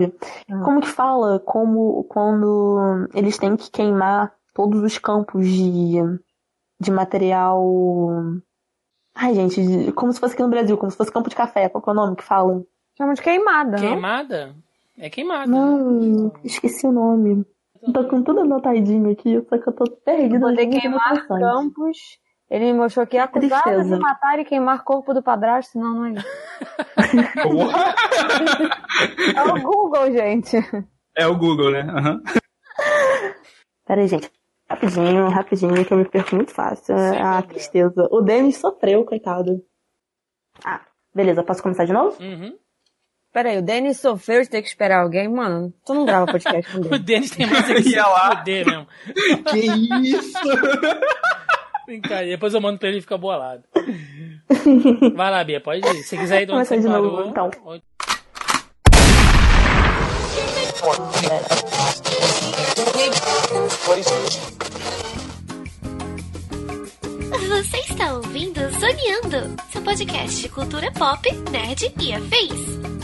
Ah. Como que fala? Como quando eles têm que queimar todos os campos de, de material. Ai, gente, como se fosse aqui no Brasil, como se fosse campo de café. Qual que é o nome que fala? Chama de queimada, Queimada? É queimada. Não, esqueci o nome. Tô com tudo anotadinho aqui, só que eu tô perdida. Poder queimar campos. Ele me mostrou que é acusado tristeza. de matar e queimar corpo do padrasto. Não, não é! É o Google, gente. É o Google, né? Aham. Pera aí, gente. Rapidinho, rapidinho, que eu me perco muito fácil. Sem a tristeza. O Denis sofreu, coitado. Ah, beleza, posso começar de novo? Uhum. Peraí, o Denis sofreu de ter que esperar alguém? Mano, tu não grava podcast com o O Denis. Denis tem mais é que se lá. fuder mesmo. Que isso? Brincadeira. Depois eu mando pra ele e fica bolado. Vai lá, Bia, pode ir. Se quiser ir de onde Começa você de novo, parou. então. Você está ouvindo Zoneando, seu podcast de cultura pop, nerd e afins.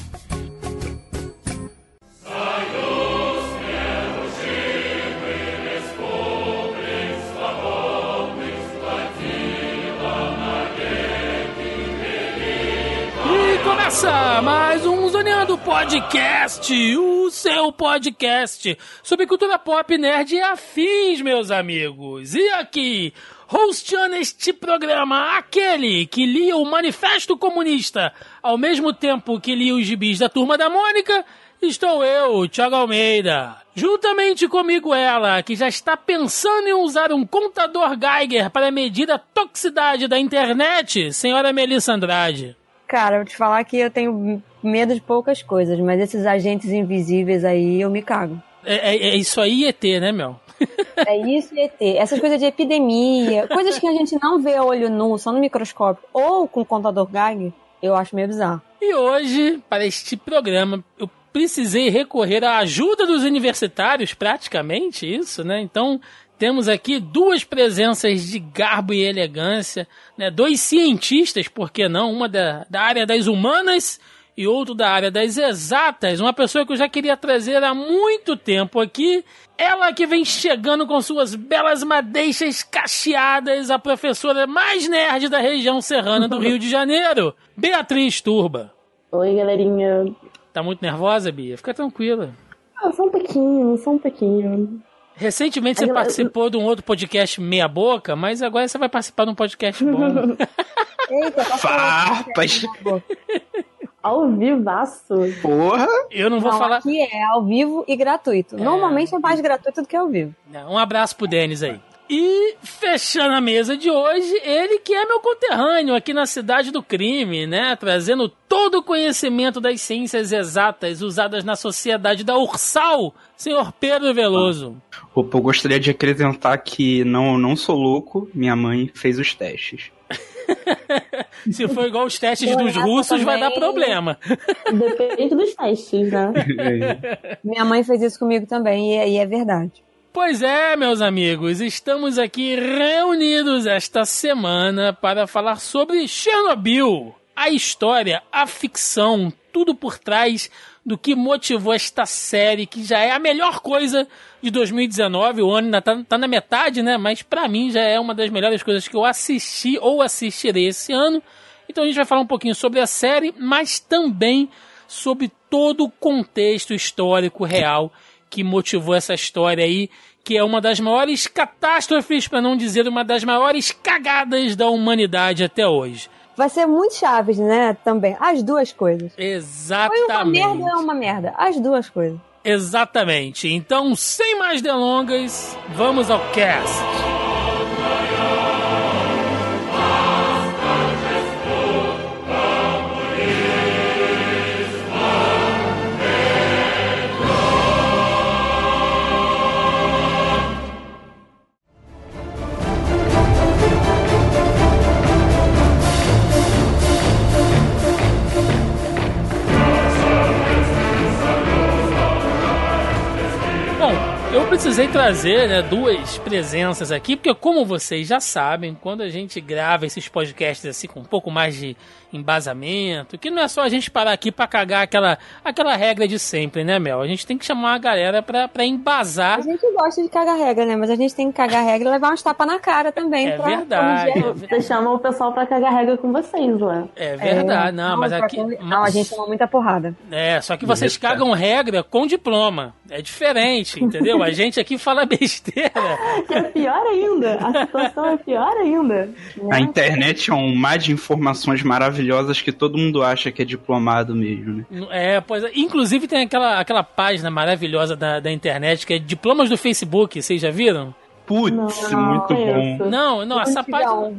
Começa mais um Zoneando Podcast, o seu podcast sobre cultura pop, nerd e afins, meus amigos. E aqui, hosteando este programa, aquele que lia o Manifesto Comunista ao mesmo tempo que lia os gibis da Turma da Mônica, estou eu, Thiago Almeida. Juntamente comigo ela, que já está pensando em usar um contador Geiger para medir a toxicidade da internet, senhora Melissa Andrade. Cara, vou te falar que eu tenho medo de poucas coisas, mas esses agentes invisíveis aí eu me cago. É, é- é isso aí, ET, né, meu? É isso e ET. Essas coisas de epidemia, coisas que a gente não vê a olho nu, só no microscópio, ou com computador Geiger, eu acho meio bizarro. E hoje, para este programa, eu precisei recorrer à ajuda dos universitários, praticamente isso, né? Então, temos aqui duas presenças de garbo e elegância, né? Dois cientistas, por que não? Uma da, da área das humanas e outro da área das exatas. Uma pessoa que eu já queria trazer há muito tempo aqui. Ela que vem chegando com suas belas madeixas cacheadas, a professora mais nerd da região serrana do Rio de Janeiro, Beatriz Turba. Oi, galerinha. Tá muito nervosa, Bia? Fica tranquila. Ah, só um pouquinho, só um pouquinho. Recentemente você eu- participou de um outro podcast meia boca, mas agora você vai participar de um podcast bom. Eita? Farpas. Ao vivaço. Porra! Eu não vou Não, falar. aqui é ao vivo e gratuito. Normalmente é mais gratuito do que ao vivo. Um abraço pro Denis aí. E fechando a mesa de hoje, ele que é meu conterrâneo aqui na cidade do crime, né? Trazendo todo o conhecimento das ciências exatas usadas na sociedade da Ursal, senhor Pedro Veloso. Opa, eu gostaria de acrescentar que não, não sou louco, minha mãe fez os testes. Se for igual os testes Eu dos russos, vai dar problema. Depende dos testes, né? Minha mãe fez isso comigo também, e é, e é verdade. Pois é, meus amigos, estamos aqui reunidos esta semana para falar sobre Chernobyl. A história, a ficção, tudo por trás do que motivou esta série, que já é a melhor coisa de 2019. O ano ainda tá, tá na metade, né? Mas pra mim já é uma das melhores coisas que eu assisti ou assistirei esse ano. Então a gente vai falar um pouquinho sobre a série, mas também sobre todo o contexto histórico real que motivou essa história aí, que é uma das maiores catástrofes, para não dizer uma das maiores cagadas da humanidade até hoje. Vai ser muito chaves, né? Também. As duas coisas. Foi Exatamente. uma merda ou é uma merda? As duas coisas. Exatamente. Então, sem mais delongas, vamos ao cast. Eu precisei trazer né, duas presenças aqui, porque como vocês já sabem, quando a gente grava esses podcasts assim com um pouco mais de embasamento, que não é só a gente parar aqui pra cagar aquela, aquela regra de sempre, né, Mel? A gente tem que chamar a galera pra, pra embasar. A gente gosta de cagar regra, né? Mas a gente tem que cagar regra e levar uns tapas na cara também. É pra verdade. corrigir. é ver- Você chama o pessoal pra cagar regra com vocês, ué. É verdade, não, mas pra aqui. Não, mas- a gente toma muita porrada. É, só que vocês Respeito. cagam regra com diploma. É diferente, entendeu? A gente aqui fala besteira. Que é pior ainda. A situação é pior ainda. A internet é um mar de informações maravilhosas que todo mundo acha que é diplomado mesmo, né? É, pois é. Inclusive tem aquela, aquela página maravilhosa da, da internet que é Diplomas do Facebook, vocês já viram? Putz, Não, muito bom. Não, não, essa página.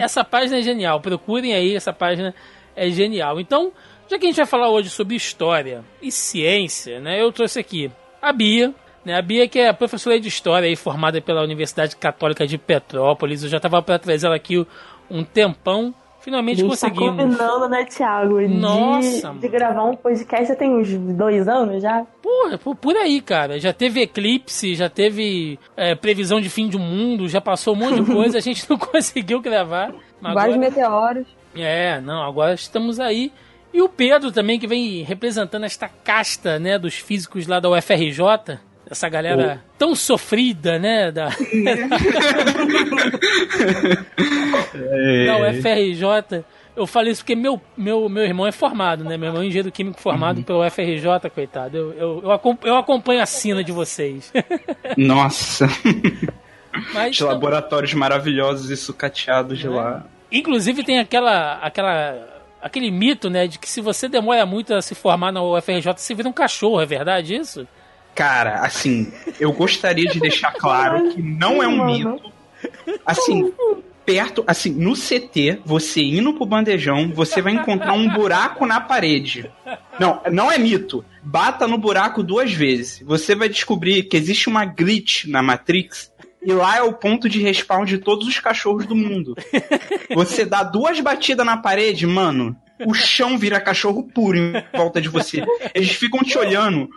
Essa página é genial. Procurem aí, essa página é genial. Então, já que a gente vai falar hoje sobre história e ciência, né? Eu trouxe aqui a Bia, né? A Bia que é professora de história aí, formada pela Universidade Católica de Petrópolis. Eu já estava para trazer ela aqui um tempão. Finalmente A gente tá conseguimos. combinando, né, Thiago? de- Nossa, de, gravar um podcast já tem uns dois anos já. Porra, por, por aí, cara. Já teve eclipse, já teve é, previsão de fim do mundo, já passou um monte de coisa, a gente não conseguiu gravar. Vários agora- meteoros. É, não, agora estamos aí. E o Pedro também, que vem representando esta casta, né, dos físicos lá da UFRJ. Essa galera tão sofrida, né, da, da UFRJ. Eu falei isso porque meu, meu, meu irmão é formado, né? Meu irmão é engenheiro químico formado pela UFRJ, coitado. Eu, eu, eu, acom- eu acompanho a sina de vocês. Nossa, Mas, os laboratórios maravilhosos e sucateados de lá. Inclusive tem aquela, aquela, aquele mito, né, de que se você demora muito a se formar na UFRJ, você vira um cachorro, é verdade isso? Cara, assim, eu gostaria de deixar claro que não é um mito. Assim, perto, assim, no CT, você indo pro bandejão, você vai encontrar um buraco na parede. Não, não é mito. Bata no buraco duas vezes. Você vai descobrir que existe uma glitch na Matrix. E lá é o ponto de respawn de todos os cachorros do mundo. Você dá duas batidas na parede, mano, o chão vira cachorro puro em volta de você. Eles ficam te olhando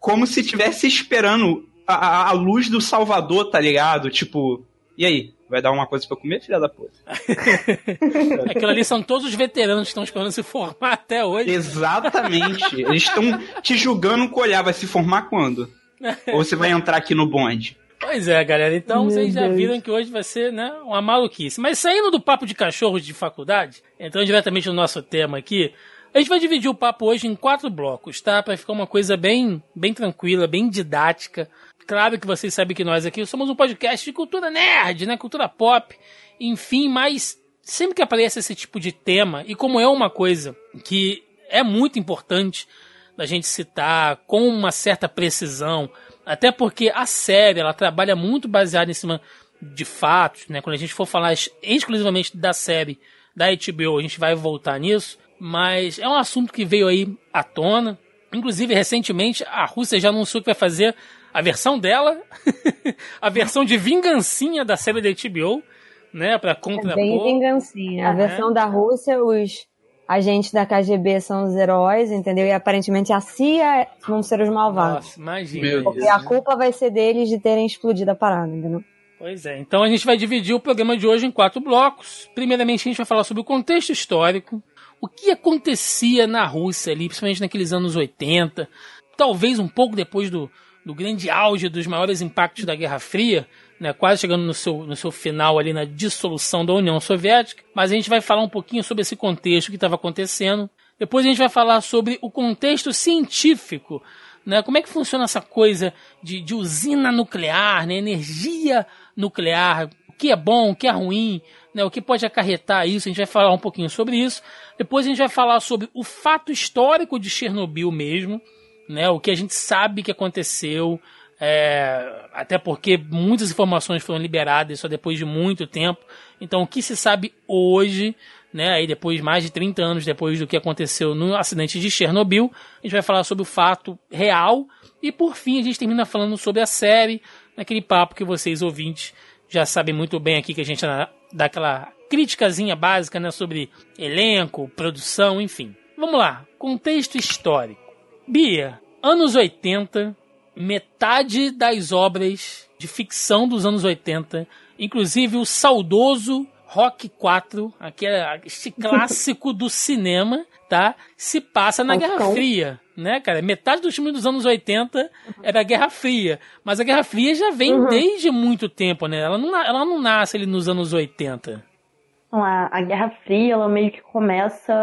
como se estivesse esperando a, a- a luz do Salvador, tá ligado? Tipo, e aí? Vai dar uma coisa pra eu comer, filha da puta? Aquilo ali são todos os veteranos que estão esperando se formar até hoje. Exatamente. Eles estão te julgando com o olhar. Vai se formar quando? Ou você vai entrar aqui no bonde? Pois é, galera. Então Meu vocês já Deus. viram que hoje vai ser, né, uma maluquice. Mas saindo do papo de cachorros de faculdade, entrando diretamente no nosso tema aqui, a gente vai dividir o papo hoje em quatro blocos, tá? Pra ficar uma coisa bem, bem tranquila, bem didática. Claro que vocês sabem que nós aqui somos um podcast de cultura nerd, né? Cultura pop, enfim, mas sempre que aparece esse tipo de tema, e como é uma coisa que é muito importante da gente citar com uma certa precisão, até porque a série ela trabalha muito baseada em cima de fatos, né? Quando a gente for falar ex- exclusivamente da série da HBO, a gente vai voltar nisso, mas é um assunto que veio aí à tona. Inclusive, recentemente, a Rússia já anunciou que vai fazer a versão dela, a versão de vingancinha da série da HBO, né? Pra É bem contrapor. vingancinha. A Ah, versão da Rússia, os agentes da KGB são os heróis, entendeu? E aparentemente a CIA vão ser os malvados. Nossa, imagina. Isso. Porque a culpa vai ser deles de terem explodido a parada, entendeu? Pois é, então a gente vai dividir o programa de hoje em quatro blocos. Primeiramente, a gente vai falar sobre o contexto histórico, o que acontecia na Rússia ali, principalmente naqueles anos 80, talvez um pouco depois do, do grande auge dos maiores impactos da Guerra Fria, né, quase chegando no seu, no seu final ali na dissolução da União Soviética. Mas a gente vai falar um pouquinho sobre esse contexto que estava acontecendo. Depois a gente vai falar sobre o contexto científico né? Como é que funciona essa coisa de, de usina nuclear, né? energia nuclear? O que é bom, o que é ruim, né? o que pode acarretar isso? A gente vai falar um pouquinho sobre isso. Depois a gente vai falar sobre o fato histórico de Chernobyl mesmo, né? o que a gente sabe que aconteceu. é, até porque muitas informações foram liberadas só depois de muito tempo. Então, o que se sabe hoje, né, aí depois, mais de 30 anos depois do que aconteceu no acidente de Chernobyl, a gente vai falar sobre o fato real. E por fim, a gente termina falando sobre a série, naquele papo que vocês ouvintes já sabem muito bem aqui que a gente dá aquela criticazinha básica né, sobre elenco, produção, enfim. Vamos lá, contexto histórico. Bia, anos 80, metade das obras de ficção dos anos 80, inclusive o saudoso Rock 4, aquele, este clássico do cinema, tá? Se passa na Guerra Fria, né, cara? Metade dos filmes dos anos 80 era Guerra Fria. Mas a Guerra Fria já vem uhum. desde muito tempo, né? Ela não, ela não nasce ali nos anos 80. A, a Guerra Fria, ela meio que começa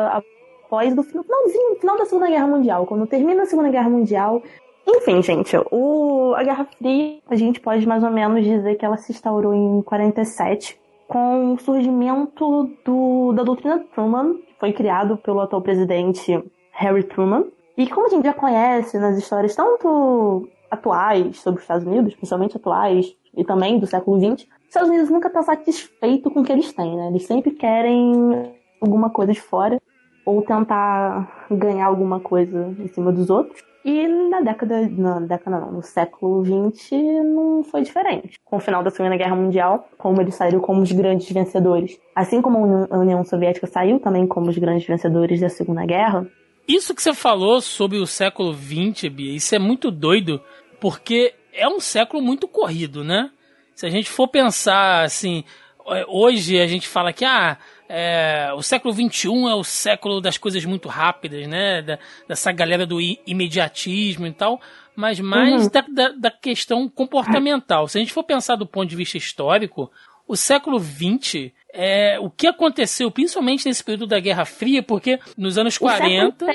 após do finalzinho, final da Segunda Guerra Mundial. Quando termina a Segunda Guerra Mundial, enfim, gente, o, a Guerra Fria, a gente pode mais ou menos dizer que ela se instaurou em 47, com o surgimento do, da doutrina Truman, que foi criado pelo atual presidente Harry Truman. E como a gente já conhece nas histórias tanto atuais sobre os Estados Unidos, principalmente atuais, e também do século XX, os Estados Unidos nunca estão tá satisfeitos com o que eles têm, né? Eles sempre querem alguma coisa de fora ou tentar ganhar alguma coisa em cima dos outros. E na década, na década não, no século XX não foi diferente. Com o final da Segunda Guerra Mundial, como eles saíram como os grandes vencedores, assim como a União Soviética saiu também como os grandes vencedores da Segunda Guerra. Isso que você falou sobre o século XX, Bia, isso é muito doido, porque é um século muito corrido, né? Se a gente for pensar assim, é, hoje a gente fala que ah, é, o século XXI é o século das coisas muito rápidas, né? Da, dessa galera do imediatismo e tal, mas mais uhum. da, da, da, questão comportamental. Se a gente for pensar do ponto de vista histórico, o século XX é, o que aconteceu, principalmente nesse período da Guerra Fria, porque nos anos 40.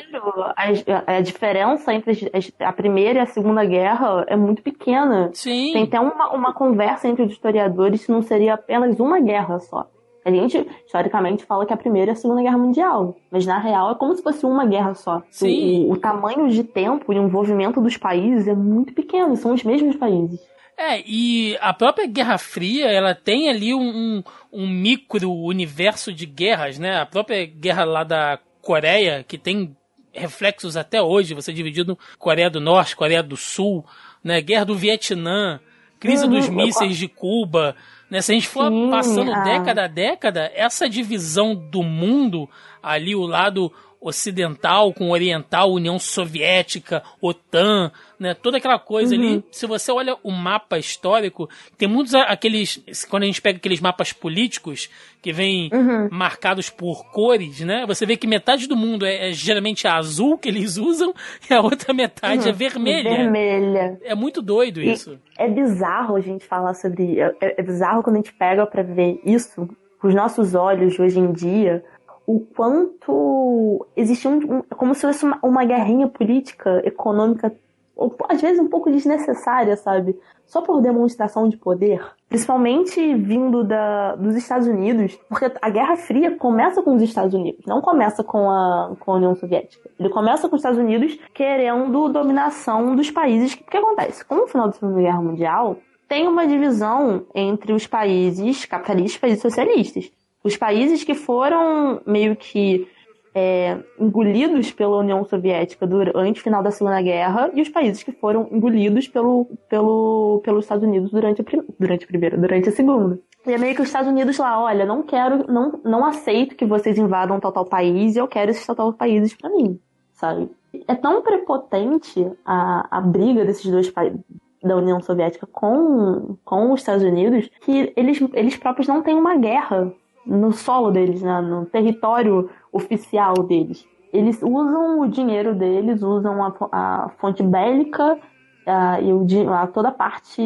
a, a, diferença entre a Primeira e a Segunda Guerra é muito pequena. Sim. Tem até uma, uma conversa entre os historiadores se não seria apenas uma guerra só. A gente, historicamente, fala que a Primeira e a Segunda Guerra Mundial. Mas, na real, é como se fosse uma guerra só. Sim. O, o tamanho de tempo e o envolvimento dos países é muito pequeno. São os mesmos países. É, e a própria Guerra Fria, ela tem ali um, um, micro-universo de guerras, né? A própria guerra lá da Coreia, que tem reflexos até hoje, você dividido Coreia do Norte, Coreia do Sul, né? Guerra do Vietnã, crise uhum, dos mísseis de Cuba, né? Se a gente for Sim, passando ah. década a década, essa divisão do mundo, ali o lado ocidental com oriental, União Soviética, OTAN, né? Toda aquela coisa uhum. ali. Se você olha o mapa histórico, tem muitos aqueles. Quando a gente pega aqueles mapas políticos que vêm uhum. marcados por cores, né? Você vê que metade do mundo é, é geralmente azul que eles usam e a outra metade é uhum. é vermelha. Vermelha. É muito doido e isso. É bizarro a gente falar sobre. É, é bizarro quando a gente pega para ver isso com os nossos olhos hoje em dia o quanto existe um, um, como se fosse uma, uma guerrinha política, econômica, ou, às vezes um pouco desnecessária, sabe? Só por demonstração de poder. Principalmente vindo da, dos Estados Unidos, porque a Guerra Fria começa com os Estados Unidos, não começa com a, com a União Soviética. Ele começa com os Estados Unidos querendo dominação dos países. O que acontece? Com o final da Segunda Guerra Mundial, tem uma divisão entre os países capitalistas e socialistas. Os países que foram meio que é, engolidos pela União Soviética durante o final da Segunda Guerra e os países que foram engolidos pelo, pelo, pelos Estados Unidos durante a, durante a primeira, durante a segunda. E é meio que os Estados Unidos lá, olha, não quero, não, não aceito que vocês invadam tal tal país e eu quero esses tal tal países para mim, sabe? É tão prepotente a, a briga desses dois países da União Soviética com, com os Estados Unidos que eles, eles próprios não têm uma guerra no solo deles, né, no território oficial deles. Eles usam o dinheiro deles, usam a, a fonte bélica uh, e o, a, toda a parte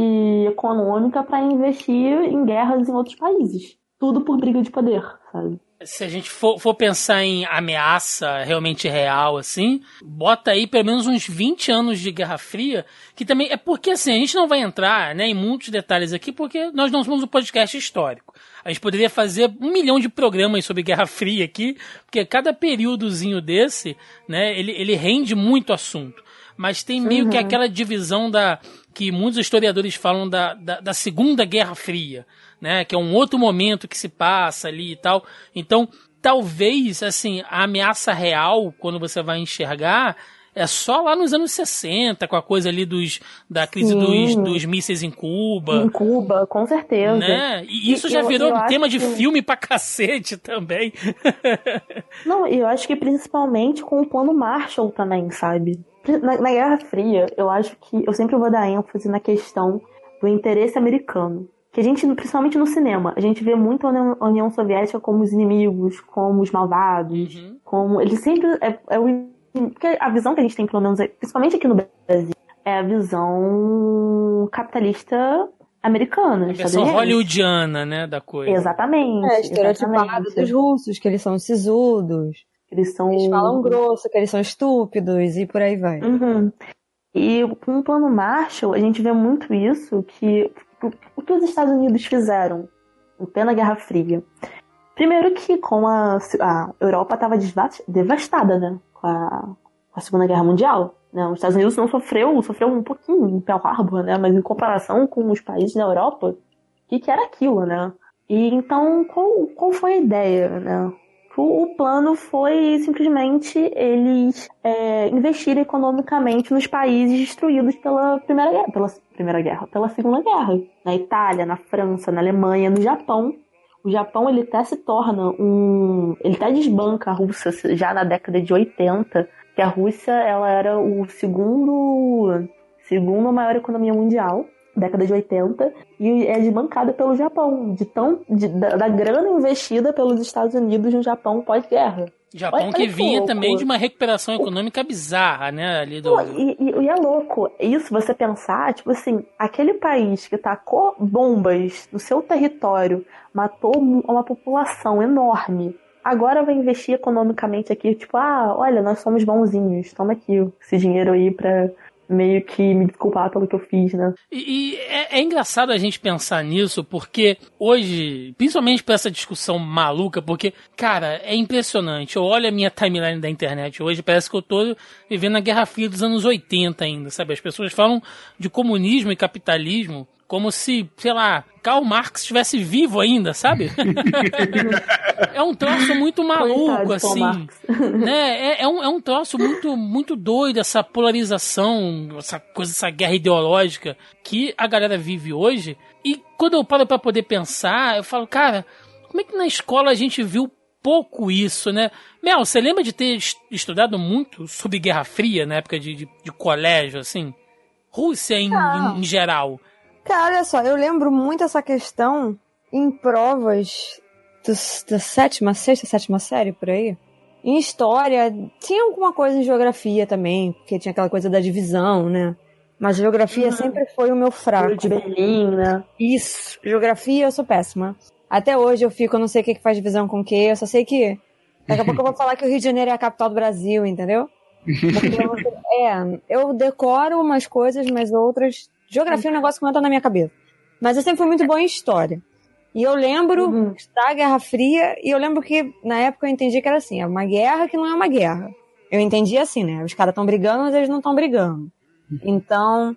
econômica para investir em guerras em outros países. Tudo por briga de poder, sabe? Se a gente for, for, pensar em ameaça realmente real, assim, bota aí pelo menos uns 20 anos de Guerra Fria, que também é porque, assim, a gente não vai entrar né, em muitos detalhes aqui, porque nós não somos um podcast histórico. A gente poderia fazer um milhão de programas sobre Guerra Fria aqui, porque cada períodozinho desse, né, ele, ele rende muito assunto. Mas tem meio uhum. que aquela divisão da que muitos historiadores falam da, da, da Segunda Guerra Fria né? Que é um outro momento que se passa ali e tal. Então, talvez, assim, a ameaça real, quando você vai enxergar, é só lá nos anos 60, com a coisa ali dos, da crise dos, dos mísseis em Cuba. Em Cuba, com certeza. Né? E isso e já eu, virou eu um tema de que... filme pra cacete também. Não, eu acho que principalmente com o plano Marshall também, sabe? Na, na Guerra Fria, eu acho que eu sempre vou dar ênfase na questão do interesse americano que a gente, principalmente no cinema, a gente vê muito a União, a União Soviética como os inimigos, como os malvados, Uhum. como ele sempre é, é o porque a visão que a gente tem, pelo menos, principalmente aqui no Brasil, é a visão capitalista americana. A versão estadunidense. hollywoodiana, né, da coisa. Exatamente. É, estereotipado exatamente. dos russos, que eles são sisudos, Eles são. eles falam grosso, que eles são estúpidos e por aí vai. Uhum. E com o plano Marshall, a gente vê muito isso, que o que os Estados Unidos fizeram em plena Guerra Fria. Primeiro que com a, a Europa estava devastada, né? Com a, com a Segunda Guerra Mundial. Né? Os Estados Unidos não sofreu, sofreu um pouquinho em Pearl Harbor, né? Mas em comparação com os países da Europa, o que, que era aquilo, né? E então, qual, qual foi a ideia, né? O, plano foi simplesmente eles é, investirem economicamente nos países destruídos pela Primeira Guerra, pela Primeira Guerra, pela Segunda Guerra. Na Itália, na França, na Alemanha, no Japão. O Japão ele até se torna um, ele até desbanca a Rússia já na década de 80, que a Rússia ela era o segundo segundo maior economia mundial década de 80, e é desbancada pelo Japão, de tão, de, da, da, grana investida pelos Estados Unidos no Japão pós-guerra. Japão Olha, que olha que vinha louco. também de uma recuperação econômica bizarra, né? Ali do... E, e- e é louco isso, você pensar, tipo assim, aquele país que tacou bombas no seu território, matou uma população enorme, agora vai investir economicamente aqui, tipo, ah, olha, nós somos bonzinhos, toma aqui esse dinheiro aí pra meio que me desculpar pelo que eu fiz, né? E, e é, é engraçado a gente pensar nisso, porque hoje, principalmente por essa discussão maluca, porque, cara, é impressionante. Eu olho a minha timeline da internet hoje, parece que eu tô vivendo na Guerra Fria dos anos 80 ainda, sabe? As pessoas falam de comunismo e capitalismo como se, sei lá, Karl Marx estivesse vivo ainda, sabe? é um troço muito maluco, Coitado assim né? É, é, um, é um troço muito, muito doido, essa polarização, essa coisa, essa guerra ideológica que a galera vive hoje. E quando eu paro pra poder pensar, eu falo, cara, como é que na escola a gente viu pouco isso, né? Mel, você lembra de ter es- estudado muito sobre Guerra Fria na época de, de, de colégio, assim? Rússia em, em, em geral. Cara, olha só, eu lembro muito essa questão em provas da sétima, sexta, sétima série, por aí. Em história, tinha alguma coisa em geografia também, porque tinha aquela coisa da divisão, né? Mas geografia sempre foi o meu Muro fraco. de Berlim, né? Isso, geografia eu sou péssima. Até hoje eu fico, eu não sei o que, que faz divisão com o que, eu só sei que. Daqui a pouco eu vou falar que o Rio de Janeiro é a capital do Brasil, entendeu? Porque, é, eu decoro umas coisas, mas outras. Geografia é um negócio que não entra na minha cabeça. Mas eu sempre fui muito boa em história. E eu lembro Uhum. da Guerra Fria, e eu lembro que na época eu entendi que era assim: é uma guerra que não é uma guerra. Eu entendi assim, né? Os caras estão brigando, mas eles não estão brigando. Então.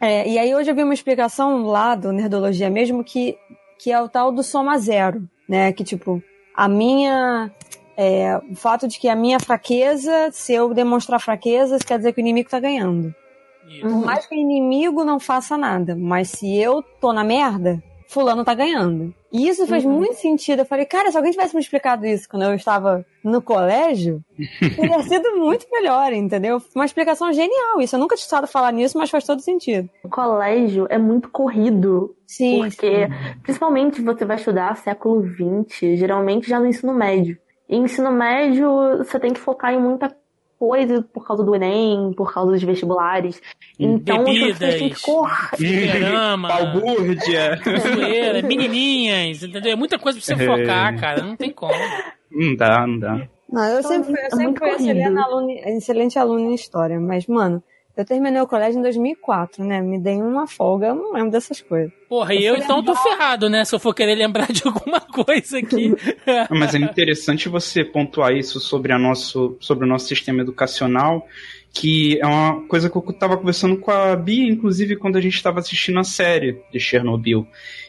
é, e aí hoje eu vi uma explicação lá do Nerdologia mesmo que, que é o tal do soma zero, né? Que tipo, a minha. é, o fato de que a minha fraqueza, se eu demonstrar fraqueza, isso quer dizer que o inimigo tá ganhando. Isso. Por mais que o inimigo não faça nada, mas se eu tô na merda, fulano tá ganhando. E isso fez Uhum. muito sentido. Eu falei, cara, se alguém tivesse me explicado isso quando eu estava no colégio, teria sido muito melhor, entendeu? Uma explicação genial. Isso eu nunca tinha estado falar nisso, mas faz todo sentido. O colégio é muito corrido, Sim. porque principalmente você vai estudar século XX, geralmente já no ensino médio. E ensino médio você tem que focar em muita coisa por causa do Enem, por causa dos vestibulares. Então as pessoas têm Bebidas. que correr. Balbúrdia. Zoeira, menininhas, entendeu? É muita coisa pra você focar, cara. Não tem como. Não dá, não dá. Não, eu Então, sempre, eu é sempre fui excelente aluna, excelente aluna em história, mas, mano, eu terminei o colégio em 2004, né? Me dei uma folga, eu não lembro dessas coisas. Porra, e eu então tô ferrado, né? Se eu for querer lembrar de alguma coisa aqui. Ah, Mas é interessante você pontuar isso sobre, a nosso, sobre o nosso sistema educacional, que é uma coisa que eu estava conversando com a Bia, inclusive, quando a gente estava assistindo a série de Chernobyl.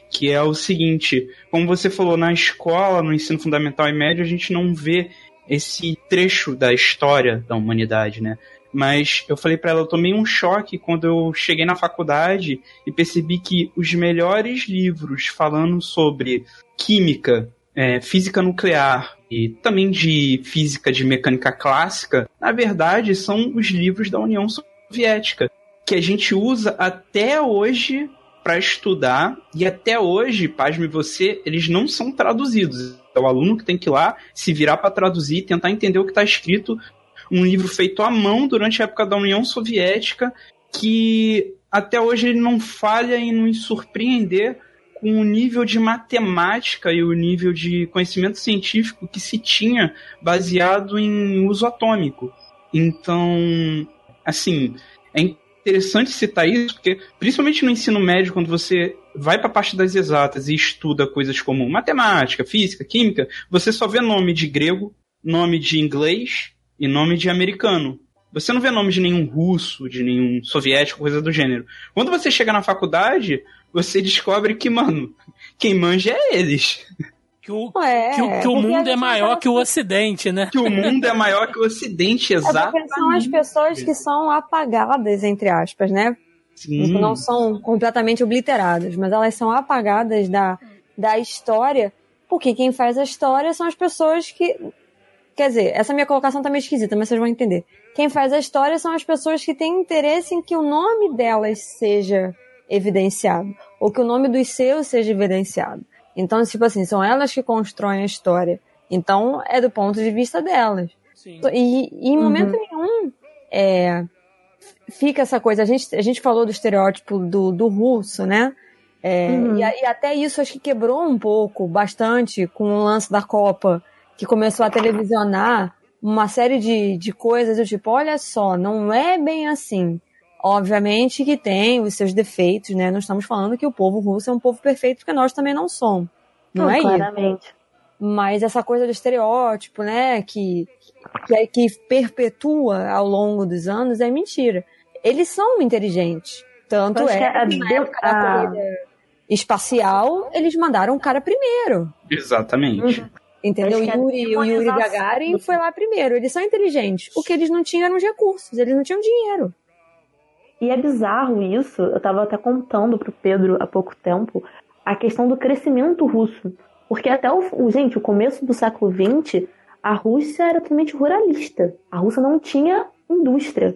Que é o seguinte, como você falou, na escola, no ensino fundamental e médio, a gente não vê esse trecho da história da humanidade, né? Mas eu falei pra ela, eu tomei um choque quando eu cheguei na faculdade e percebi que os melhores livros falando sobre química, é, física nuclear e também de física de mecânica clássica, na verdade são os livros da União Soviética, que a gente usa até hoje para estudar e até hoje, pasme você, eles não são traduzidos. É o aluno que tem que ir lá se virar para traduzir tentar entender o que está escrito. Um livro feito à mão durante a época da União Soviética que até hoje ele não falha em nos surpreender com o nível de matemática e o nível de conhecimento científico que se tinha baseado em uso atômico. Então, assim, é interessante citar isso, porque principalmente no ensino médio, quando você vai para a parte das exatas e estuda coisas como matemática, física, química, você só vê nome de grego, nome de inglês e nome de americano. Você não vê nome de nenhum russo, de nenhum soviético, coisa do gênero. Quando você chega na faculdade, você descobre que, mano, quem manja é eles. Que o, é, que, o, que o mundo é maior que o Ocidente, né? Que o mundo é maior que o Ocidente, exatamente. É são as pessoas que são apagadas, entre aspas, né? Sim. Não são completamente obliteradas, mas elas são apagadas da, da história, porque quem faz a história são as pessoas que. Quer dizer, essa minha colocação tá meio esquisita, mas vocês vão entender. Quem faz a história são as pessoas que têm interesse em que o nome delas seja evidenciado, ou que o nome dos seus seja evidenciado. Então, tipo assim, são elas que constroem a história. Então, é do ponto de vista delas. Sim. E, e em momento uhum. nenhum é, fica essa coisa. A gente, a gente falou do estereótipo do, do russo, né? É, uhum. e, e, até isso acho que quebrou um pouco, bastante, com o lance da Copa, que começou a televisionar uma série de, de coisas do tipo, olha só, não é bem assim. Obviamente que tem os seus defeitos, né? Não estamos falando que o povo russo é um povo perfeito, porque nós também não somos. Não, não é claramente. isso. Mas essa coisa do estereótipo, né? Que, que, é, que perpetua ao longo dos anos é mentira. Eles são inteligentes. Tanto é que, a, na época a... da corrida espacial, eles mandaram o cara primeiro. Exatamente. Uhum. Entendeu? O Yuri, o Yuri Gagarin foi lá primeiro. Eles são inteligentes. O que eles não tinham eram os recursos. Eles não tinham dinheiro. E é bizarro isso, eu estava até contando pro Pedro há pouco tempo, a questão do crescimento russo. Porque até o, gente, o começo do século XX, a Rússia era totalmente ruralista. A Rússia não tinha indústria.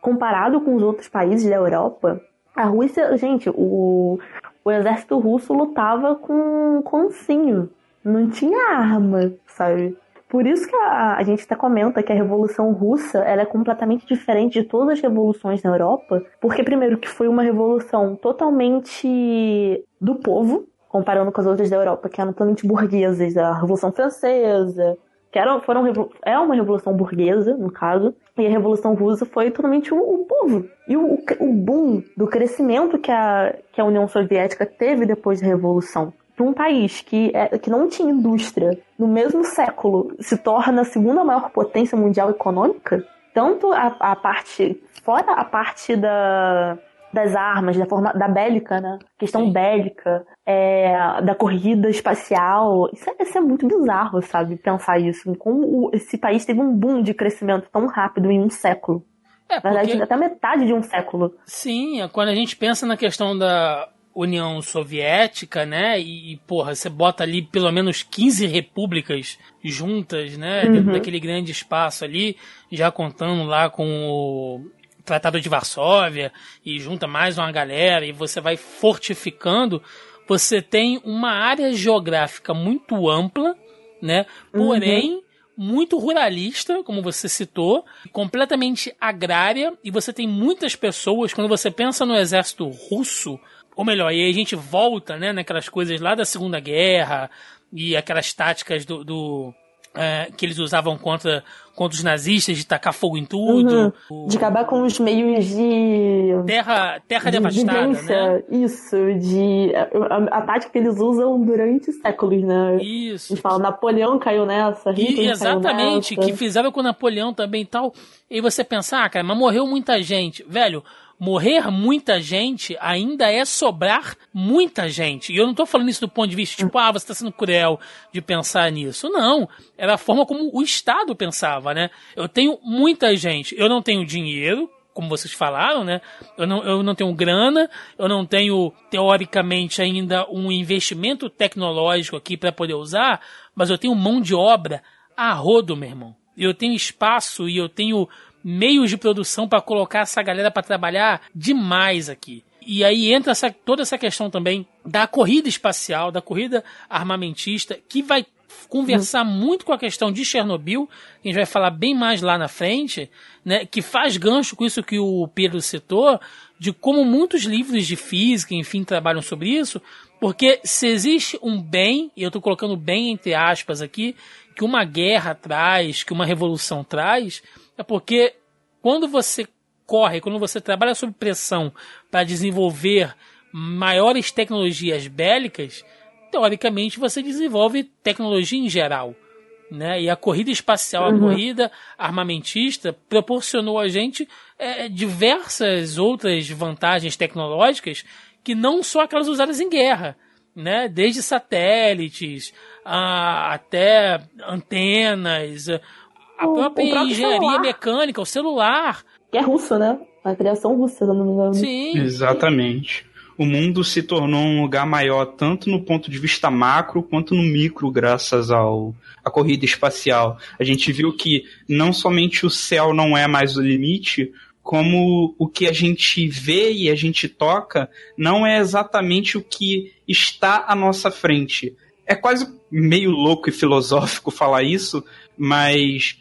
Comparado com os outros países da Europa, a Rússia, gente, o, o exército russo lutava com, com ancinho. Não tinha arma, sabe? Por isso que a, a gente até comenta que a Revolução Russa ela é completamente diferente de todas as revoluções na Europa, porque primeiro que foi uma revolução totalmente do povo, comparando com as outras da Europa, que eram totalmente burguesas, a Revolução Francesa, que eram, foram, é uma revolução burguesa, no caso, e a Revolução Russa foi totalmente o, o povo. E o, o boom do crescimento que a, que a União Soviética teve depois da Revolução para um país que, é, que não tinha indústria no mesmo século se torna a segunda maior potência mundial econômica, tanto a, a parte, fora a parte da, das armas, da forma da bélica, né? Questão Sim. bélica, é, da corrida espacial. Isso é, isso é, muito bizarro, sabe? Pensar isso. Como o, esse país teve um boom de crescimento tão rápido em um século. É, Na verdade, até metade de um século. Sim, quando a gente pensa na questão da União Soviética, né? E, porra, você bota ali pelo menos 15 repúblicas juntas, né? Uhum. Dentro daquele grande espaço ali, já contando lá com o Tratado de Varsóvia, e junta mais uma galera, e você vai fortificando. Você tem uma área geográfica muito ampla, né? Porém. Uhum muito ruralista, como você citou, completamente agrária, e você tem muitas pessoas, quando você pensa no exército russo, ou melhor, e aí a gente volta, né, naquelas coisas lá da Segunda Guerra e aquelas táticas do, do é, que eles usavam contra, contra os nazistas, de tacar fogo em tudo. Uhum. De acabar com os meios de. Terra, terra de devastada, né? Isso, de. A, a, tática que eles usam durante séculos, né? Isso. A gente fala, Napoleão caiu nessa, e, Exatamente, nessa. que fizeram com Napoleão também e tal. E você pensar, ah, cara, mas morreu muita gente. Velho, morrer muita gente ainda é sobrar muita gente. E eu não estou falando isso do ponto de vista, tipo, ah, você está sendo cruel de pensar nisso. Não. Era a forma como o Estado pensava, né? Eu tenho muita gente, eu não tenho dinheiro, como vocês falaram, né? Eu não, eu não tenho grana, eu não tenho, teoricamente, ainda um investimento tecnológico aqui para poder usar, mas eu tenho mão de obra a rodo, meu irmão. Eu tenho espaço e eu tenho meios de produção para colocar essa galera para trabalhar demais aqui. E aí entra essa, toda essa questão também da corrida espacial, da corrida armamentista, que vai conversar uhum. muito com a questão de Chernobyl, que a gente vai falar bem mais lá na frente, né, que faz gancho com isso que o Pedro citou, de como muitos livros de física, enfim, trabalham sobre isso, porque se existe um bem, e eu estou colocando bem entre aspas aqui, que uma guerra traz, que uma revolução traz, é porque quando você corre, quando você trabalha sob pressão para desenvolver maiores tecnologias bélicas, teoricamente você desenvolve tecnologia em geral. Né? E a corrida espacial, uhum. a corrida armamentista proporcionou a gente é, diversas outras vantagens tecnológicas que não só aquelas usadas em guerra, né? Desde satélites a, até antenas, a própria o engenharia celular. mecânica, o celular. Que é russo, né? A criação russa, se não me engano. Sim. Exatamente o mundo se tornou um lugar maior tanto no ponto de vista macro quanto no micro, graças ao a corrida espacial. A gente viu que não somente o céu não é mais o limite, como o que a gente vê e a gente toca não é exatamente o que está à nossa frente. É quase meio louco e filosófico falar isso, mas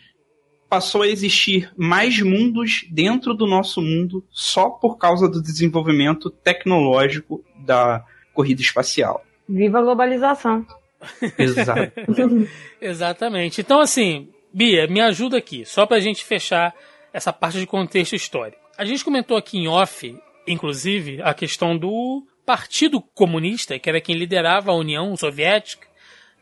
passou a existir mais mundos dentro do nosso mundo só por causa do desenvolvimento tecnológico da corrida espacial. Viva a globalização. Exato. Exatamente. Então, assim, Bia, me ajuda aqui, só pra gente fechar essa parte de contexto histórico. A gente comentou aqui em off, inclusive, a questão do Partido Comunista, que era quem liderava a União Soviética,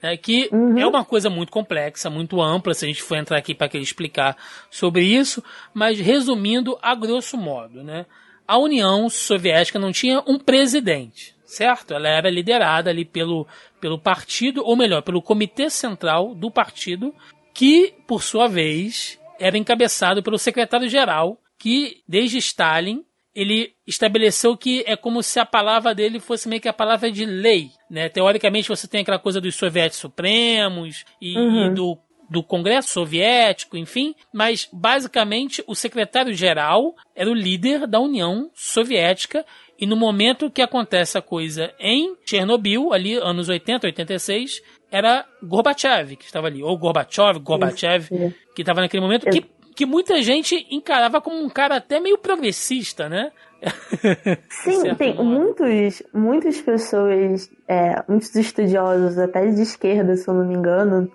né, que uhum. é uma coisa muito complexa, muito ampla, se a gente for entrar aqui para explicar sobre isso, mas resumindo a grosso modo, né, a União Soviética não tinha um presidente, certo? Ela era liderada ali pelo, pelo partido, ou melhor, pelo comitê central do partido, que, por sua vez, era encabeçado pelo secretário-geral, que, desde Stalin, ele estabeleceu que é como se a palavra dele fosse meio que a palavra de lei, né? Teoricamente você tem aquela coisa dos soviéticos supremos e, uhum. e do do Congresso Soviético, enfim, mas basicamente o secretário-geral era o líder da União Soviética e no momento que acontece a coisa em Chernobyl, ali anos 80, 86, era Gorbachev que estava ali, ou Gorbachev, Gorbachev, que estava naquele momento, que que muita gente encarava como um cara até meio progressista, né? Sim, tem modo. muitos, muitas pessoas, é, muitos estudiosos, até de esquerda, se eu não me engano,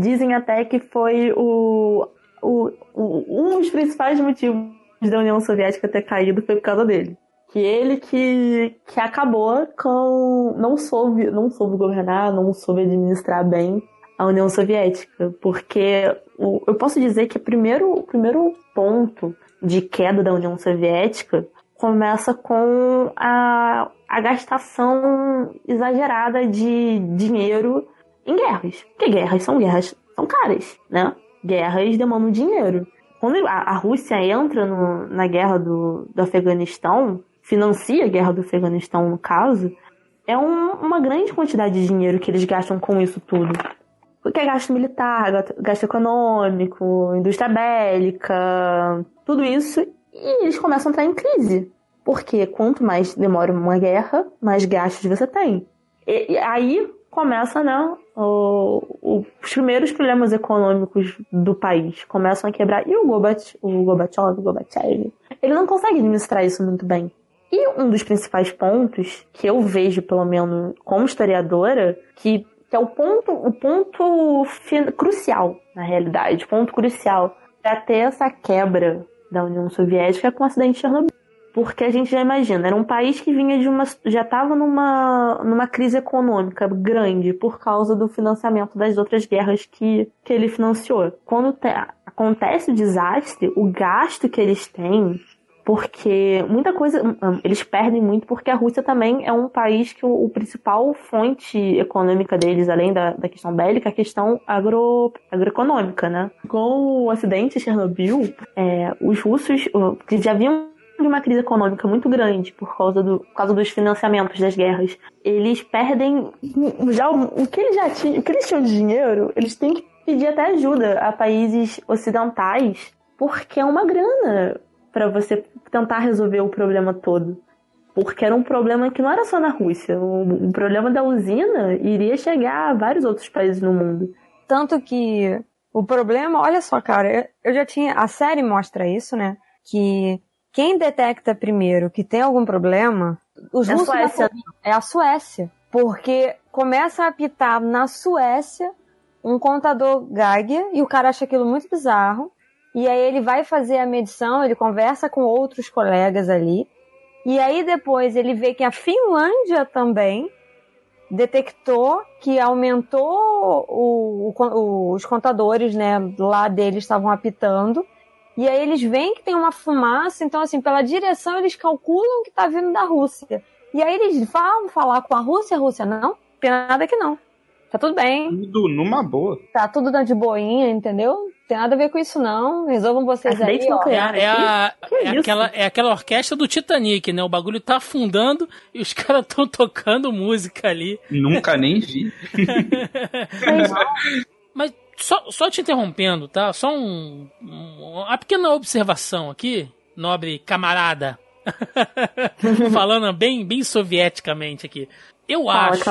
dizem até que foi o, o, o, um dos principais motivos da União Soviética ter caído foi por causa dele. Que ele que, que acabou com. não soube, não soube governar, não soube administrar bem a União Soviética, porque o, eu posso dizer que o primeiro, o primeiro ponto de queda da União Soviética começa com a, a gastação exagerada de dinheiro em guerras. Porque guerras são guerras, são caras, né? Guerras demandam dinheiro. Quando a, a Rússia entra no, na guerra do, do Afeganistão, financia a guerra do Afeganistão, no caso, é um, uma grande quantidade de dinheiro que eles gastam com isso tudo. Porque é gasto militar, gasto econômico, indústria bélica, tudo isso. E eles começam a entrar em crise. Porque quanto mais demora uma guerra, mais gastos você tem. E, e aí começa, né, o, o, os primeiros problemas econômicos do país começam a quebrar. E o o Gorbachev, o Gorbachev, ele não consegue administrar isso muito bem. E um dos principais pontos que eu vejo, pelo menos como historiadora, que que é o ponto, o ponto crucial, na realidade, ponto crucial para ter essa quebra da União Soviética com o acidente de Chernobyl. Porque a gente já imagina, era um país que vinha de uma. já estava numa, numa crise econômica grande por causa do financiamento das outras guerras que, que ele financiou. Quando te, acontece o desastre, o gasto que eles têm porque muita coisa hum, hum, eles perdem muito porque a Rússia também é um país que o, o principal fonte econômica deles, além da, da questão bélica, é a questão agro, agroeconômica, né? Com o acidente de Chernobyl, é, os russos que já vinham de uma crise econômica muito grande por causa, do, por causa dos financiamentos das guerras, eles perdem já o, o que eles já tinham, o que eles tinham de dinheiro, eles têm que pedir até ajuda a países ocidentais porque é uma grana para você tentar resolver o problema todo. porque era um problema que não era só na Rússia. O, o problema da usina iria chegar a vários outros países no mundo. Tanto que o problema, olha só, cara, eu já tinha. A série mostra isso, né? Que quem detecta primeiro que tem algum problema. Os É a russos Suécia. é a Suécia. Porque começa a apitar na Suécia um contador Geiger e o cara acha aquilo muito bizarro. E aí ele vai fazer a medição, ele conversa com outros colegas ali. E aí depois ele vê que a Finlândia também detectou que aumentou o- o- os contadores, né, lá deles estavam apitando. E aí eles veem que tem uma fumaça, então assim, pela direção eles calculam que tá vindo da Rússia. E aí eles vão falar com a Rússia, a Rússia, não, tem nada que não. Tá tudo bem, Tudo numa boa. tá tudo de boinha, entendeu? Tem nada a ver com isso não. Resolvam vocês aí, Acidente nuclear. É, a, Que é, aquela, é aquela orquestra do Titanic, né? O bagulho tá afundando e os caras tão tocando música ali. Nunca nem vi. Mas só, só te interrompendo, tá? Só um, um- uma pequena observação aqui, nobre camarada. Falando bem, bem sovieticamente aqui. Eu Fala, acho.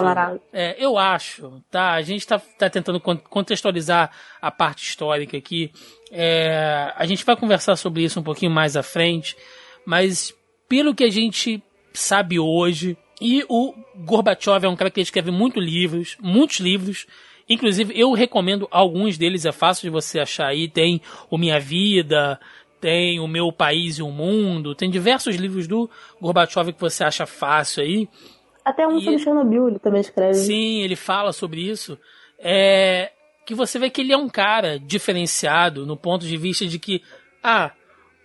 É, eu acho, tá? A gente tá, tá tentando con- contextualizar a parte histórica aqui. É, a gente vai conversar sobre isso um pouquinho mais à frente, mas pelo que a gente sabe hoje, e o Gorbachev é um cara que escreve muitos livros, muitos livros. Inclusive, eu recomendo alguns deles, é fácil de você achar aí. Tem O Minha Vida, tem O Meu País e o Mundo, tem diversos livros do Gorbachev que você acha fácil aí. Até um E- sobre Chernobyl ele também escreve. Sim, ele fala sobre isso. É que você vê que ele é um cara diferenciado no ponto de vista de que, ah,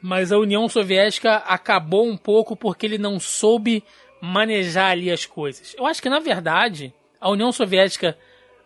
mas a União Soviética acabou um pouco porque ele não soube manejar ali as coisas. Eu acho que, na verdade, a União Soviética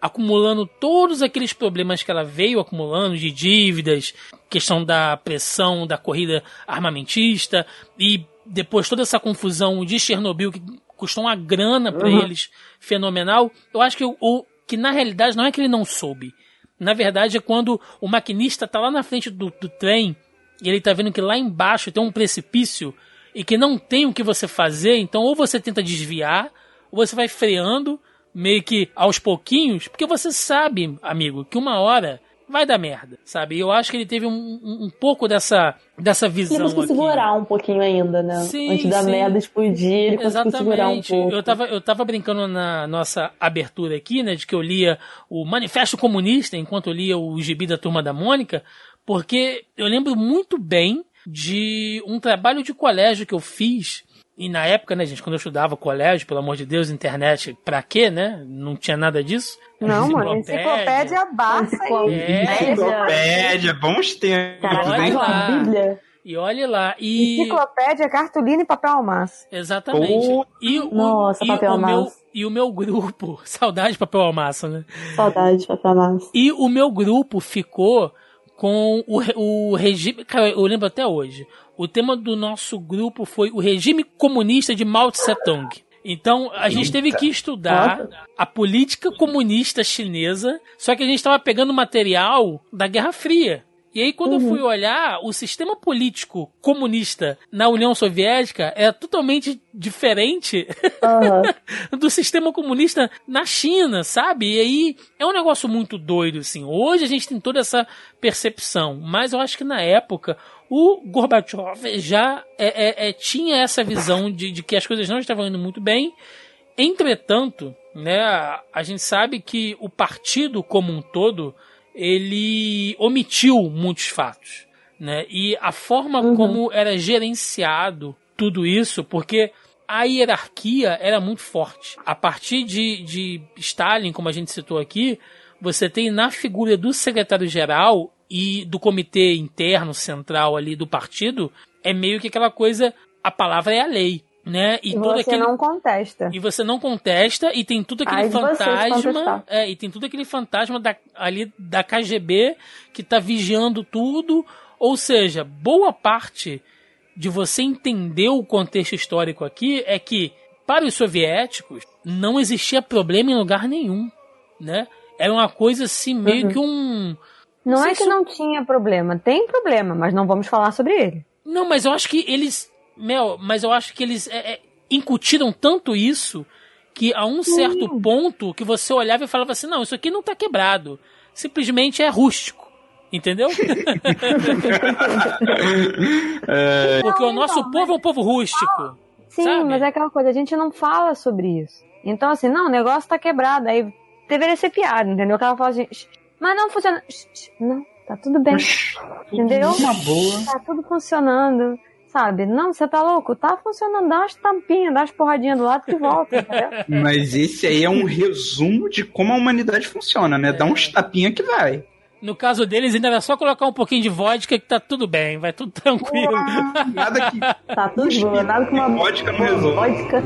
acumulando todos aqueles problemas que ela veio acumulando de dívidas, questão da pressão da corrida armamentista e depois toda essa confusão de Chernobyl que custou uma grana para Uhum. eles fenomenal. Eu acho que o, o- que na realidade não é que ele não soube. Na verdade é quando o maquinista tá lá na frente do, do trem e ele tá vendo que lá embaixo tem um precipício e que não tem o que você fazer, então ou você tenta desviar, ou você vai freando meio que aos pouquinhos, porque você sabe, amigo, que uma hora vai dar merda, sabe? E eu acho que ele teve um, um, um pouco dessa, dessa visão Ele conseguiu segurar um pouquinho ainda, né? Sim, Antes da sim. merda explodir, ele conseguiu segurar um Exatamente. pouco. eu, tava, eu tava brincando na nossa abertura aqui, né, de que eu lia o Manifesto Comunista enquanto eu lia o Gibi da Turma da Mônica, porque eu lembro muito bem de um trabalho de colégio que eu fiz. E na época, né, gente, quando eu estudava colégio, pelo amor de Deus, internet, pra quê, né? Não tinha nada disso. Não, mano, enciclopédia aí. É. Enciclopédia, bons tempos, hein? lá. bíblia. E olhe lá. E. Enciclopédia, cartolina e papel massa. Exatamente. Pô, E o, nossa, e papel o meu massa. E o meu grupo. Saudade de papel massa, né? Saudade, papel massa. E o meu grupo ficou com o, o regime. Cara, eu lembro até hoje. O tema do nosso grupo foi o regime comunista de Mao Tse Tung. Então, a gente teve que estudar a política comunista chinesa, só que a gente estava pegando material da Guerra Fria. E aí, quando eu fui olhar, o sistema político comunista na União Soviética é totalmente diferente Aham. do sistema comunista na China, sabe? E aí é um negócio muito doido, assim. Hoje a gente tem toda essa percepção, mas eu acho que na época o Gorbachev já é, é, é, tinha essa visão de, de que as coisas não estavam indo muito bem. Entretanto, né, a gente sabe que o partido como um todo ele omitiu muitos fatos, né? E a forma Uhum. como era gerenciado tudo isso, porque a hierarquia era muito forte. A partir de, de Stalin, como a gente citou aqui, você tem na figura do secretário-geral e do comitê interno central ali do partido, é meio que aquela coisa, a palavra é a lei, né? E, E você aquele não contesta. e você não contesta e tem tudo aquele Ai fantasma, é, e tem tudo aquele fantasma da, ali da KGB que tá vigiando tudo, ou seja, boa parte de você entender o contexto histórico aqui é que para os soviéticos não existia problema em lugar nenhum, né? Era uma coisa assim meio Uhum. que um Não é que não tinha problema. Tem problema, mas não vamos falar sobre ele. Não, mas eu acho que eles. Mel, mas eu acho que eles. é, é, incutiram tanto isso que a um certo ponto que você olhava e falava assim: não, isso aqui não tá quebrado. Simplesmente é rústico. Entendeu? Porque o nosso então, povo é um povo rústico. Sim, sabe? mas é aquela coisa, a gente não fala sobre isso. Então, assim, não, o negócio tá quebrado. Aí deveria ser piada, entendeu? Que ela fala assim, "Shh, mas não funciona. Não, tá tudo bem. Entendeu? Uma boa. Tá tudo funcionando. Sabe? Não, você tá louco? Tá funcionando, dá umas tampinhas, dá umas porradinhas do lado que volta, entendeu? Mas esse aí é um resumo de como a humanidade funciona, né? Dá uns tapinha que vai. No caso deles, ainda era só colocar um pouquinho de vodka que tá tudo bem, vai tudo tranquilo. Nada que Tá tudo boa, nada com uma vodka não resolve. vodka.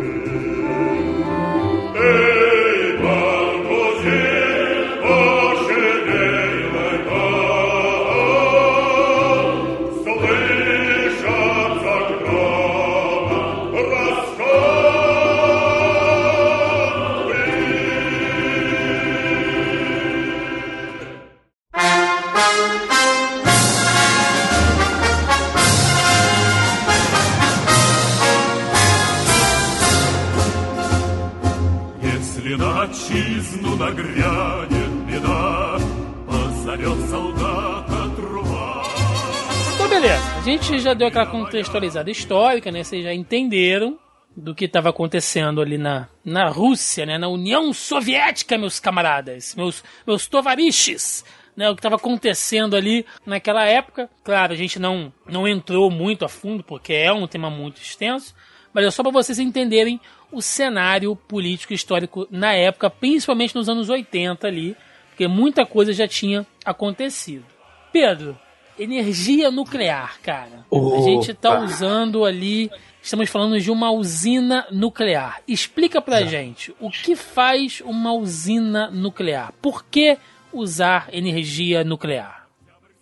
Deu aquela contextualizada histórica, né? Vocês já entenderam do que estava acontecendo ali na, na Rússia, né? Na União Soviética, meus camaradas, meus, meus tovariches. Né, o que estava acontecendo ali naquela época. Claro, a gente não, não entrou muito a fundo, porque é um tema muito extenso, mas é só para vocês entenderem o cenário político histórico na época, principalmente nos anos 80 ali, porque muita coisa já tinha acontecido. Pedro, energia nuclear, cara. A gente tá Opa. usando ali, estamos falando de uma usina nuclear. Explica pra gente, o que faz uma usina nuclear? Por que usar energia nuclear?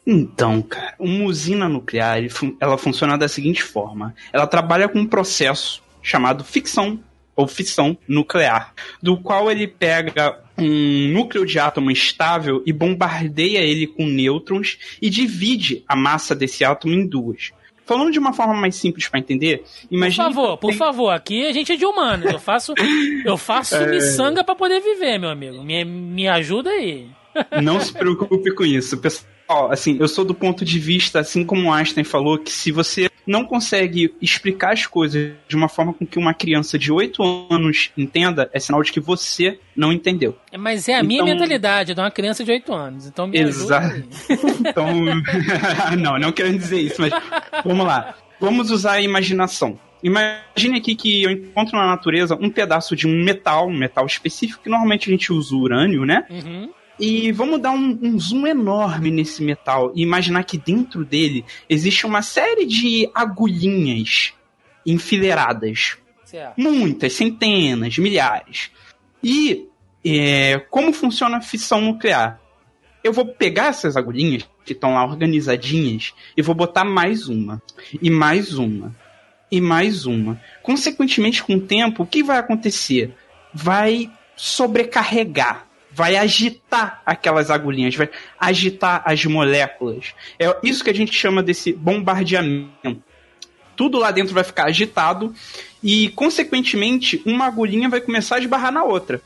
Então, cara, uma usina nuclear, ela funciona da seguinte forma. Ela trabalha com um processo chamado ficção ou fissão nuclear, do qual ele pega um núcleo de átomo estável e bombardeia ele com nêutrons e divide a massa desse átomo em duas. Falando de uma forma mais simples para entender, Por imagine favor, por tem- favor, aqui a gente é de humanos. Eu faço, eu faço miçanga pra poder viver, meu amigo. Me, me ajuda aí. Não se preocupe com isso. Pessoal, assim, eu sou do ponto de vista, assim como Einstein falou, que se você não consegue explicar as coisas de uma forma com que uma criança de 8 anos entenda, é sinal de que você não entendeu. Mas é a minha Então- mentalidade, de uma criança de 8 anos. Então me Exato. Então, não, não quero dizer isso, mas vamos lá. Vamos usar a imaginação. Imagine aqui que eu encontro na natureza um pedaço de um metal, um metal específico, que normalmente a gente usa o urânio, né? Uhum. E vamos dar um, um zoom enorme nesse metal e imaginar que dentro dele existe uma série de agulhinhas enfileiradas. Certo. Muitas, centenas, milhares. E é, como funciona a fissão nuclear? Eu vou pegar essas agulhinhas que estão lá organizadinhas e vou botar mais uma, e mais uma, e mais uma. Consequentemente, com o tempo, o que vai acontecer? Vai sobrecarregar, vai agitar aquelas agulhinhas, vai agitar as moléculas. É isso que a gente chama desse bombardeamento. Tudo lá dentro vai ficar agitado e, consequentemente, uma agulhinha vai começar a esbarrar na outra.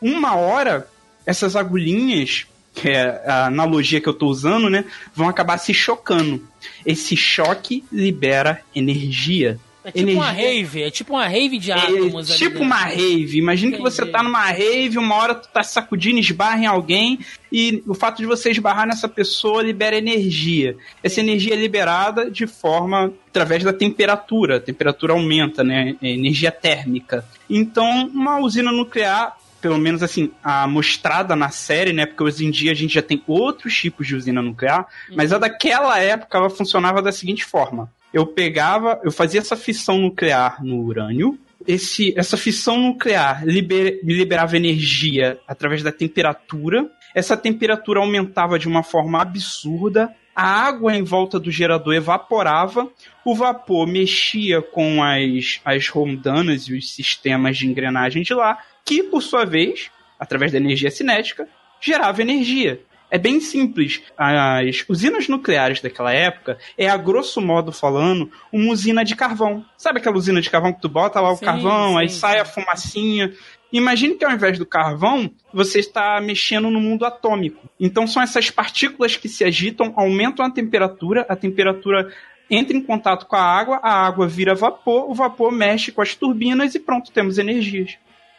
Uma hora, essas agulhinhas, que é a analogia que eu tô usando, né, vão acabar se chocando. Esse choque libera energia. É tipo uma Energia- rave, é tipo uma rave de É átomos ali tipo uma rave. Imagina que você tá numa rave, uma hora tu tá sacudindo, esbarra em alguém, e o fato de você esbarrar nessa pessoa libera energia. Essa energia é liberada de forma através da temperatura. A temperatura aumenta, né? É energia térmica. Então, uma usina nuclear. Pelo menos assim, a mostrada na série, né? Porque hoje em dia a gente já tem outros tipos de usina nuclear, mas a daquela época ela funcionava da seguinte forma: eu pegava, eu fazia essa fissão nuclear no urânio. Esse, essa fissão nuclear liber, liberava energia através da temperatura. Essa temperatura aumentava de uma forma absurda. A água em volta do gerador evaporava. O vapor mexia com as, as rondanas e os sistemas de engrenagem de lá, que por sua vez, através da energia cinética, gerava energia. É bem simples. As usinas nucleares daquela época é, a grosso modo falando, uma usina de carvão. Sabe aquela usina de carvão que tu bota lá o Sim, carvão, sim, aí sai a sim. fumacinha. Imagine que ao invés do carvão, você está mexendo no mundo atômico. Então são essas partículas que se agitam, aumentam a temperatura, a temperatura entra em contato com a água, a água vira vapor, o vapor mexe com as turbinas e pronto, temos energias.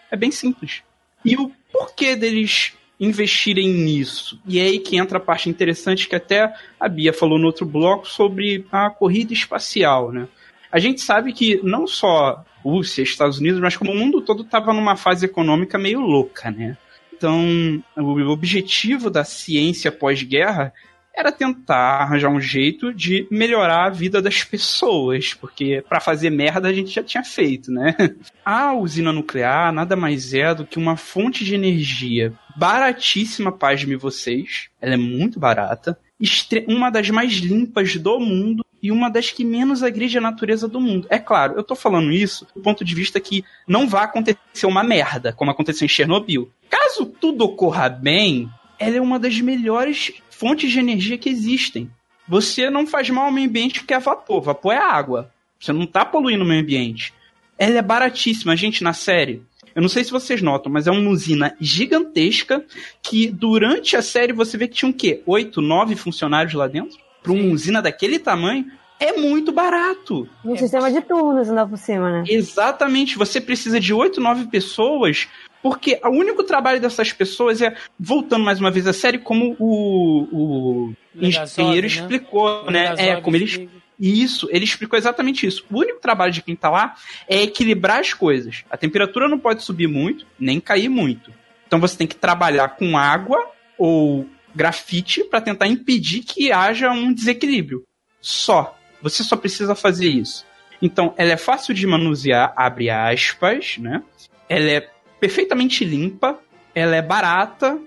É bem simples. E o porquê deles investirem nisso? E é aí que entra a parte interessante que até a Bia falou no outro bloco sobre a corrida espacial, né? A gente sabe que não só Rússia, Estados Unidos, mas como o mundo todo estava numa fase econômica meio louca, né? Então, o objetivo da ciência pós-guerra era tentar arranjar um jeito de melhorar a vida das pessoas, porque para fazer merda a gente já tinha feito, né? A usina nuclear nada mais é do que uma fonte de energia baratíssima, pasme vocês. Ela é muito barata, uma das mais limpas do mundo e uma das que menos agride a natureza do mundo. É claro, eu tô falando isso do ponto de vista que não vai acontecer uma merda, como aconteceu em Chernobyl. Caso tudo ocorra bem, ela é uma das melhores fontes de energia que existem. Você não faz mal ao meio ambiente porque é vapor. Vapor é água. Você não tá poluindo o meio ambiente. Ela é baratíssima, gente, na série. Eu não sei se vocês notam, mas é uma usina gigantesca que durante a série você vê que tinha o quê? Oito, nove funcionários lá dentro? Para uma usina daquele tamanho, é muito barato. Um sistema de turnos ainda por cima, né? Exatamente, você precisa de oito, nove pessoas, porque o único trabalho dessas pessoas é, voltando mais uma vez a série, como o, o engenheiro né? explicou, né? É, como ele explica. isso, ele explicou exatamente isso. O único trabalho de quem tá lá é equilibrar as coisas. A temperatura não pode subir muito, nem cair muito. Então você tem que trabalhar com água ou grafite para tentar impedir que haja um desequilíbrio. Só. Você só precisa fazer isso. Então, ela é fácil de manusear, abre aspas, né? Ela é perfeitamente limpa, ela é barata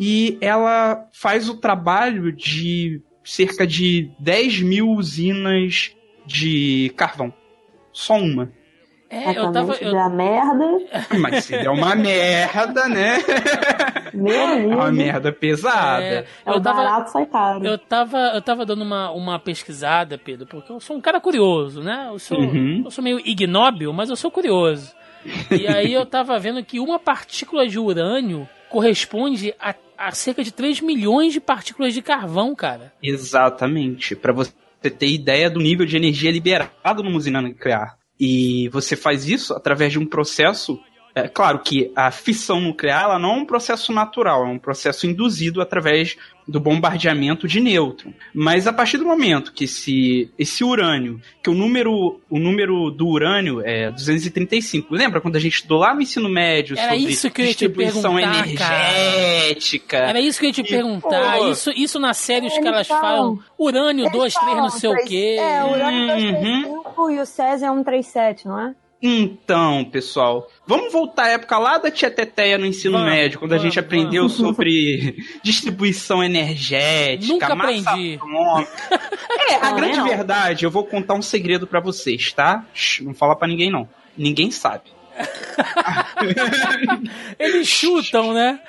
e ela faz o trabalho de cerca de 10 mil usinas de carvão. Só uma. É, eu tava. Eu, da merda. Mas se der uma merda, né? Meu É uma merda pesada. é, É eu o tava. barato sai caro. Eu tava, eu tava dando uma, uma pesquisada, Pedro, porque eu sou um cara curioso, né? Eu sou, Uhum. eu sou meio ignóbil, mas eu sou curioso. E aí eu tava vendo que uma partícula de urânio corresponde a, a cerca de 3 milhões de partículas de carvão, cara. Exatamente. Pra você ter ideia do nível de energia liberado numa usina nuclear. E você faz isso através de um processo. É claro que a fissão nuclear ela não é um processo natural, é um processo induzido através do bombardeamento de nêutron. Mas a partir do momento que esse, esse urânio, que o número, o número do urânio é 235, lembra quando a gente estudou lá no ensino médio Era sobre isso que eu ia te distribuição perguntar, energética? Era isso que eu ia te E, perguntar. pô, Isso, isso na série os caras falam- falam urânio Eles 2, 3, não falam sei o quê. É, o urânio Uhum. 235 e o Césio é 137, não é? Então, pessoal, vamos voltar à época lá da Tia Teteia no ensino Vamos, médio, quando a vamos, gente aprendeu sobre distribuição energética, Nunca massa aprendi. É, a Não, grande não. verdade, eu vou contar um segredo pra vocês, tá? Shh, não fala pra ninguém não. Ninguém sabe. Eles chutam, né?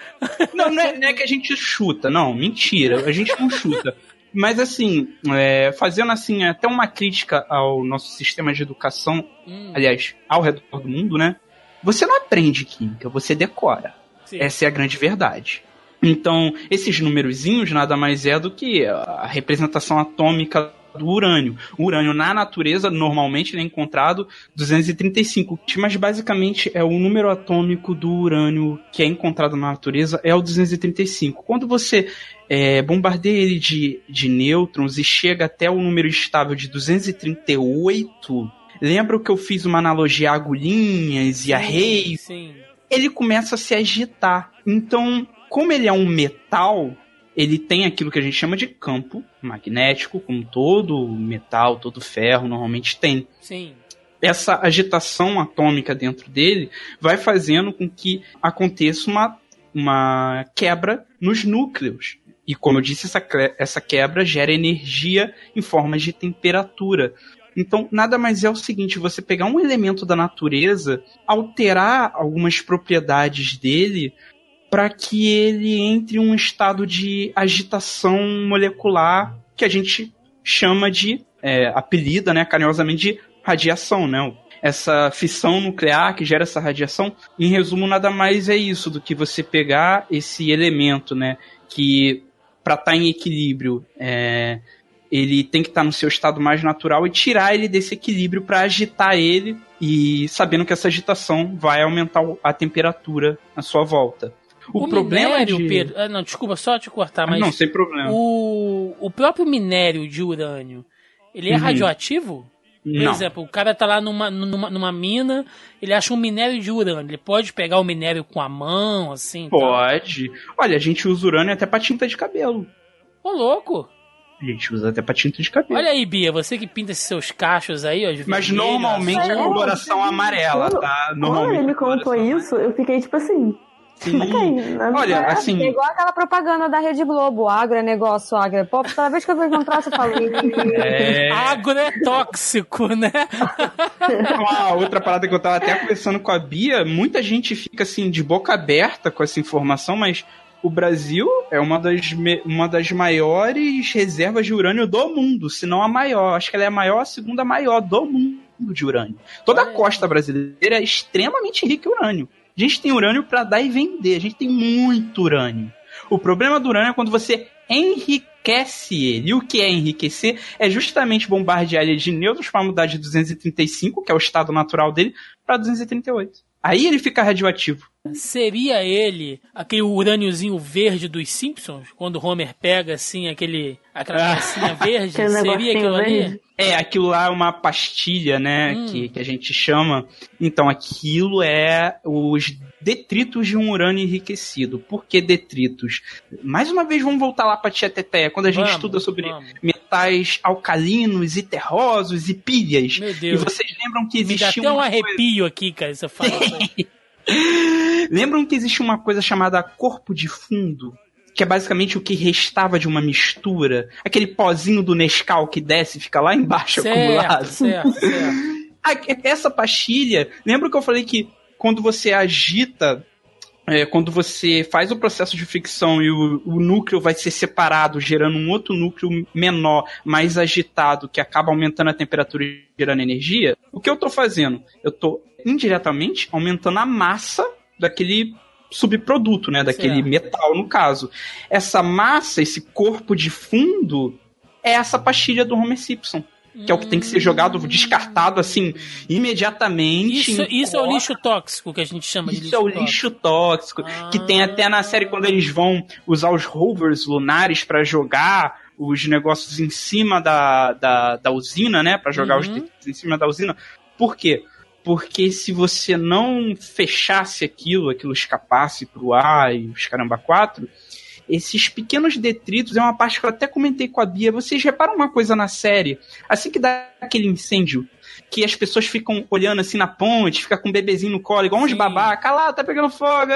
Não, não é, não é que a gente chuta, não, mentira, a gente não chuta. Mas assim, é, fazendo assim até uma crítica ao nosso sistema de educação, Hum, aliás, ao redor do mundo, né? Você não aprende química, você decora. sim. Essa é a grande verdade. Então, esses númerozinhos nada mais é do que a representação atômica do urânio. O urânio na natureza, normalmente, é encontrado 235, mas basicamente é o número atômico do urânio que é encontrado na natureza é o 235. Quando você é, bombardeia ele de, de nêutrons e chega até o número estável de 238, lembra que eu fiz uma analogia a agulhinhas e a reis? Sim. ele começa a se agitar. Então, como ele é um metal, ele tem aquilo que a gente chama de campo magnético, como todo metal, todo ferro normalmente tem. Sim. Essa agitação atômica dentro dele vai fazendo com que aconteça uma, uma quebra nos núcleos. E como eu disse, essa, essa quebra gera energia em forma de temperatura. Então, nada mais é o seguinte: você pegar um elemento da natureza, alterar algumas propriedades dele para que ele entre em um estado de agitação molecular que a gente chama de é, apelida, né, carinhosamente de radiação, né? Essa fissão nuclear que gera essa radiação, em resumo, nada mais é isso do que você pegar esse elemento, né, que para estar tá em equilíbrio, é, ele tem que estar tá no seu estado mais natural e tirar ele desse equilíbrio para agitar ele e sabendo que essa agitação vai aumentar a temperatura à sua volta. O, o problema minério, de... Pedro, ah, não, desculpa só te cortar, mas ah, não, sem problema. O, o próprio minério de urânio, ele é uhum. radioativo? Por não. exemplo, o cara tá lá numa, numa, numa, mina, ele acha um minério de urânio. Ele pode pegar o minério com a mão, assim? Pode. Tá? Olha, a gente usa urânio até pra tinta de cabelo. Ô, louco! A gente usa até pra tinta de cabelo. Olha aí, Bia, você que pinta esses seus cachos aí, ó. Mas vermelho, normalmente é a coloração amarela, tá? Normalmente. Quando ele me contou isso, eu fiquei tipo assim. Sim. Olha, assim. É igual aquela propaganda da Rede Globo, agro é negócio, agro é pop. Toda vez que eu vejo um troço, eu falo. É... Agro é tóxico, né? Uma outra parada que eu tava até conversando com a Bia, muita gente fica assim de boca aberta com essa informação, mas o Brasil é uma das, uma das maiores reservas de urânio do mundo, se não a maior. Acho que ela é a maior, a segunda maior do mundo de urânio. Toda a costa brasileira é extremamente rica em urânio. A gente tem urânio para dar e vender, a gente tem muito urânio. O problema do urânio é quando você enriquece ele. E o que é enriquecer? É justamente bombardear ele de nêutrons para mudar de 235, que é o estado natural dele, para 238. Aí ele fica radioativo. Seria ele aquele urâniozinho verde dos Simpsons? Quando o Homer pega assim aquele aquela pecinha verde? seria aquilo ali? É, aquilo lá é uma pastilha, né? Hum. Que, que a gente chama. Então, aquilo é os detritos de um urânio enriquecido. Por que detritos? Mais uma vez, vamos voltar lá para Tia Teteia, quando a gente vamos, estuda sobre vamos. metais alcalinos e terrosos e pilhas. Meu Deus. E vocês lembram que existia. Me dá até um arrepio coisa... aqui, cara, essa fala. lembram que existe uma coisa chamada corpo de fundo? Que é basicamente o que restava de uma mistura, aquele pozinho do Nescau que desce e fica lá embaixo certo, acumulado. Certo, certo. Essa pastilha, lembra que eu falei que quando você agita é, quando você faz o processo de fricção e o, o, núcleo vai ser separado, gerando um outro núcleo menor, mais agitado, que acaba aumentando a temperatura e gerando energia, o que eu estou fazendo? Eu estou indiretamente aumentando a massa daquele subproduto, né? Daquele certo. metal, no caso. Essa massa, esse corpo de fundo, é essa pastilha do Homer Simpson. Que é o que tem que ser jogado, descartado assim, imediatamente. Isso, isso é o lixo tóxico que a gente chama de lixo. Isso é o lixo tóxico. Ah. Que tem até na série quando eles vão usar os rovers lunares para jogar os negócios em cima da, da, da usina, né? para jogar uhum. os em cima da usina. Por quê? Porque se você não fechasse aquilo, aquilo escapasse para o ar e os caramba quatro, esses pequenos detritos é uma parte que eu até comentei com a Bia. Vocês reparam uma coisa na série? Assim que dá aquele incêndio, que as pessoas ficam olhando assim na ponte, fica com um bebezinho no colo, igual uns babacas, lá, tá pegando fogo,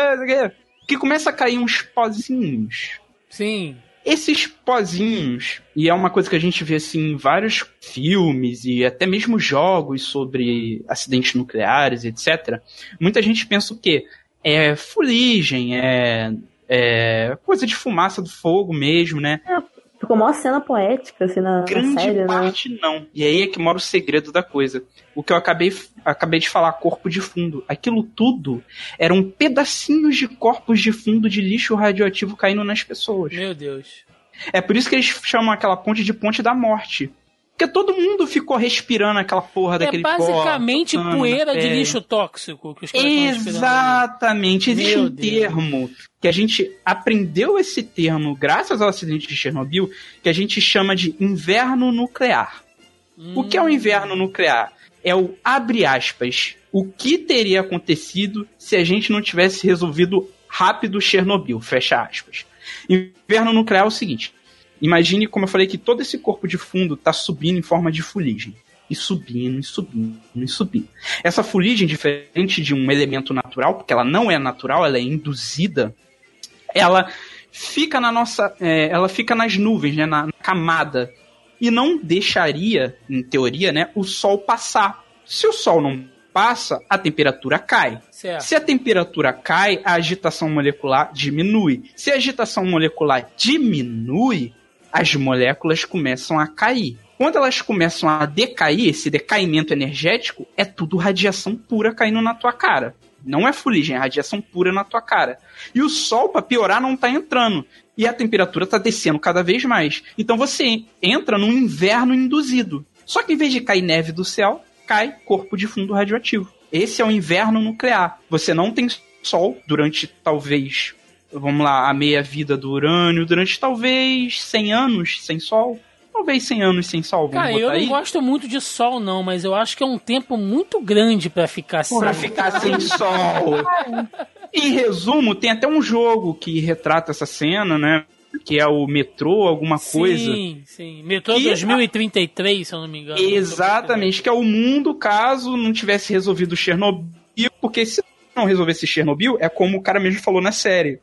que começa a cair uns pozinhos. Sim. Esses pozinhos, e é uma coisa que a gente vê assim em vários filmes e até mesmo jogos sobre acidentes nucleares, etc. Muita gente pensa o quê? É fuligem, é, é coisa de fumaça do fogo mesmo, né? É, ficou uma cena poética, assim, na, Grande na série, né? parte né? não. E aí é que mora o segredo da coisa. O que eu acabei, acabei de falar, corpo de fundo. Aquilo tudo eram pedacinhos de corpos de fundo de lixo radioativo caindo nas pessoas. Meu Deus. É por isso que eles chamam aquela ponte de ponte da morte. Porque todo mundo ficou respirando aquela porra daquele É basicamente corpo, poeira de lixo tóxico que os caras Exatamente. Existe Meu um Deus. termo que a gente aprendeu esse termo graças ao acidente de Chernobyl, que a gente chama de inverno nuclear. Hum. O que é o inverno nuclear? É o abre aspas. O que teria acontecido se a gente não tivesse resolvido rápido Chernobyl? Fecha aspas. Inverno nuclear é o seguinte: Imagine, como eu falei, que todo esse corpo de fundo está subindo em forma de fuligem. E subindo, e subindo, e subindo. Essa fuligem, diferente de um elemento natural, porque ela não é natural, ela é induzida, ela fica na nossa. É, ela fica nas nuvens, né, na, na e não deixaria, em teoria, né, o Sol passar. Se o Sol não passa, a temperatura cai. Certo. Se a temperatura cai, a agitação molecular diminui. Se a agitação molecular diminui, as moléculas começam a cair. Quando elas começam a decair, esse decaimento energético, é tudo radiação pura caindo na tua cara. Não é fuligem, é radiação pura na tua cara. E o sol, para piorar, não tá entrando. E a temperatura tá descendo cada vez mais. Então você entra num inverno induzido. Só que em vez de cair neve do céu, cai corpo de fundo radioativo. Esse é o inverno nuclear. Você não tem sol durante talvez, vamos lá, a meia vida do urânio, durante talvez 100 anos sem sol. Talvez 100 anos sem sol, vamos Cara, botar eu não aí. gosto muito de sol, não, mas eu acho que é um tempo muito grande pra ficar assim. Pra ficar sem sol. Em resumo, tem até um jogo que retrata essa cena, né? Que é o metrô, alguma coisa. Sim, sim. Metrô E- 2033, se eu não me engano. Exatamente, que é o mundo caso não tivesse resolvido Chernobyl, porque se não resolvesse Chernobyl, é como o cara mesmo falou na série.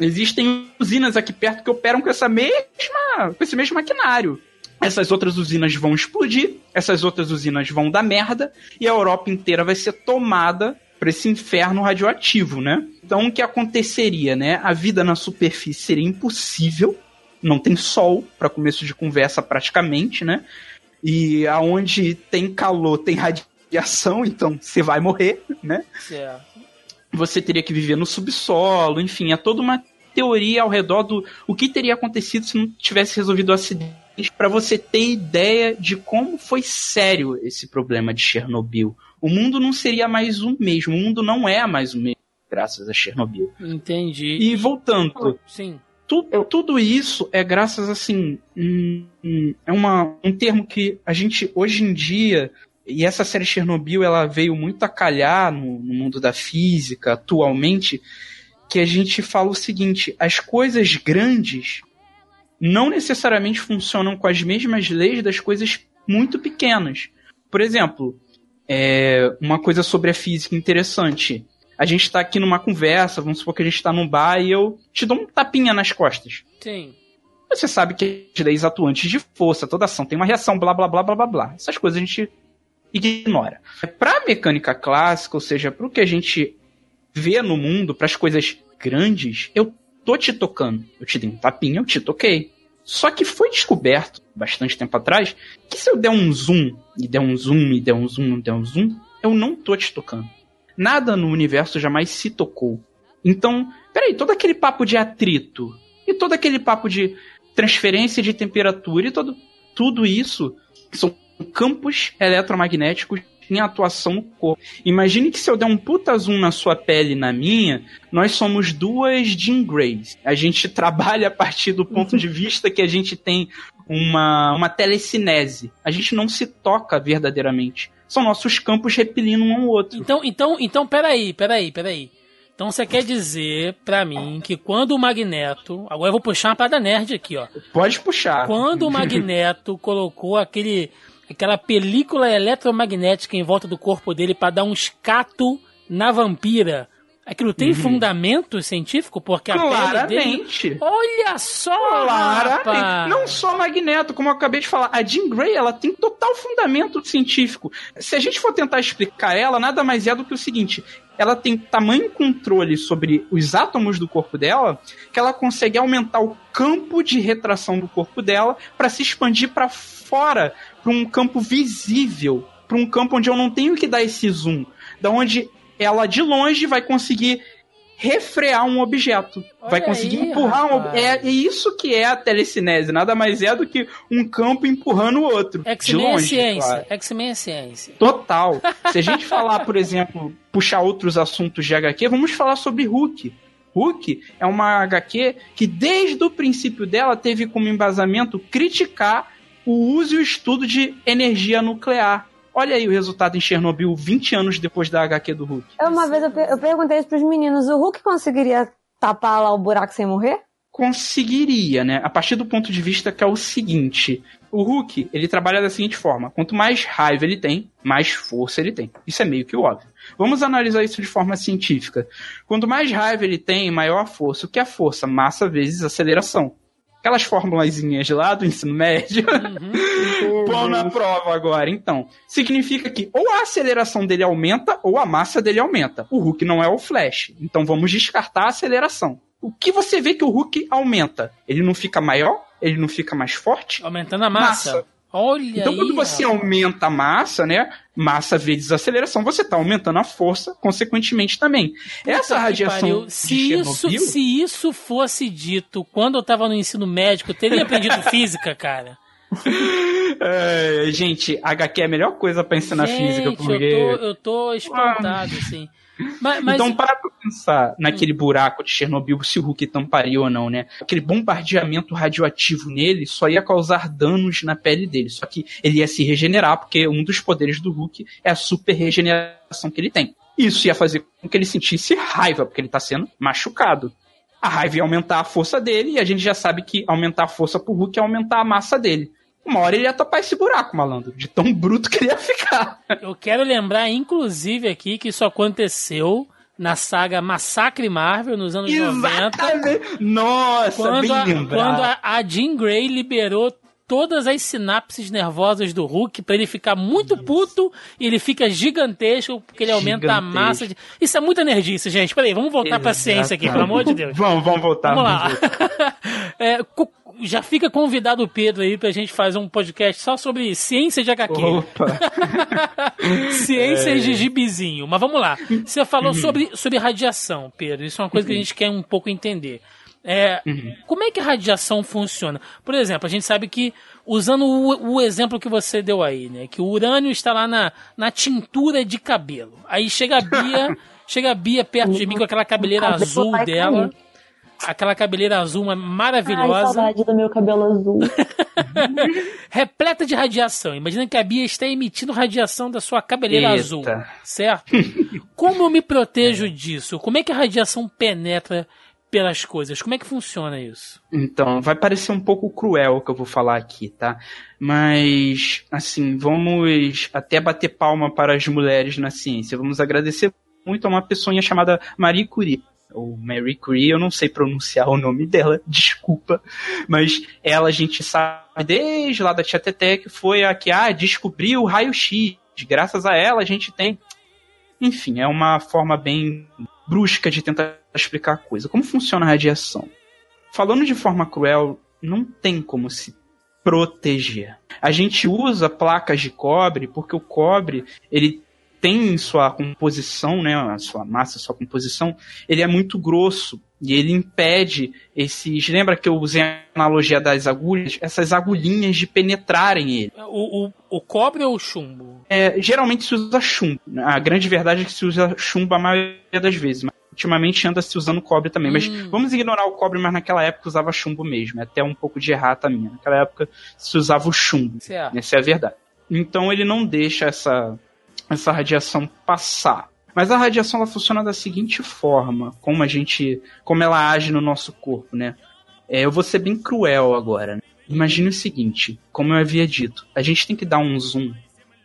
Existem usinas aqui perto que operam com essa mesma, com esse mesmo maquinário. Essas outras usinas vão explodir, essas outras usinas vão dar merda e a Europa inteira vai ser tomada por esse inferno radioativo, né? Então o que aconteceria, né? A vida na superfície seria impossível, não tem sol para começo de conversa praticamente, né? E aonde tem calor, tem radiação, então você vai morrer, né? Certo. Você teria que viver no subsolo, enfim, é toda uma teoria ao redor do o que teria acontecido se não tivesse resolvido o acidente, para você ter ideia de como foi sério esse problema de Chernobyl. O mundo não seria mais o mesmo, o mundo não é mais o mesmo graças a Chernobyl. Entendi. E voltando, Sim. tu- tudo isso é graças, assim. hum, hum, é uma, um termo que a gente, hoje em dia. E essa série Chernobyl, ela veio muito a calhar no, no mundo da física, atualmente. Que a gente fala o seguinte: as coisas grandes não necessariamente funcionam com as mesmas leis das coisas muito pequenas. Por exemplo, é, uma coisa sobre a física interessante. A gente tá aqui numa conversa, vamos supor que a gente tá num bar e eu te dou um tapinha nas costas. Sim. Você sabe que as leis atuantes de força, toda ação tem uma reação, blá blá blá blá blá blá. Essas coisas a gente ignora. Para a mecânica clássica, ou seja, para o que a gente vê no mundo, para as coisas grandes, eu tô te tocando. Eu te dei um tapinha, eu te toquei. Só que foi descoberto, bastante tempo atrás, que se eu der um zoom, e der um zoom, e der um zoom, e der um zoom, eu não tô te tocando. Nada no universo jamais se tocou. Então, peraí, todo aquele papo de atrito, e todo aquele papo de transferência de temperatura, e todo, tudo isso são campos eletromagnéticos em atuação no corpo. Imagine que se eu der um puta zoom na sua pele e na minha, nós somos duas Jean Greys. A gente trabalha a partir do ponto de vista que a gente tem uma, uma telecinese. A gente não se toca verdadeiramente. São nossos campos repelindo um ao outro. Então, então, então, peraí, peraí, peraí. Então você quer dizer pra mim que quando o Magneto. Agora eu vou puxar uma parada nerd aqui, ó. Pode puxar. Quando o Magneto colocou aquele, aquela película eletromagnética em volta do corpo dele pra dar um escato na vampira, aquilo tem fundamento científico? Porque a pele dele. Claramente. Olha só! Claramente. rapaz! Não só Magneto, como eu acabei de falar, a Jean Grey, ela tem total fundamento científico. Se a gente for tentar explicar ela, nada mais é do que o seguinte: ela tem tamanho controle sobre os átomos do corpo dela, que ela consegue aumentar o campo de retração do corpo dela para se expandir para fora, para um campo visível, para um campo onde eu não tenho que dar esse zoom, da onde ela de longe vai conseguir refrear um objeto. vai Olha conseguir aí, empurrar um rapaz. objeto. É isso que é a telecinese, nada mais é do que um campo empurrando o outro. de X-Men é longe, ciência. claro. X-Men é ciência. Total. Se a gente falar, por exemplo, puxar outros assuntos de HQ, vamos falar sobre Hulk. Hulk é uma HQ que desde o princípio dela teve como embasamento criticar o uso e o estudo de energia nuclear. Olha aí o resultado em Chernobyl 20 anos depois da HQ do Hulk. Eu, uma vez eu, per- eu perguntei isso pros meninos: o Hulk conseguiria tapar lá o buraco sem morrer? conseguiria, né? A partir do ponto de vista que é o seguinte: o Hulk, ele trabalha da seguinte forma: quanto mais raiva ele tem, mais força ele tem. Isso é meio que óbvio. Vamos analisar isso de forma científica. Quanto mais raiva ele tem, maior a força. O que é força? Massa vezes aceleração. Aquelas formulazinhas lá do ensino médio, Uhum. na prova agora. Então, significa que ou a aceleração dele aumenta ou a massa dele aumenta. O Hulk não é o Flash. Então vamos descartar a aceleração. O que você vê que o Hulk aumenta? Ele não fica maior? Ele não fica mais forte? Aumentando a massa. Massa. Olha Então, aí. quando você rapaz. aumenta a massa, né? Massa vezes aceleração, você está aumentando a força, consequentemente também. Essa Puta que radiação Se isso, se isso fosse dito quando eu tava no ensino médico, eu teria aprendido física, cara. é, gente, HQ é a melhor coisa pra ensinar Gente, física, porque... eu, tô, eu tô espantado, assim. Mas, mas Então, para pensar naquele buraco de Chernobyl, se o Hulk tamparia ou não, né? Aquele bombardeamento radioativo nele só ia causar danos na pele dele. Só que ele ia se regenerar, porque um dos poderes do Hulk é a super regeneração que ele tem. Isso ia fazer com que ele sentisse raiva, porque ele tá sendo machucado. A raiva ia aumentar a força dele, e a gente já sabe que aumentar a força pro Hulk é aumentar a massa dele. Uma hora ele ia tapar esse buraco, malandro, de tão bruto que ele ia ficar. eu quero lembrar, inclusive, aqui que isso aconteceu na saga Massacre Marvel nos anos 90. Exatamente. Nossa, Quando, bem a, lembrado. quando a, a Jean Grey liberou todas as sinapses nervosas do Hulk pra ele ficar muito puto e ele fica gigantesco porque ele aumenta a massa. De... Isso é muita nerdice, gente. Peraí, vamos voltar pra ciência aqui, pelo amor de Deus. Vamos, vamos voltar. Vamos lá. É, já fica convidado o Pedro aí pra gente fazer um podcast só sobre ciência de HQ. Opa. Ciências de gibizinho. Mas vamos lá. Você falou Uhum. sobre, sobre radiação, Pedro. Isso é uma coisa que a gente quer um pouco entender. É, Uhum. Como é que a radiação funciona? Por exemplo, a gente sabe que, usando o, o exemplo que você deu aí, né? Que o urânio está lá na, na tintura de cabelo. Aí chega a Bia, chega a Bia perto de mim com aquela cabeleira azul dela. cair. Aquela cabeleira azul uma Ai, maravilhosa. saudade do meu cabelo azul. repleta de radiação. Imagina que a Bia está emitindo radiação da sua cabeleira Eita. azul, certo? Como eu me protejo disso? Como é que a radiação penetra pelas coisas? Como é que funciona isso? Então, vai parecer um pouco cruel o que eu vou falar aqui, tá? Mas, assim, vamos até bater palma para as mulheres na ciência. Vamos agradecer muito a uma pessoa chamada Marie Curie. Ou Marie Curie, eu não sei pronunciar o nome dela, desculpa. Mas ela, a gente sabe desde lá da Tia Teté, que foi a que ah, descobriu o raio-x. Graças a ela, a gente tem. Enfim, é uma forma bem brusca de tentar explicar a coisa. Como funciona a radiação? Falando de forma cruel, não tem como se proteger. A gente usa placas de cobre porque o cobre, ele tem em sua composição, né, a sua massa, a sua composição, ele é muito grosso e ele impede esses. Lembra que eu usei a analogia das agulhas? Essas agulhinhas de penetrarem ele. O, o, o cobre ou o chumbo? É, geralmente se usa chumbo. A grande verdade é que se usa chumbo a maioria das vezes. Mas ultimamente anda se usando cobre também. Mas Hum. vamos ignorar o cobre, mas naquela época usava chumbo mesmo. É até um pouco de errata minha. Naquela época se usava o chumbo. Certo. Essa é a verdade. Então ele não deixa essa, essa radiação passar. Mas a radiação ela funciona da seguinte forma, como a gente, como ela age no nosso corpo, né? É, eu vou ser bem cruel agora. Né? Imagine o seguinte, como eu havia dito, a gente tem que dar um zoom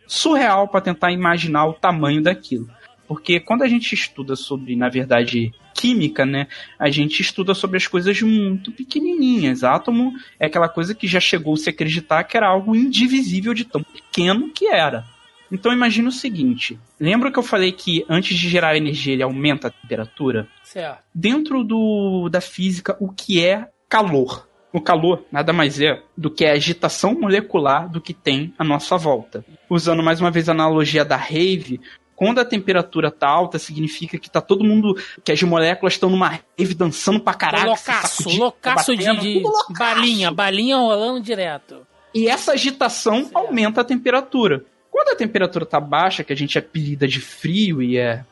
surreal para tentar imaginar o tamanho daquilo. Porque quando a gente estuda sobre, na verdade, química, né, a gente estuda sobre as coisas muito pequenininhas. Átomo é aquela coisa que já chegou a se acreditar que era algo indivisível de tão pequeno que era. Então imagine o seguinte: lembra que eu falei que antes de gerar energia ele aumenta a temperatura? Certo. Dentro do, da física, o que é calor? O calor nada mais é do que a agitação molecular do que tem à nossa volta. Usando mais uma vez a analogia da rave, quando a temperatura tá alta, significa que tá todo mundo, que as moléculas estão numa rave dançando pra caralho. loucaço, sacudindo, loucaço de, batendo, de tudo loucaço. balinha, balinha rolando direto. E essa agitação Certo. aumenta a temperatura. Quando a temperatura tá baixa, que a gente apelida de frio, e é.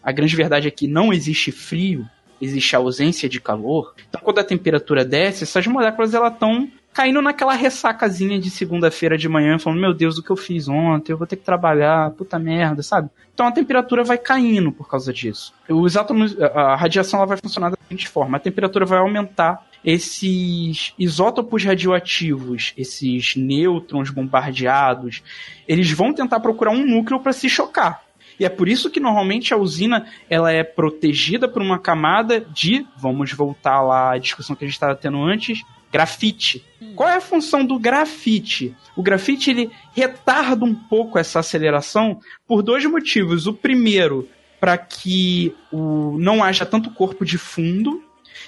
A grande verdade é que não existe frio, existe ausência de calor. Então, quando a temperatura desce, essas moléculas estão caindo naquela ressacazinha de segunda-feira de manhã, falando: Meu Deus, o que eu fiz ontem? Eu vou ter que trabalhar, puta merda, sabe? Então a temperatura vai caindo por causa disso. Os átomos, a radiação ela vai funcionar da seguinte forma: a temperatura vai aumentar. Esses isótopos radioativos, esses nêutrons bombardeados, eles vão tentar procurar um núcleo para se chocar. E é por isso que normalmente a usina ela é protegida por uma camada de, vamos voltar lá à discussão que a gente estava tendo antes, grafite. Qual é a função do grafite? O grafite ele retarda um pouco essa aceleração por dois motivos. O primeiro, para que o, não haja tanto corpo de fundo.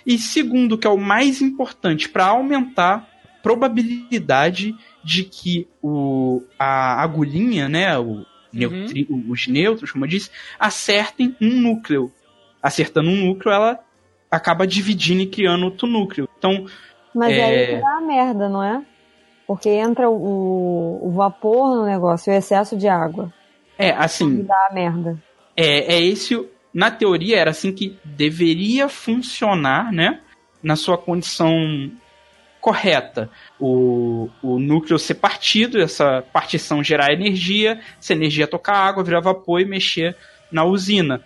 E segundo, que é o mais importante, para aumentar a probabilidade de que o, a agulhinha, né, o, neutri, os nêutrons, como eu disse, acertem um núcleo. Acertando um núcleo, ela acaba dividindo e criando outro núcleo. Então, Mas É. aí que dá a merda, não é? Porque entra o, o vapor no negócio, o excesso de água. é assim, dá a merda. é, é esse. Na teoria, era assim que deveria funcionar, né? Na sua condição correta. O, o núcleo ser partido, essa partição gerar energia, essa energia tocar água, virar vapor e mexer na usina.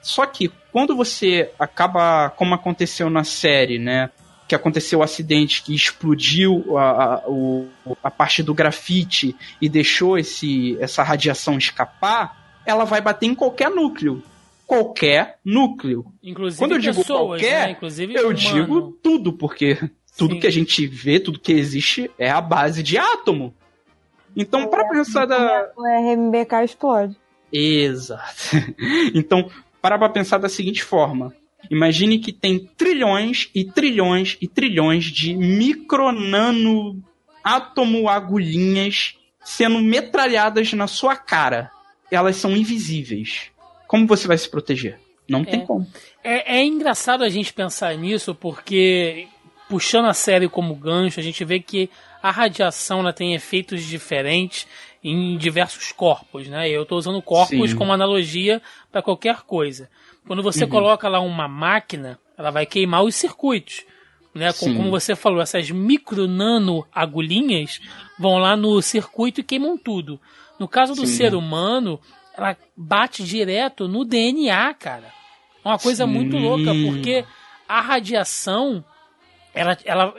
Só que quando você acaba, como aconteceu na série, né? Que aconteceu o acidente que explodiu a, a, o- a parte do grafite e deixou esse, essa radiação escapar, ela vai bater em qualquer núcleo. Qualquer núcleo. Inclusive Quando eu digo pessoas, qualquer, né? Inclusive Eu humano. digo tudo, porque tudo Sim. que a gente vê, tudo que existe é a base de átomo. Então, para pensar da. O RMBK explode. Exato. Então, para pra pensar da seguinte forma. Imagine que tem trilhões e trilhões e trilhões de micronano átomo agulhinhas sendo metralhadas na sua cara. Elas são invisíveis. Como você vai se proteger? Não tem É. como. É, é engraçado a gente pensar nisso, porque puxando a série como gancho, a gente vê que a radiação ela tem efeitos diferentes em diversos corpos, né? Eu estou usando corpos Sim. como analogia para qualquer coisa. Quando você Uhum. coloca lá uma máquina, ela vai queimar os circuitos. Né? Com- Sim. Como você falou, essas micro nano agulhinhas vão lá no circuito e queimam tudo. No caso do Sim. ser humano, ela bate direto no DNA, cara. É uma coisa Sim. muito louca, porque a radiação, ela, ela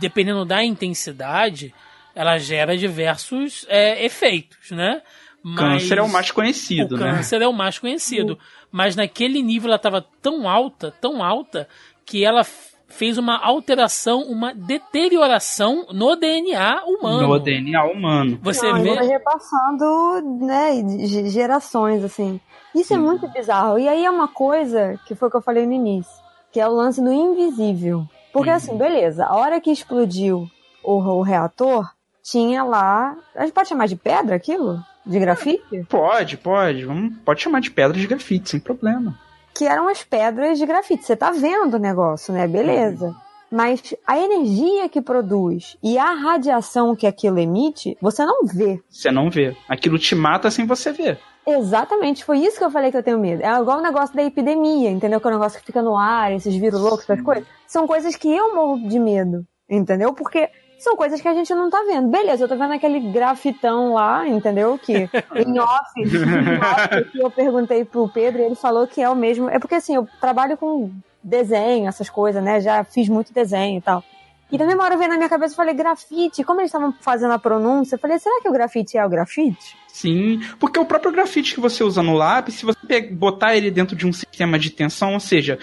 dependendo da intensidade, ela gera diversos é, efeitos, né? Mas Câncer é o mais conhecido, o né? câncer é o mais conhecido. Mas naquele nível ela estava tão alta, tão alta, que ela fez uma alteração, uma deterioração no DNA humano. No DNA humano. Você Não, vê. repassando, né, de- gerações, assim. Isso é muito bizarro. E aí é uma coisa que foi o que eu falei no início, que é o lance do invisível. Porque Uhum. assim, beleza, a hora que explodiu o, o reator, tinha lá. A gente pode chamar de pedra aquilo? De grafite? Pode, pode. Vamos, pode chamar de pedra de grafite, sem problema. que eram as pedras de grafite. Você tá vendo o negócio, né? Beleza. Mas a energia que produz e a radiação que aquilo emite, você não vê. Você não vê. Aquilo te mata sem você ver. Exatamente, foi isso que eu falei que eu tenho medo. É igual o negócio da epidemia, entendeu? Que é o negócio que fica no ar, esses vírus loucos, essas coisas. São coisas que eu morro de medo, entendeu? Porque são coisas que a gente não tá vendo. Beleza, eu tô vendo aquele grafitão lá, entendeu? Que em off, em off que eu perguntei pro Pedro e ele falou que é o mesmo. É porque assim, eu trabalho com desenho, essas coisas, né? Já fiz muito desenho e tal. E na mesma hora veio na minha cabeça, eu falei grafite. Como eles estavam fazendo a pronúncia, eu falei, será que o grafite é o grafite? Sim, porque o próprio grafite que você usa no lápis, se você botar ele dentro de um sistema de tensão, ou seja,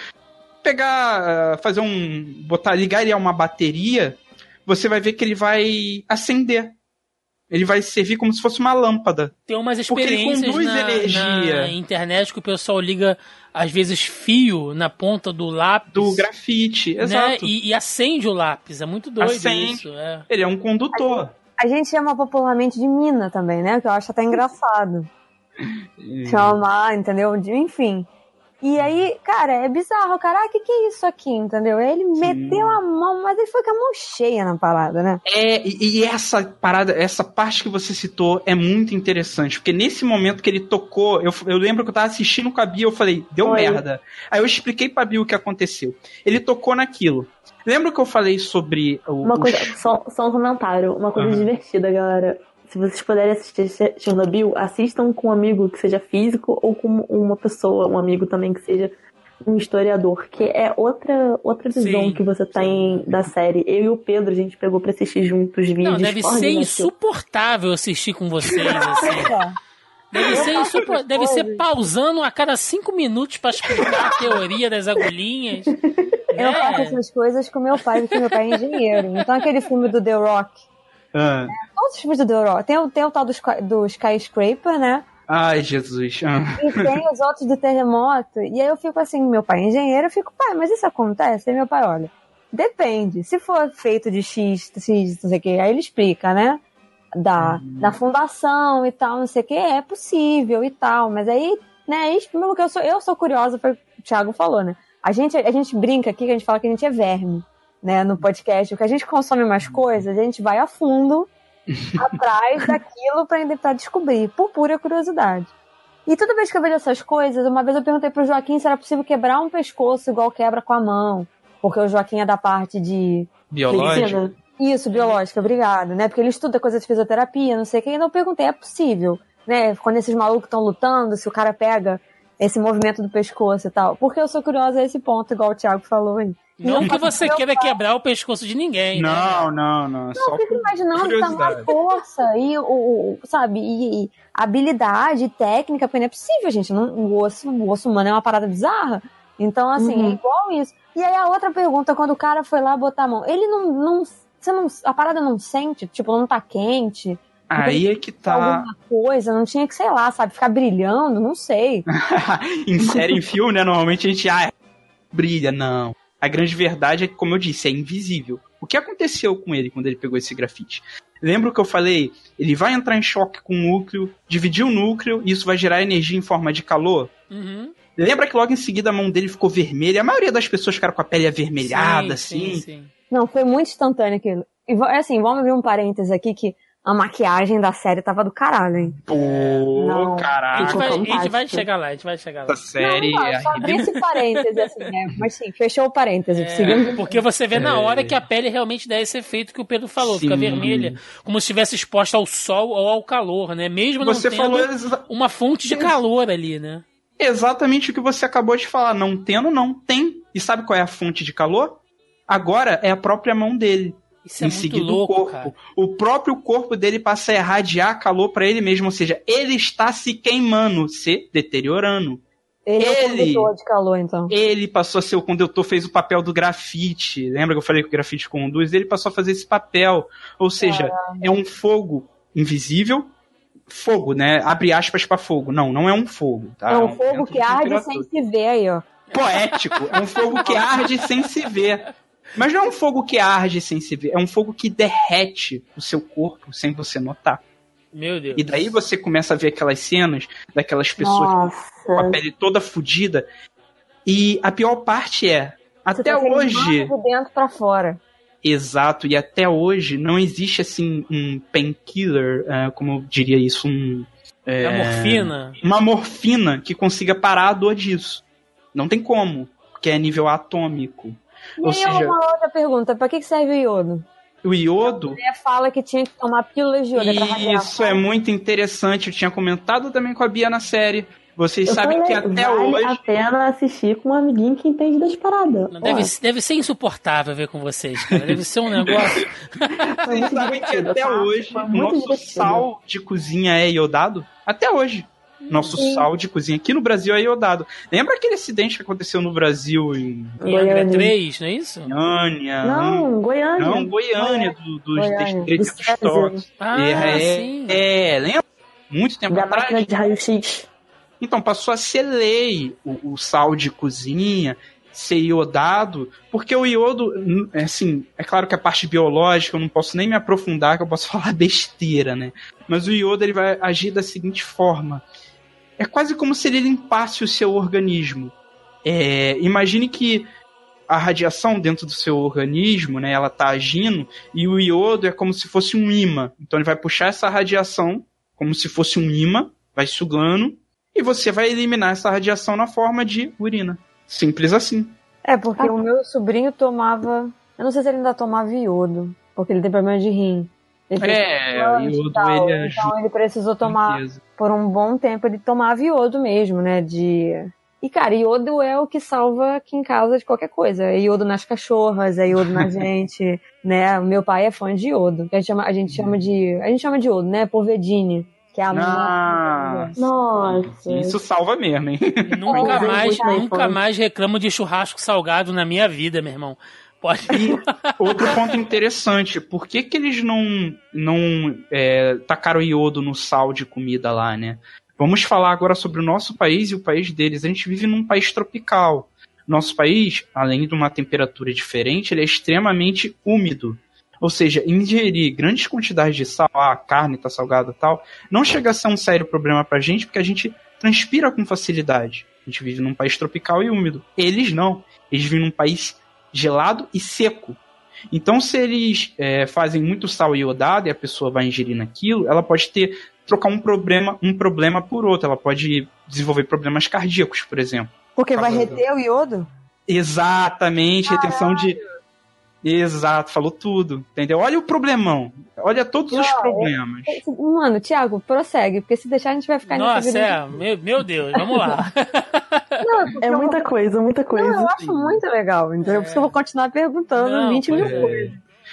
pegar, ah, fazer um, botar, ligar ele a uma bateria, você vai ver que ele vai acender. Ele vai servir como se fosse uma lâmpada. Tem umas Porque ele experiências conduz na, energia. na internet que o pessoal liga, às vezes, fio na ponta do lápis. Do grafite, né? exato. E, e acende o lápis. É muito doido Acende. isso. É. Ele é um condutor. A gente chama popularmente de mina também, né? Que eu acho até engraçado. Chamar, entendeu? De- enfim. E aí, cara, é bizarro. Cara, o que, que é isso aqui, entendeu? Aí Ele meteu a mão, mas ele foi com a mão cheia na parada, né? É, e, e essa parada, essa parte que você citou é muito interessante, porque nesse momento que ele tocou, eu, eu lembro que eu tava assistindo com a Bia, eu falei, deu Oi. merda. Aí eu expliquei pra Bia o que aconteceu. Ele tocou naquilo. Lembra que eu falei sobre o. Uma o coisa, só, só um comentário, uma coisa Aham. divertida, galera. Se vocês puderem assistir Cher- Chernobyl, assistam com um amigo que seja físico ou com uma pessoa, um amigo também que seja um historiador, que é outra, outra visão Sim, que você tem da série. Eu e o Pedro, a gente pegou pra assistir juntos vídeos. Não, deve ser insuportável assistir com vocês, assim. Deve ser, insupo- deve ser pausando a cada cinco minutos pra explicar a teoria das agulhinhas. Eu É. faço essas coisas com meu pai, porque meu pai é engenheiro. Então aquele filme do The Rock. Ah. Todos os filmes do Rock. Tem, o- tem o tal do, do Skyscraper, né? Ai, Jesus. Ah. E tem os outros do terremoto. E aí eu fico assim, meu pai é engenheiro, eu fico, pai, mas isso acontece? Aí meu pai, olha, depende. Se for feito de X, X, não sei o que, aí ele explica, né? Da, da fundação e tal, não sei o que, é possível e tal. Mas aí, né, isso mesmo que eu sou, eu sou curiosa, foi o que o Thiago falou, né? A gente, a gente brinca aqui que a gente fala que a gente é verme, né, no podcast. Porque a gente consome umas coisas, a gente vai a fundo atrás daquilo tentar descobrir, por pura curiosidade. E toda vez que eu vejo essas coisas, uma vez eu perguntei pro Joaquim se era possível quebrar um pescoço igual quebra com a mão. Porque o Joaquim é da parte de. Biológico. Medicina. Isso, biológica, obrigado, né? Porque ele estuda coisa de fisioterapia, não sei o que. Então eu perguntei, é possível, né? Quando esses malucos estão lutando, se o cara pega esse movimento do pescoço e tal. Porque eu sou curiosa a esse ponto, igual o Thiago falou aí. Não que você queira pai- quebrar o pescoço de ninguém, né? Não, não, não. é Não, Só eu fico imaginando o tamanho curiosidade. força e o, o- sabe, e, e habilidade, técnica, porque não é possível, gente. Não, o, osso, o osso humano é uma parada bizarra. Então, assim, Uhum. é igual isso. E aí a outra pergunta, quando o cara foi lá botar a mão, ele não. não você não a parada não sente, tipo, não tá quente, Aí é que tá. alguma coisa, não tinha que, sei lá, sabe, ficar brilhando, não sei. em série, em filme, né? Normalmente a gente, ah, brilha. Não. A grande verdade é que, como eu disse, é invisível. O que aconteceu com ele quando ele pegou esse grafite? Lembra o que eu falei? Ele vai entrar em choque com o núcleo, dividir o núcleo, e isso vai gerar energia em forma de calor? Uhum. Lembra que logo em seguida a mão dele ficou vermelha? A maioria das pessoas ficaram com a pele avermelhada, Sim, assim. sim, sim. Não, foi muito instantâneo aquilo. E é assim, vamos abrir um parênteses aqui que a maquiagem da série tava do caralho, hein? Pô, Não. A gente, caralho. vai, a gente vai chegar lá, a gente vai chegar lá. Essa série não, não, é só abrir esse parêntese, assim, né? Mas sim, fechou o parêntese. É, porque você vê na É. hora que a pele realmente dá esse efeito que o Pedro falou, fica Sim. vermelha, como se estivesse exposta ao sol ou ao calor, né? Mesmo não Você tendo falou exa- uma fonte de calor ali, né? exatamente o que você acabou de falar. Não tendo, não tem. E sabe qual é a fonte de calor? Agora é a própria mão dele. Isso é em muito seguida louco, o corpo. cara. O próprio corpo dele passa a irradiar calor pra ele mesmo, ou seja, ele está se queimando, se deteriorando. Ele, é o Ele- condutor de calor, então. Ele passou a ser o condutor, fez o papel do grafite. Lembra que eu falei que o grafite conduz? Ele passou a fazer esse papel. Ou seja, é um fogo invisível. Fogo, né? Abre aspas pra fogo. Não, não é um fogo, tá? é um fogo de que arde sem se ver aí, ó. Poético. É um fogo que arde sem se ver. Mas não é um fogo que arde sem se ver. É um fogo que derrete o seu corpo sem você notar. Meu Deus. E daí você começa a ver aquelas cenas daquelas pessoas com a Nossa. pele toda fodida. E a pior parte é, Você até tá hoje, De dentro pra fora. exato, e até hoje não existe assim um painkiller, é, como eu diria isso, um, é, morfina. uma morfina que consiga parar a dor disso. Não tem como, porque é nível atômico. E Ou aí seja- uma outra pergunta, pra que serve o iodo? O iodo, Ele fala que tinha que tomar pílulas de iodo isso é muito interessante. Eu tinha comentado também com a Bia na série. Vocês Eu sabem que até vale hoje. a pena assistir com um amiguinho que entende das paradas. Deve, deve ser insuportável ver com vocês, cara. Deve ser um negócio. Vocês muito sabem que até tá? hoje Foi o muito nosso divertido. sal de cozinha é iodado? Até hoje. Nosso Sim. sal de cozinha aqui no Brasil é iodado. Lembra aquele acidente que aconteceu no Brasil em Em Angra Goiânia. 3, não é isso? Goiânia? Não, Goiânia. Não, Goiânia, do, dos Goiânia. históricos. Ah, é, sim. é, lembra? Muito tempo Da atrás. máquina de raio-x. Então, passou a ser lei o, o sal de cozinha ser iodado, porque o iodo, é assim, é claro que a parte biológica eu não posso nem me aprofundar, que eu posso falar besteira, né? Mas o iodo ele vai agir da seguinte forma: é quase como se ele limpasse o seu organismo. É, imagine que a radiação dentro do seu organismo, né, ela tá agindo e o iodo é como se fosse um imã. Então ele vai puxar essa radiação como se fosse um imã, vai sugando e você vai eliminar essa radiação na forma de urina. Simples assim. É, porque o meu sobrinho tomava. Eu não sei se ele ainda tomava iodo, porque ele tem problema de rim. É, iodo tal, ele ajuda. Então ele precisou tomar certeza. por um bom tempo ele tomava iodo mesmo, né? De. E, cara, iodo é o que salva aqui em casa de qualquer coisa. É iodo nas cachorras, é iodo na gente, né? O meu pai é fã de iodo. A gente chama, a gente chama de. A gente chama de iodo, né? Porvedine. Que é a Ah, Nossa. isso salva mesmo, hein? Nunca Ai, mais, ai, nunca mais reclamo de churrasco salgado na minha vida, meu irmão. Pode. E outro ponto interessante, por que, que eles não, não é, tacaram iodo no sal de comida lá, né? Vamos falar agora sobre o nosso país e o país deles. A gente vive num país tropical. Nosso país, além de uma temperatura diferente, ele é extremamente úmido. Ou seja, ingerir grandes quantidades de sal, ah, a carne tá salgada e tal, não chega a ser um sério problema pra gente, porque a gente transpira com facilidade. A gente vive num país tropical e úmido. Eles não. Eles vivem num país gelado e seco. Então, se eles é, fazem muito sal iodado e a pessoa vai ingerir naquilo, ela pode ter trocar um problema, um problema por outro. Ela pode desenvolver problemas cardíacos, por exemplo. Porque vai reter o iodo? Exatamente, retenção de. Exato, falou tudo. Entendeu? Olha o problemão. Olha todos os Não, problemas. Mano, Thiago, prossegue, porque se deixar a gente vai ficar Nossa, vida. é. Meu, meu Deus, vamos lá. Não, É eu- muita coisa, muita coisa. Não, eu acho muito legal, isso que eu vou continuar perguntando Não, 20 mil é. coisas.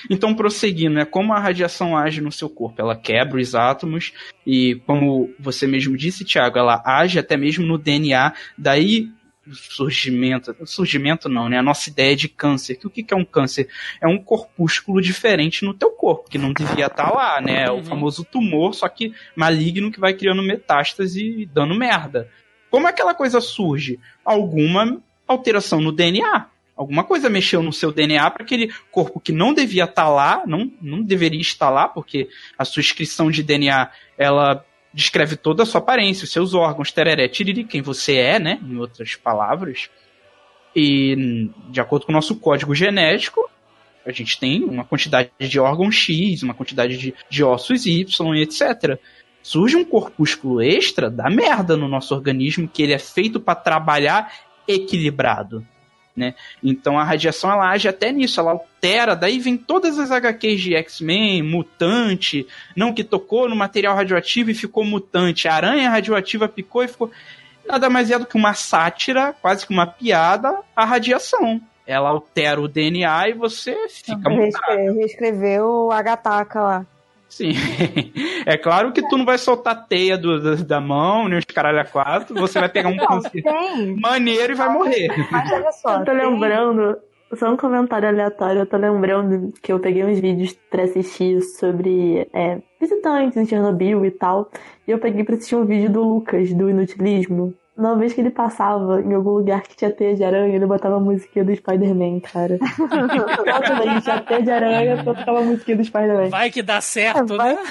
Então, prosseguindo, é como a radiação age no seu corpo. Ela quebra os átomos e, como você mesmo disse, Tiago, ela age até mesmo no DNA. Daí surgimento, surgimento não, né? A nossa ideia de câncer. Que o que que é um câncer? É um corpúsculo diferente no teu corpo, que não devia estar lá, né? É Uhum. O famoso tumor, só que maligno que vai criando metástase e dando merda. Como aquela coisa surge? Alguma alteração no DNA. Alguma coisa mexeu no seu DNA para aquele corpo que não devia estar lá, não, não deveria estar lá, porque a sua inscrição de DNA ela descreve toda a sua aparência, os seus órgãos, tereré, tiriri, quem você é, né? Em outras palavras. E de acordo com o nosso código genético, a gente tem uma quantidade de órgãos X, uma quantidade de, de ossos Y etc. Surge um corpúsculo extra, dá merda no nosso organismo, que ele é feito para trabalhar equilibrado. Né? Então a radiação ela age até nisso, ela altera, daí vem todas as HQs de X-Men, mutante, não que tocou no material radioativo e ficou mutante, a aranha radioativa picou e ficou. Nada mais é do que uma sátira, quase que uma piada, à radiação. Ela altera o DNA e você fica mutado. Reescreveu a gataca lá. Sim. É claro que tu não vai soltar teia do, da, da mão, nem os caralho a quatro, você vai pegar um Não, maneiro e vai morrer. Mas olha só. Eu tô tem- lembrando, só um comentário aleatório, eu tô lembrando que eu peguei uns vídeos pra assistir sobre é, visitantes em Chernobyl e tal, e eu peguei pra assistir um vídeo do Lucas, do Inutilismo. Uma vez que ele passava em algum lugar que tinha teia de aranha, ele botava a musiquinha do Spider-Man, cara. Nossa, daí tinha teia de aranha, tocava a musiquinha do Spider-Man. Vai que dá certo, Vai né?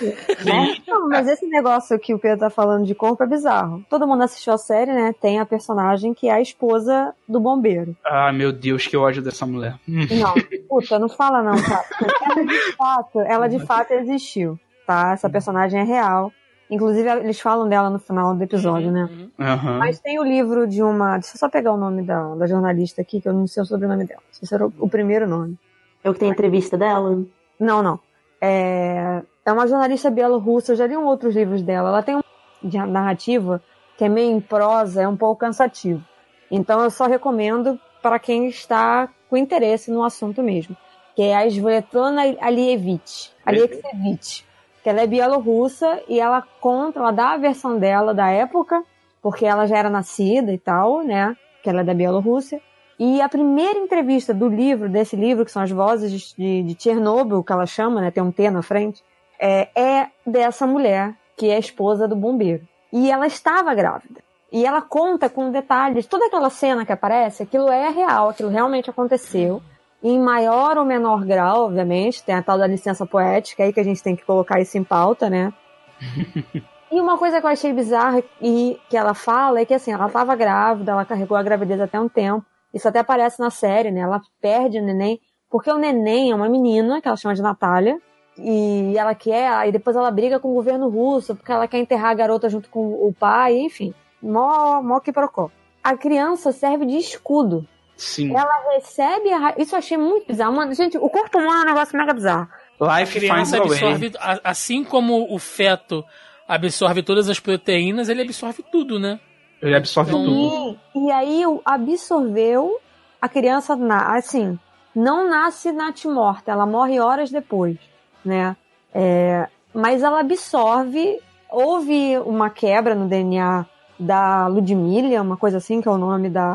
né? Não, mas esse negócio que o Pedro tá falando de corpo é bizarro. Todo mundo assistiu a série, né? Tem a personagem que é a esposa do bombeiro. Ah, meu Deus, que ódio dessa mulher. Hum. Não, puta, não fala não, tá? Ela de fato, ela de fato existiu, tá? Essa personagem é real. Inclusive, eles falam dela no final do episódio, né? Uhum. Mas tem o livro de uma. Deixa eu só pegar o nome da, da jornalista aqui, que eu não sei o sobrenome dela. Esse era o, o primeiro nome. Eu que tenho entrevista dela. Não, não. É, é uma jornalista bielorrussa, eu já li um outros livros dela. Ela tem um de narrativa que é meio em prosa, é um pouco cansativo. Então eu só recomendo para quem está com interesse no assunto mesmo. Que é a Svetlana Alievich. Alievich. Ela é bielorrussa e ela conta, ela dá a versão dela da época, porque ela já era nascida e tal, né? Que ela é da Bielorrússia. E a primeira entrevista do livro, desse livro, que são as vozes de, de, de Chernobyl, que ela chama, né? Tem um T na frente, é, é dessa mulher, que é a esposa do bombeiro. E ela estava grávida. E ela conta com detalhes, toda aquela cena que aparece, aquilo é real, aquilo realmente aconteceu. Em maior ou menor grau, obviamente, tem a tal da licença poética aí que a gente tem que colocar isso em pauta, né? E uma coisa que eu achei bizarra e que ela fala é que assim, ela estava grávida, ela carregou a gravidez até um tempo. Isso até aparece na série, né? Ela perde o neném, porque o neném é uma menina, que ela chama de Natália, e ela quer, aí depois ela briga com o governo russo, porque ela quer enterrar a garota junto com o pai, enfim. Mó, mó que procó. A criança serve de escudo. Sim. Ela recebe a. Isso eu achei muito bizarro. Mano, gente, o corpo humano é um negócio mega bizarro. A Life finds criança a way. absorve, a- assim como o feto absorve todas as proteínas, ele absorve tudo, né? Ele absorve Então- tudo. E, e aí absorveu a criança, na, assim, não nasce natimorta, ela morre horas depois, né? É, mas ela absorve houve uma quebra no DNA da Ludmilla, uma coisa assim, que é o nome da,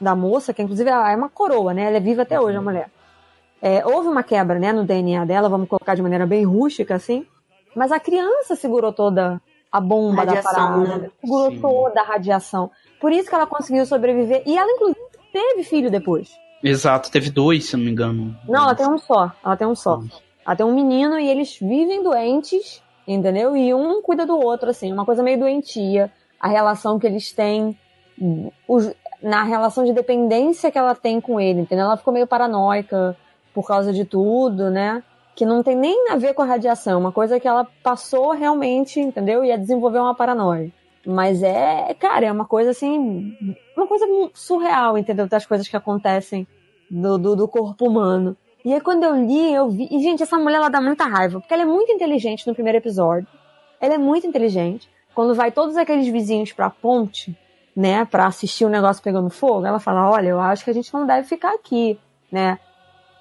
da moça, que inclusive é uma coroa, né? Ela é viva até hoje, a mulher. É, houve uma quebra, né, no DNA dela, vamos colocar de maneira bem rústica, assim. Mas a criança segurou toda a bomba Radiação, da parada. né? Segurou Sim. toda a radiação. Por isso que ela conseguiu sobreviver. E ela, inclusive, teve filho depois. Exato, teve dois, se eu não me engano. Não, ela tem um só. Ela tem um só. Ela tem um menino e eles vivem doentes, entendeu? E um cuida do outro, assim, uma coisa meio doentia. A relação que eles têm, os- na relação de dependência que ela tem com ele, entendeu? Ela ficou meio paranoica por causa de tudo, né? Que não tem nem a ver com a radiação, é uma coisa que ela passou realmente, entendeu? E a desenvolver uma paranoia. Mas é, cara, é uma coisa assim, uma coisa surreal, entendeu? Das coisas que acontecem do, do, do corpo humano. E aí quando eu li, eu vi. E, gente, essa mulher ela dá muita raiva, porque ela é muito inteligente no primeiro episódio. Ela é muito inteligente. Quando vai todos aqueles vizinhos pra ponte, né, pra assistir o negócio pegando fogo, ela fala: Olha, eu acho que a gente não deve ficar aqui, né?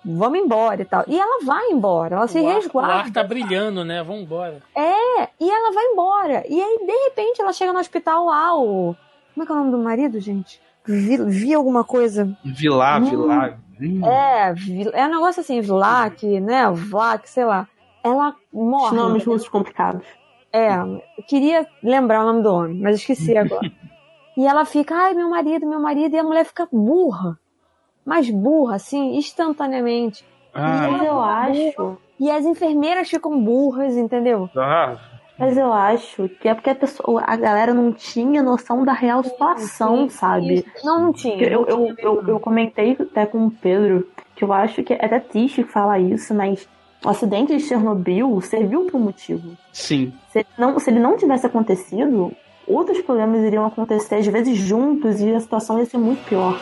Vamos embora e tal. E ela vai embora, ela se o, ar, o resguarda. ar tá brilhando, né? Vambora. É, e ela vai embora. E aí, de repente, ela chega no hospital lá, o. Como é que é o nome do marido, gente? Vi, vi alguma coisa. Vilá, Hum. Vilá. Hum. É, Vi- é um negócio assim, Vlak, né? Vlak, sei lá. Ela Os morre. nomes russos complicados. É, eu queria lembrar o nome do homem, mas esqueci agora. E ela fica, ai, meu marido, meu marido, e a mulher fica burra. Mas burra, assim, instantaneamente. Ah, Mas eu acho. E as enfermeiras ficam burras, entendeu? ah, Mas eu acho que é porque a pessoa, a galera não tinha noção da real situação, sabe? Não, não tinha. Eu, não eu, tinha eu, mesmo. eu comentei até com o Pedro que eu acho que é até triste falar isso, mas o acidente de Chernobyl serviu por um motivo. sim. Se, não, se ele não tivesse acontecido, outros problemas iriam acontecer, às vezes juntos, e a situação ia ser muito pior.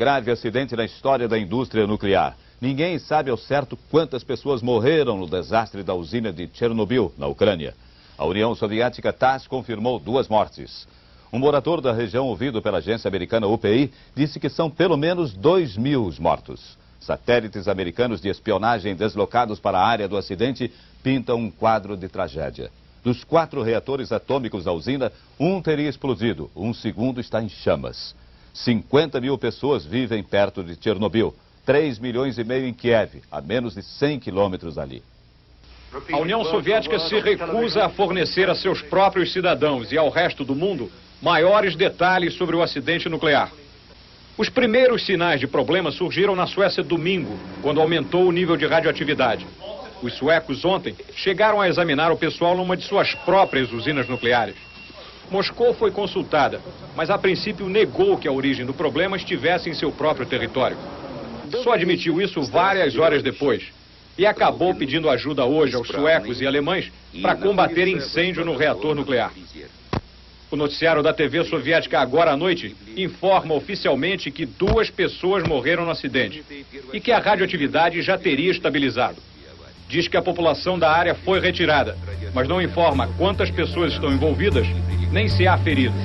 Grave acidente na história da indústria nuclear. Ninguém sabe ao certo quantas pessoas morreram no desastre da usina de Chernobyl, na Ucrânia. A União Soviética TASS confirmou duas mortes. Um morador da região ouvido pela agência americana UPI disse que são pelo menos 2 mil os mortos. Satélites americanos de espionagem deslocados para a área do acidente pintam um quadro de tragédia. Dos quatro reatores atômicos da usina, um teria explodido, um segundo está em chamas. 50 mil pessoas vivem perto de Chernobyl, 3 milhões e meio em Kiev, a menos de 100 quilômetros dali. A União Soviética se recusa a fornecer a seus próprios cidadãos e ao resto do mundo maiores detalhes sobre o acidente nuclear. Os primeiros sinais de problema surgiram na Suécia domingo, quando aumentou o nível de radioatividade. Os suecos ontem chegaram a examinar o pessoal numa de suas próprias usinas nucleares. Moscou foi consultada, mas a princípio negou que a origem do problema estivesse em seu próprio território. Só admitiu isso várias horas depois e acabou pedindo ajuda hoje aos suecos e alemães para combater incêndio no reator nuclear. O noticiário da TV soviética agora à noite informa oficialmente que duas pessoas morreram no acidente e que a radioatividade já teria estabilizado. Diz que a população da área foi retirada, mas não informa quantas pessoas estão envolvidas nem se há feridos.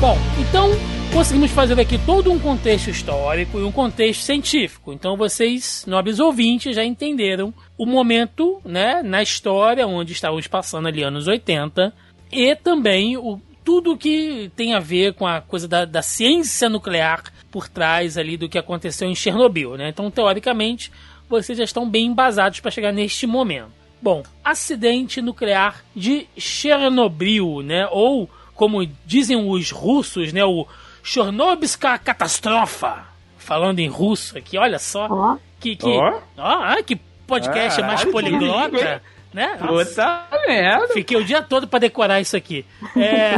Bom, então conseguimos fazer aqui todo um contexto histórico e um contexto científico. Então vocês, nobres ouvintes, já entenderam o momento, né, na história onde estávamos passando ali anos 80 e também o tudo que tem a ver com a coisa da, da ciência nuclear por trás ali do que aconteceu em Chernobyl, né? Então, teoricamente, vocês já estão bem embasados para chegar neste momento. Bom, acidente nuclear de Chernobyl, né? Ou como dizem os russos, né? O Chernobylska Katastrofa. Falando em russo aqui, olha só. Ó, Que, que, ó, ah, que podcast mais poliglota, né? Puta merda. Fiquei o dia todo pra decorar isso aqui. É...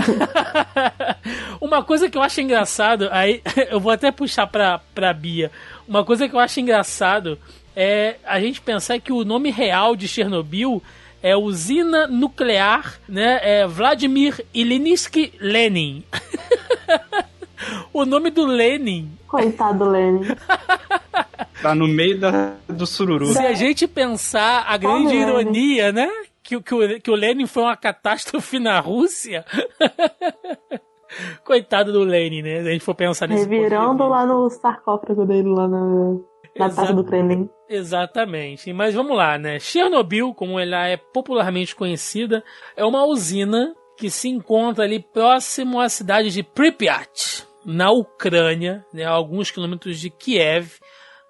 Uma coisa que eu acho engraçado, aí eu vou até puxar pra, pra Bia. Uma coisa que eu acho engraçado é a gente pensar que o nome real de Chernobyl é usina nuclear, né? É Vladimir Iliniski Lenin. o nome do Lenin. Coitado do Lenin. Tá no meio da, do sururu. Se a gente pensar a grande Lenin. ironia, né? Que, que, o, que o Lenin foi uma catástrofe na Rússia. Coitado do Lenin, né? Se a gente for pensar nesse Revirando lá no sarcófago dele, lá na, na taça do Kremlin. Exatamente. Mas vamos lá, né? Chernobyl, como ela é popularmente conhecida, é uma usina que se encontra ali próximo à cidade de Pripyat, na Ucrânia, né, a alguns quilômetros de Kiev,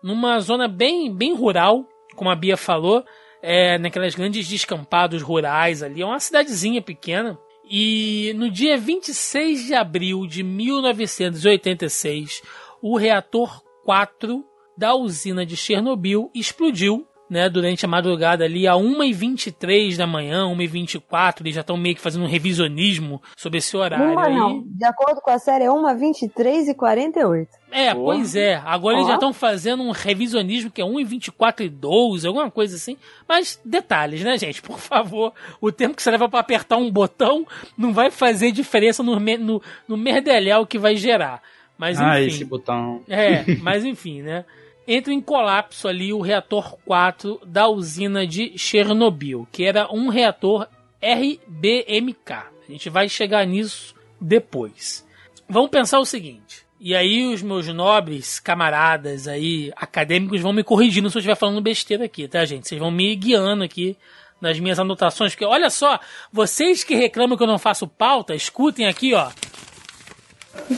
numa zona bem, bem rural, como a Bia falou, é, naquelas grandes descampados rurais ali. É uma cidadezinha pequena. E no dia 26 de abril de 1986, o reator 4 da usina de Chernobyl explodiu, né, durante a madrugada ali a 1h23 da manhã, 1h24, eles já estão meio que fazendo um revisionismo sobre esse horário Uma aí. não. De acordo com a série, é uma 23 e 48. É, Porra. pois é. Agora eles Ó. já estão fazendo um revisionismo que é 1 em 24 e 12, alguma coisa assim. Mas detalhes, né, gente? Por favor. O tempo que você leva para apertar um botão não vai fazer diferença no, no, no merdelhau que vai gerar. Mas enfim. Ah, esse botão. É, mas enfim, né? Entra em colapso ali o reator 4 da usina de Chernobyl, que era um reator RBMK. A gente vai chegar nisso depois. Vamos pensar o seguinte. E aí os meus nobres camaradas aí, acadêmicos, vão me corrigindo se eu estiver falando besteira aqui, tá, gente? Vocês vão me guiando aqui nas minhas anotações, porque olha só, vocês que reclamam que eu não faço pauta, escutem aqui, ó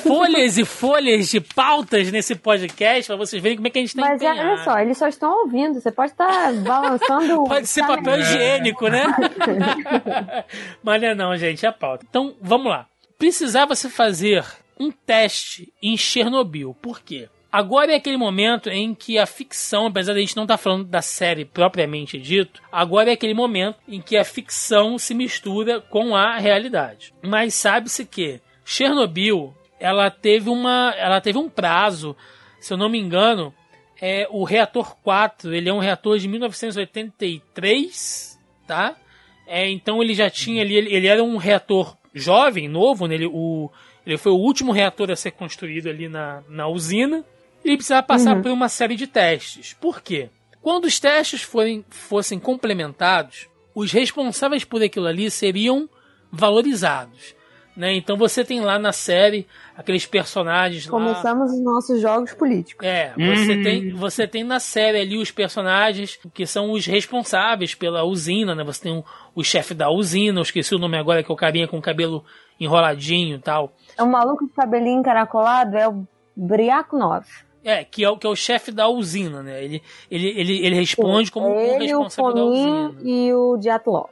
folhas e folhas de pautas nesse podcast pra vocês verem como é que a gente tá Mas é, empenhado. olha só, eles só estão ouvindo. Você pode estar balançando. Pode ser papel higiênico, né? Mas não é não, gente, é a pauta. Então, vamos lá. Precisava se fazer um teste em Chernobyl. Por quê? Agora é aquele momento em que a ficção, apesar de a gente não estar falando da série propriamente dito, agora é aquele momento em que a ficção se mistura com a realidade. Mas sabe-se que Chernobyl, ela teve uma, ela teve um prazo, se eu não me engano, é o reator 4, ele é um reator de 1983, tá? É, então ele já tinha ali, ele, ele era um reator jovem, novo, né? ele, o, ele foi o último reator a ser construído ali na, na usina e ele precisava passar por uma série de testes. Por quê? Quando os testes forem, fossem complementados, os responsáveis por aquilo ali seriam valorizados. Né? Então você tem lá na série aqueles personagens lá. Começamos os nossos jogos políticos. É, você, Uhum. tem, você tem na série ali os personagens que são os responsáveis pela usina, né? Você tem o, o chefe da usina, eu esqueci o nome agora, que é o carinha com o cabelo enroladinho e tal. É um maluco de cabelinho encaracolado, é o Briaknov. É, que é, o- que é o chefe da usina, né? Ele, ele, ele, ele responde como o Ele, o responsável da Fomin usina. e o Dyatlov.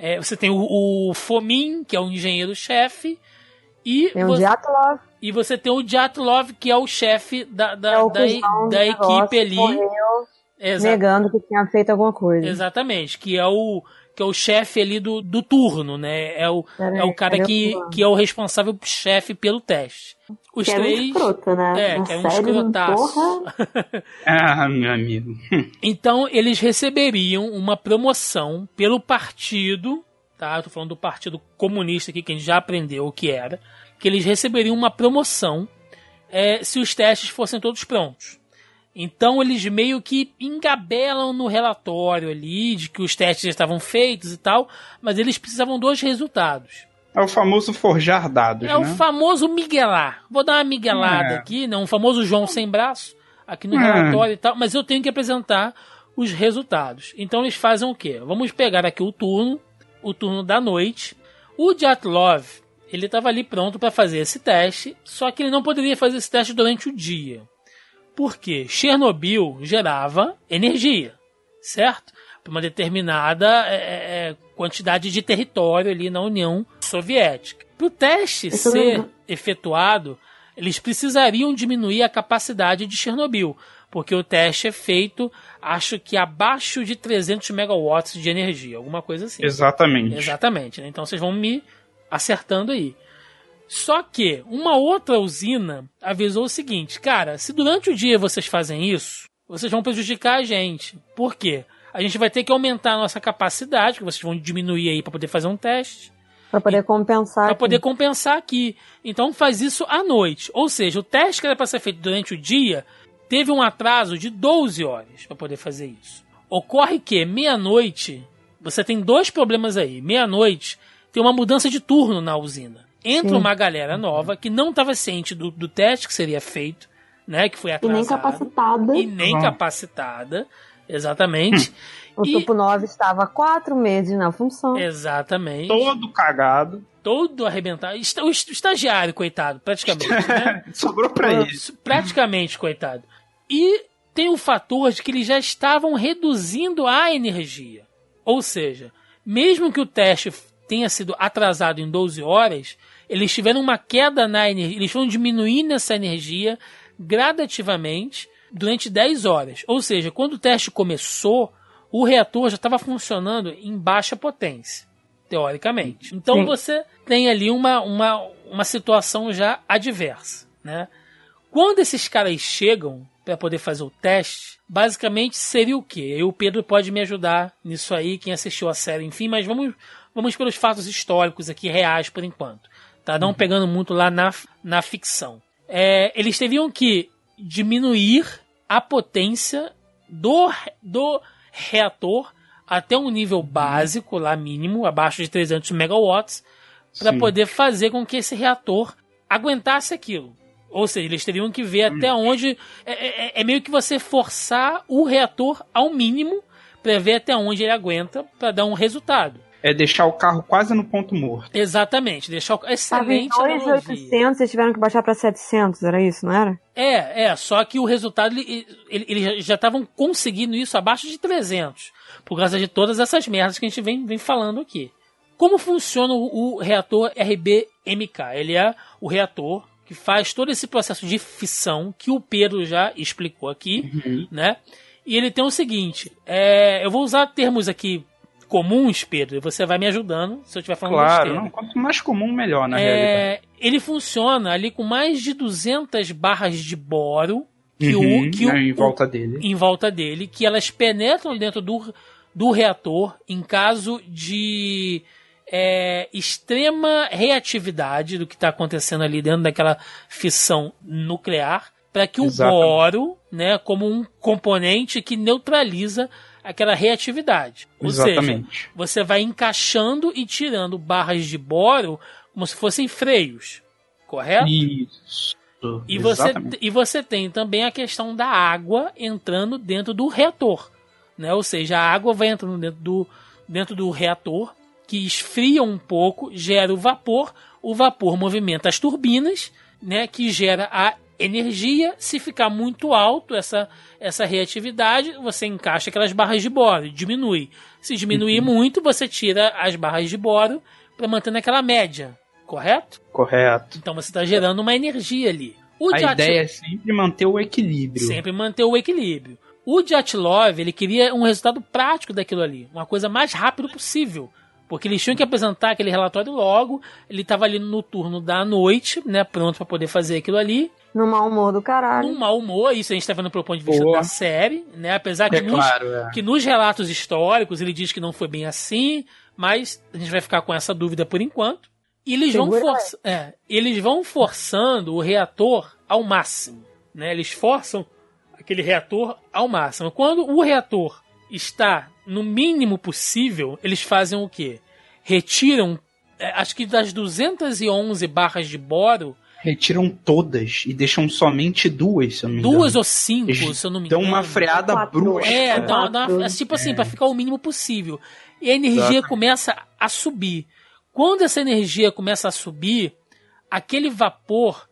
É, você tem o, o Fomin, que é o engenheiro-chefe, e, Tem o você, Dyatlov, e você tem o Dyatlov, que é o chefe da, da, é o da, da equipe ali. Morreu negando que tinha feito alguma coisa. Exatamente, que é o que é o chefe ali do, do turno, né? É o, Pera é o cara que, que é o responsável chefe pelo teste. Os Que era um três. escroto, né? É, Na que era um escrotaço. Ah, meu amigo. Então, eles receberiam uma promoção pelo partido, tá? Eu tô falando do Partido Comunista aqui, que a gente já aprendeu o que era. Que eles receberiam uma promoção é, se os testes fossem todos prontos. Então, eles meio que engabelam no relatório ali de que os testes já estavam feitos e tal, mas eles precisavam dos resultados. É o famoso forjar dados, É o né? famoso miguelar. Vou dar uma miguelada É. aqui, né? Um famoso João sem braço aqui no É. relatório e tal, mas eu tenho que apresentar os resultados. Então eles fazem o quê? Vamos pegar aqui o turno, o turno da noite. O Dyatlov, ele estava ali pronto para fazer esse teste, só que ele não poderia fazer esse teste durante o dia. Por quê? Chernobyl gerava energia, certo? Para uma determinada é, é, quantidade de território ali na União Soviética. Para o teste ser efetuado, eles precisariam diminuir a capacidade de Chernobyl, porque o teste é feito, acho que abaixo de 300 megawatts de energia, alguma coisa assim. Exatamente. Exatamente. né? Então vocês vão me acertando aí. Só que uma outra usina avisou o seguinte, cara, se durante o dia vocês fazem isso, vocês vão prejudicar a gente. Por quê? A gente vai ter que aumentar a nossa capacidade, que vocês vão diminuir aí para poder fazer um teste. Pra poder compensar. Pra aqui. poder compensar aqui. Então faz isso à noite. Ou seja, o teste que era para ser feito durante o dia teve um atraso de 12 horas para poder fazer isso. Ocorre que meia-noite, você tem dois problemas aí. Meia-noite tem uma mudança de turno na usina. Entra Sim. uma galera nova que não estava ciente do, do teste que seria feito, né? Que foi E atrasado. nem capacitada. E nem Uhum. capacitada. Exatamente. O E- Tupo 9 estava há quatro meses na função. Exatamente. Todo cagado. Todo arrebentado. O estagiário, coitado, praticamente, né? Sobrou pra ele. Praticamente, coitado. E tem o fator de que eles já estavam reduzindo a energia. Ou seja, mesmo que o teste tenha sido atrasado em 12 horas, eles tiveram uma queda na energia, eles foram diminuindo essa energia gradativamente durante 10 horas. Ou seja, quando o teste começou, o reator já estava funcionando em baixa potência, teoricamente. Então Sim. você tem ali uma, uma, uma situação já adversa, né? Quando esses caras chegam para poder fazer o teste, basicamente seria o quê? E o Pedro pode me ajudar nisso aí, quem assistiu a série, enfim, mas vamos, vamos pelos fatos históricos aqui, reais por enquanto. Tá? Não pegando muito lá na, na ficção. É, eles teriam que diminuir a potência do, do reator até um nível básico, lá mínimo, abaixo de 300 megawatts, para poder fazer com que esse reator aguentasse aquilo. Ou seja, eles teriam que ver até onde. É, é- é meio que você forçar o reator ao mínimo para ver até onde ele aguenta para dar um resultado. É deixar o carro quase no ponto morto. Exatamente, deixar o. Tava em Excelente analogia. 2,800, vocês tiveram que baixar pra 700, era isso, não era? É, é, só que o resultado, ele- ele- eles já estavam conseguindo isso abaixo de 300, por causa de todas essas merdas que a gente vem, vem falando aqui. Como funciona o, o reator RBMK? Ele é o reator que faz todo esse processo de fissão que o Pedro já explicou aqui, né? E ele tem o seguinte, é, eu vou usar termos aqui comuns, Pedro, e você vai me ajudando se eu estiver falando Claro, besteira. não, quanto mais comum, melhor, na realidade. É, ele funciona ali com mais de 200 barras de boro que Uhum, o, que né, o, em volta dele. em volta dele, que elas penetram dentro do, do reator em caso de é, extrema reatividade do que está acontecendo ali dentro daquela fissão nuclear, para que o Exatamente. boro, né, como um componente que neutraliza aquela reatividade. Ou seja, Exatamente. você vai encaixando e tirando barras de boro como se fossem freios, correto? Isso. E você, Exatamente. e você tem também a questão da água entrando dentro do reator. Né? Ou seja, a água vai entrando dentro do, dentro do reator, que esfria um pouco, gera o vapor, o vapor movimenta as turbinas, né? que gera a energia. Se ficar muito alto essa, essa reatividade, você encaixa aquelas barras de boro, diminui. Se diminuir muito, você tira as barras de boro para manter naquela média, correto? Correto. Então você está gerando uma energia ali. O A Diat- ideia é sempre manter o equilíbrio. sempre manter o equilíbrio. O Dyatlov, ele queria um resultado prático daquilo ali, uma coisa mais rápido possível. Porque eles tinham que apresentar aquele relatório logo, ele estava ali no turno da noite, né, pronto para poder fazer aquilo ali. No mau humor do caralho. Um mau humor, isso a gente está vendo pelo ponto de vista Boa. da série, né, apesar que É nos, claro, é. que nos relatos históricos ele diz que não foi bem assim, mas a gente vai ficar com essa dúvida por enquanto. E eles vão, força- é, eles vão forçando o reator ao máximo. Né? Eles forçam aquele reator ao máximo. Quando o reator está no mínimo possível, eles fazem o quê? Retiram, é, acho que das 211 barras de boro, Retiram todas e deixam somente duas, se eu não me engano. duas ou cinco, Eles se eu não me Dão engano. uma freada Quatro. brusca. É, É, dá, dá, quatro. é tipo assim, pra ficar o mínimo possível. E a energia Exato. começa a subir. Quando essa energia começa a subir, aquele vapor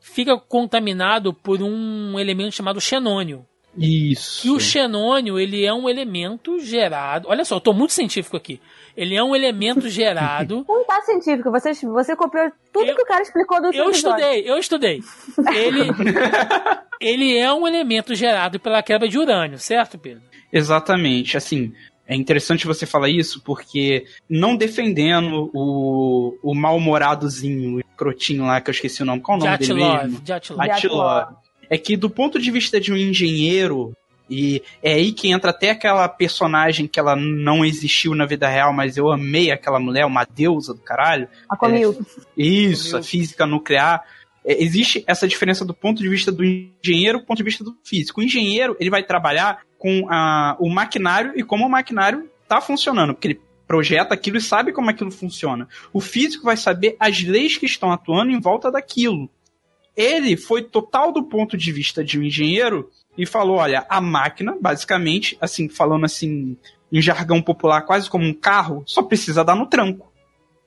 fica contaminado por um elemento chamado xenônio. Isso. Que o xenônio, ele é um elemento gerado. Olha só, eu tô muito científico aqui. Ele é um elemento gerado. Não tá científico, você, você copiou tudo Eu- que o cara explicou do Eu episódio. estudei, eu estudei. Ele, ele é um elemento gerado pela quebra de urânio, certo, Pedro? Exatamente. Assim, é interessante você falar isso porque, não defendendo o, o mal-humoradozinho, o crotinho lá, que eu esqueci o nome, qual o nome dele mesmo? Atilov. É que, do ponto de vista de um engenheiro, E é aí que entra até aquela personagem que ela não existiu na vida real, mas eu amei aquela mulher, uma deusa do caralho. A Comil. É, isso, a física nuclear. É, existe essa diferença do ponto de vista do engenheiro do ponto de vista do físico. O engenheiro ele vai trabalhar com a, o maquinário e como o maquinário está funcionando, porque ele projeta aquilo e sabe como aquilo funciona. O físico vai saber as leis que estão atuando em volta daquilo. Ele foi total do ponto de vista de um engenheiro e falou: olha, a máquina, basicamente, assim, falando assim, em jargão popular, quase como um carro, só precisa dar no tranco.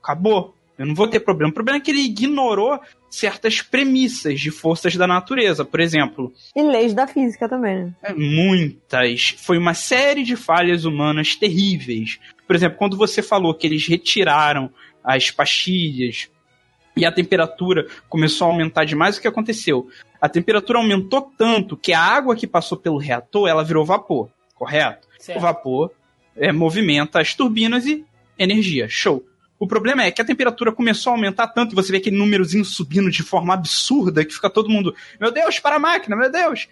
Acabou. Eu não vou ter problema. O problema é que ele ignorou certas premissas de forças da natureza, por exemplo. E leis da física também, né? É, muitas. Foi uma série de falhas humanas terríveis. Por exemplo, quando você falou que eles retiraram as pastilhas e a temperatura começou a aumentar demais, o que aconteceu? A temperatura aumentou tanto que a água que passou pelo reator, ela virou vapor, correto? Certo. O vapor é, movimenta as turbinas e energia. Show. O problema é que a temperatura começou a aumentar tanto e você vê aquele númerozinho subindo de forma absurda que fica todo mundo, meu Deus, para a máquina, meu Deus!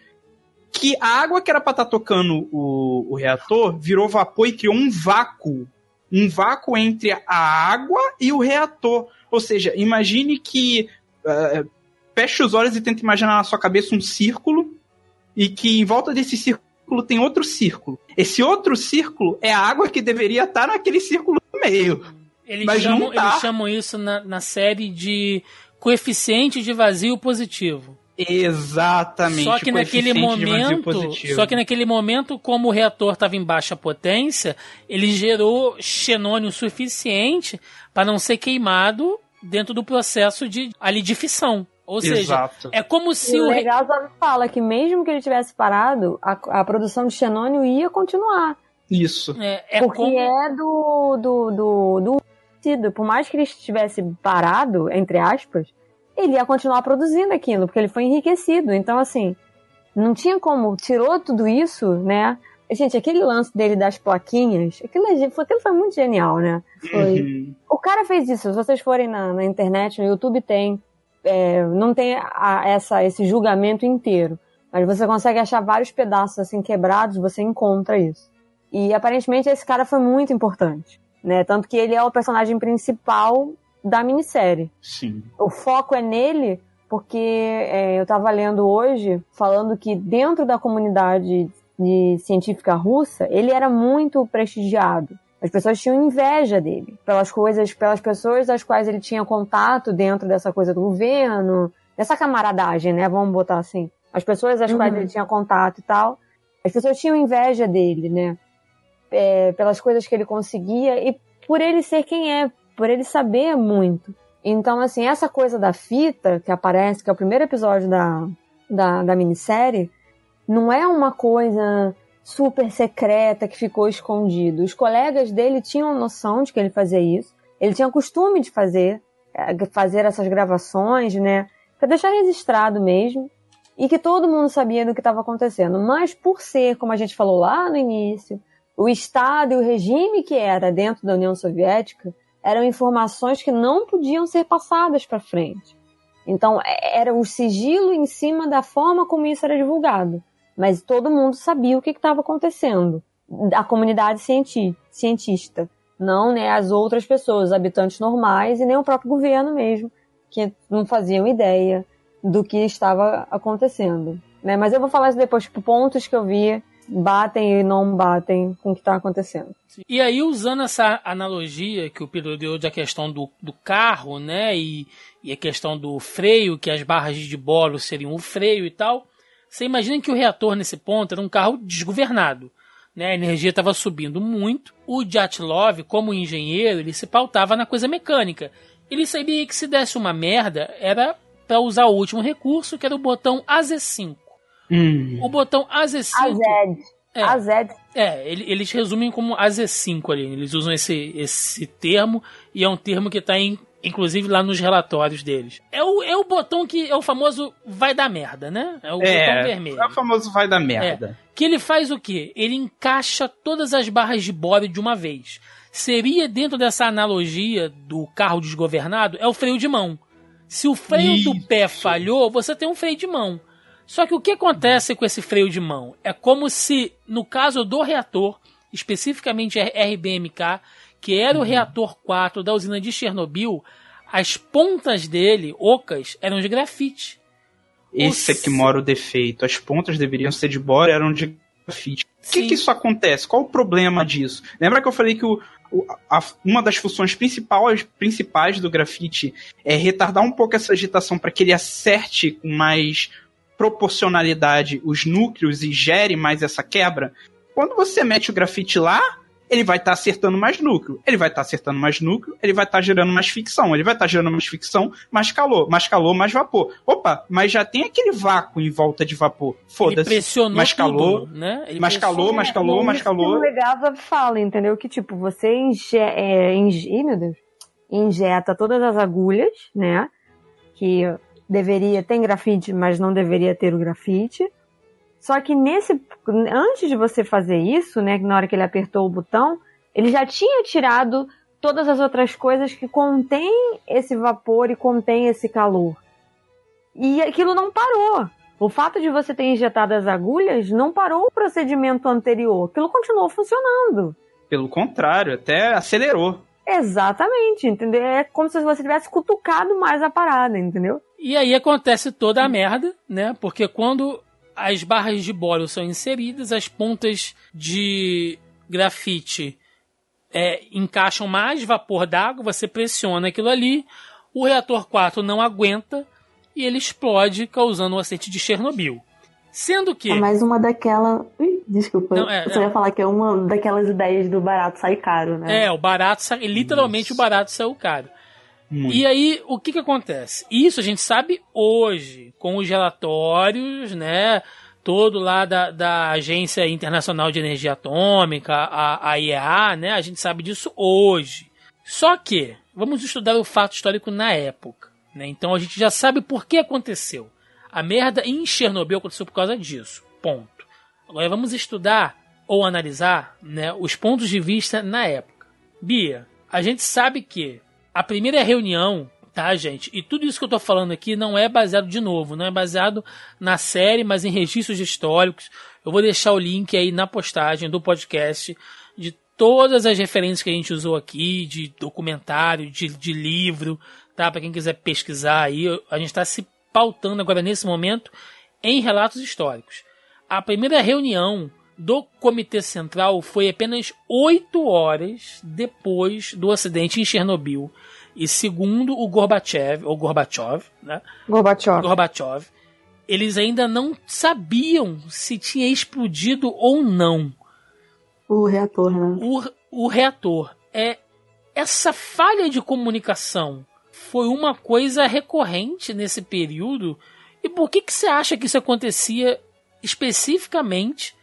Que a água que era para estar tocando o, o reator virou vapor e criou um vácuo. Um vácuo entre a água e o reator. Ou seja, imagine que. Uh, feche os olhos e tente imaginar na sua cabeça um círculo e que em volta desse círculo tem outro círculo. Esse outro círculo é a água que deveria estar naquele círculo no meio. Eles, Mas chamam, não tá. eles chamam isso na, na série de coeficiente de vazio positivo. Exatamente. Só que naquele momento, só que naquele momento, como o reator estava em baixa potência, ele gerou xenônio suficiente para não ser queimado dentro do processo de ali de fissão. Ou seja, Exato. é como se E o o legal fala que mesmo que ele tivesse parado, a, a produção de xenônio ia continuar. Isso. é, é porque como é do, do, do, do tecido. Por mais que ele estivesse parado, entre aspas, ele ia continuar produzindo aquilo, porque ele foi enriquecido. Então, assim, não tinha como. Tirou tudo isso, né? Gente, aquele lance dele das plaquinhas, aquilo, é- foi, aquilo foi muito genial, né? Foi. Uhum. O cara fez isso. Se vocês forem na, na internet, no YouTube tem. é, não tem a- essa, esse julgamento inteiro. Mas você consegue achar vários pedaços assim quebrados, você encontra isso. E aparentemente esse cara foi muito importante. Né? Tanto que ele é o personagem principal da minissérie. Sim. O foco é nele porque é, eu estava lendo hoje falando que dentro da comunidade de científica russa ele era muito prestigiado. As pessoas tinham inveja dele pelas coisas, pelas pessoas das quais ele tinha contato dentro dessa coisa do governo, dessa camaradagem, né? Vamos botar assim. As pessoas às quais Uhum. ele tinha contato e tal. As pessoas tinham inveja dele, né? É, pelas coisas que ele conseguia e por ele ser quem é, por ele saber muito. Então, assim, essa coisa da fita que aparece, que é o primeiro episódio da, da, da minissérie, não é uma coisa super secreta que ficou escondido. Os colegas dele tinham noção de que ele fazia isso. Ele tinha costume de fazer, eh, fazer essas gravações, né? Pra deixar registrado mesmo. E que todo mundo sabia do que estava acontecendo. Mas por ser, como a gente falou lá no início, o Estado e o regime que era dentro da União Soviética eram informações que não podiam ser passadas para frente. Então, é- era o sigilo em cima da forma como isso era divulgado. Mas todo mundo sabia o que estava acontecendo. A comunidade cienti cientista. Não né, as outras pessoas, habitantes normais e nem o próprio governo mesmo, que não faziam ideia do que estava acontecendo. Né? Mas eu vou falar isso depois, tipo, pontos que eu vi batem e não batem com o que está acontecendo. E aí, usando essa analogia que o Pedro deu da questão do, do carro, né? E, e a questão do freio, que as barras de bolo seriam o freio e tal. Você imagina que o reator nesse ponto era um carro desgovernado. Né? A energia estava subindo muito. O Dyatlov, como engenheiro, ele se pautava na coisa mecânica. Ele sabia que se desse uma merda, era para usar o último recurso, que era o botão AZ5. Hum. O botão AZ5. AZ. É. AZ. É, ele- eles resumem como AZ5 ali. Eles usam esse, esse termo e é um termo que está inclusive lá nos relatórios deles. É o, é o botão que é o famoso vai dar merda, né? É o botão É, vermelho. é o famoso vai dar merda. Que ele faz o quê? Ele encaixa todas as barras de bore de uma vez. Seria dentro dessa analogia do carro desgovernado, é o freio de mão. Se o freio do Isso. pé falhou, você tem um freio de mão. Só que o que acontece com esse freio de mão? É como se, no caso do reator, especificamente RBMK, que era o reator 4 da usina de Chernobyl, as pontas dele, ocas, eram de grafite. Esse é que mora o defeito. As pontas deveriam ser de bora, eram de grafite. Por que, que isso acontece? Qual o problema disso? Lembra que eu falei que o, o, a, uma das funções principais, principais do grafite é retardar um pouco essa agitação para que ele acerte com mais proporcionalidade os núcleos e gere mais essa quebra? Quando você mete o grafite lá, ele vai estar tá acertando mais núcleo. Ele vai estar tá acertando mais núcleo, ele vai estar tá gerando mais ficção. Ele vai estar tá gerando mais ficção, mais calor. Mais calor, mais vapor. Opa, mas já tem aquele vácuo em volta de vapor. Foda-se. pressionou mais calor, tudo, né? Ele mais calor, mais calor, mais calor. O Legava fala, entendeu? Que tipo, você inje é, inje meu Deus. injeta todas as agulhas, né? Que deveria, tem grafite, mas não deveria ter o grafite. Só que nesse, antes de você fazer isso, né, na hora que ele apertou o botão, ele já tinha tirado todas as outras coisas que contém esse vapor e contém esse calor. E aquilo não parou. O fato de você ter injetado as agulhas não parou o procedimento anterior. Aquilo continuou funcionando. Pelo contrário, até acelerou. Exatamente, entendeu? É como se você tivesse cutucado mais a parada, entendeu? E aí acontece toda a merda, né? Porque quando as barras de bório são inseridas, as pontas de grafite é, encaixam mais vapor d'água, você pressiona aquilo ali, o reator 4 não aguenta e ele explode, causando o um acidente de Chernobyl. Sendo que. É mais uma daquela. Ui, desculpa. Não, é, eu só ia falar que é uma daquelas ideias do barato sair caro, né? É, o barato sai. Literalmente o barato saiu caro. Muito. E aí, o que que acontece? Isso a gente sabe hoje, com os relatórios, né? Todo lá da, da Agência Internacional de Energia Atômica, a, a IEA, né? A gente sabe disso hoje. Só que, vamos estudar o fato histórico na época, né? Então a gente já sabe por que aconteceu. A merda em Chernobyl aconteceu por causa disso. Ponto. Agora vamos estudar ou analisar né, os pontos de vista na época. Bia, a gente sabe que a primeira reunião, tá, gente? E tudo isso que eu tô falando aqui não é baseado de novo, não é baseado na série, mas em registros históricos. Eu vou deixar o link aí na postagem do podcast de todas as referências que a gente usou aqui, de documentário, de, de livro, tá? Para quem quiser pesquisar aí, a gente está se pautando agora nesse momento em relatos históricos. A primeira reunião do Comitê Central foi apenas oito horas depois do acidente em Chernobyl. E segundo o Gorbachev, ou Gorbachev, né? Gorbachev. Gorbachev, eles ainda não sabiam se tinha explodido ou não. O reator, né? O, o reator. É essa falha de comunicação foi uma coisa recorrente nesse período. E por que, que você acha que isso acontecia especificamente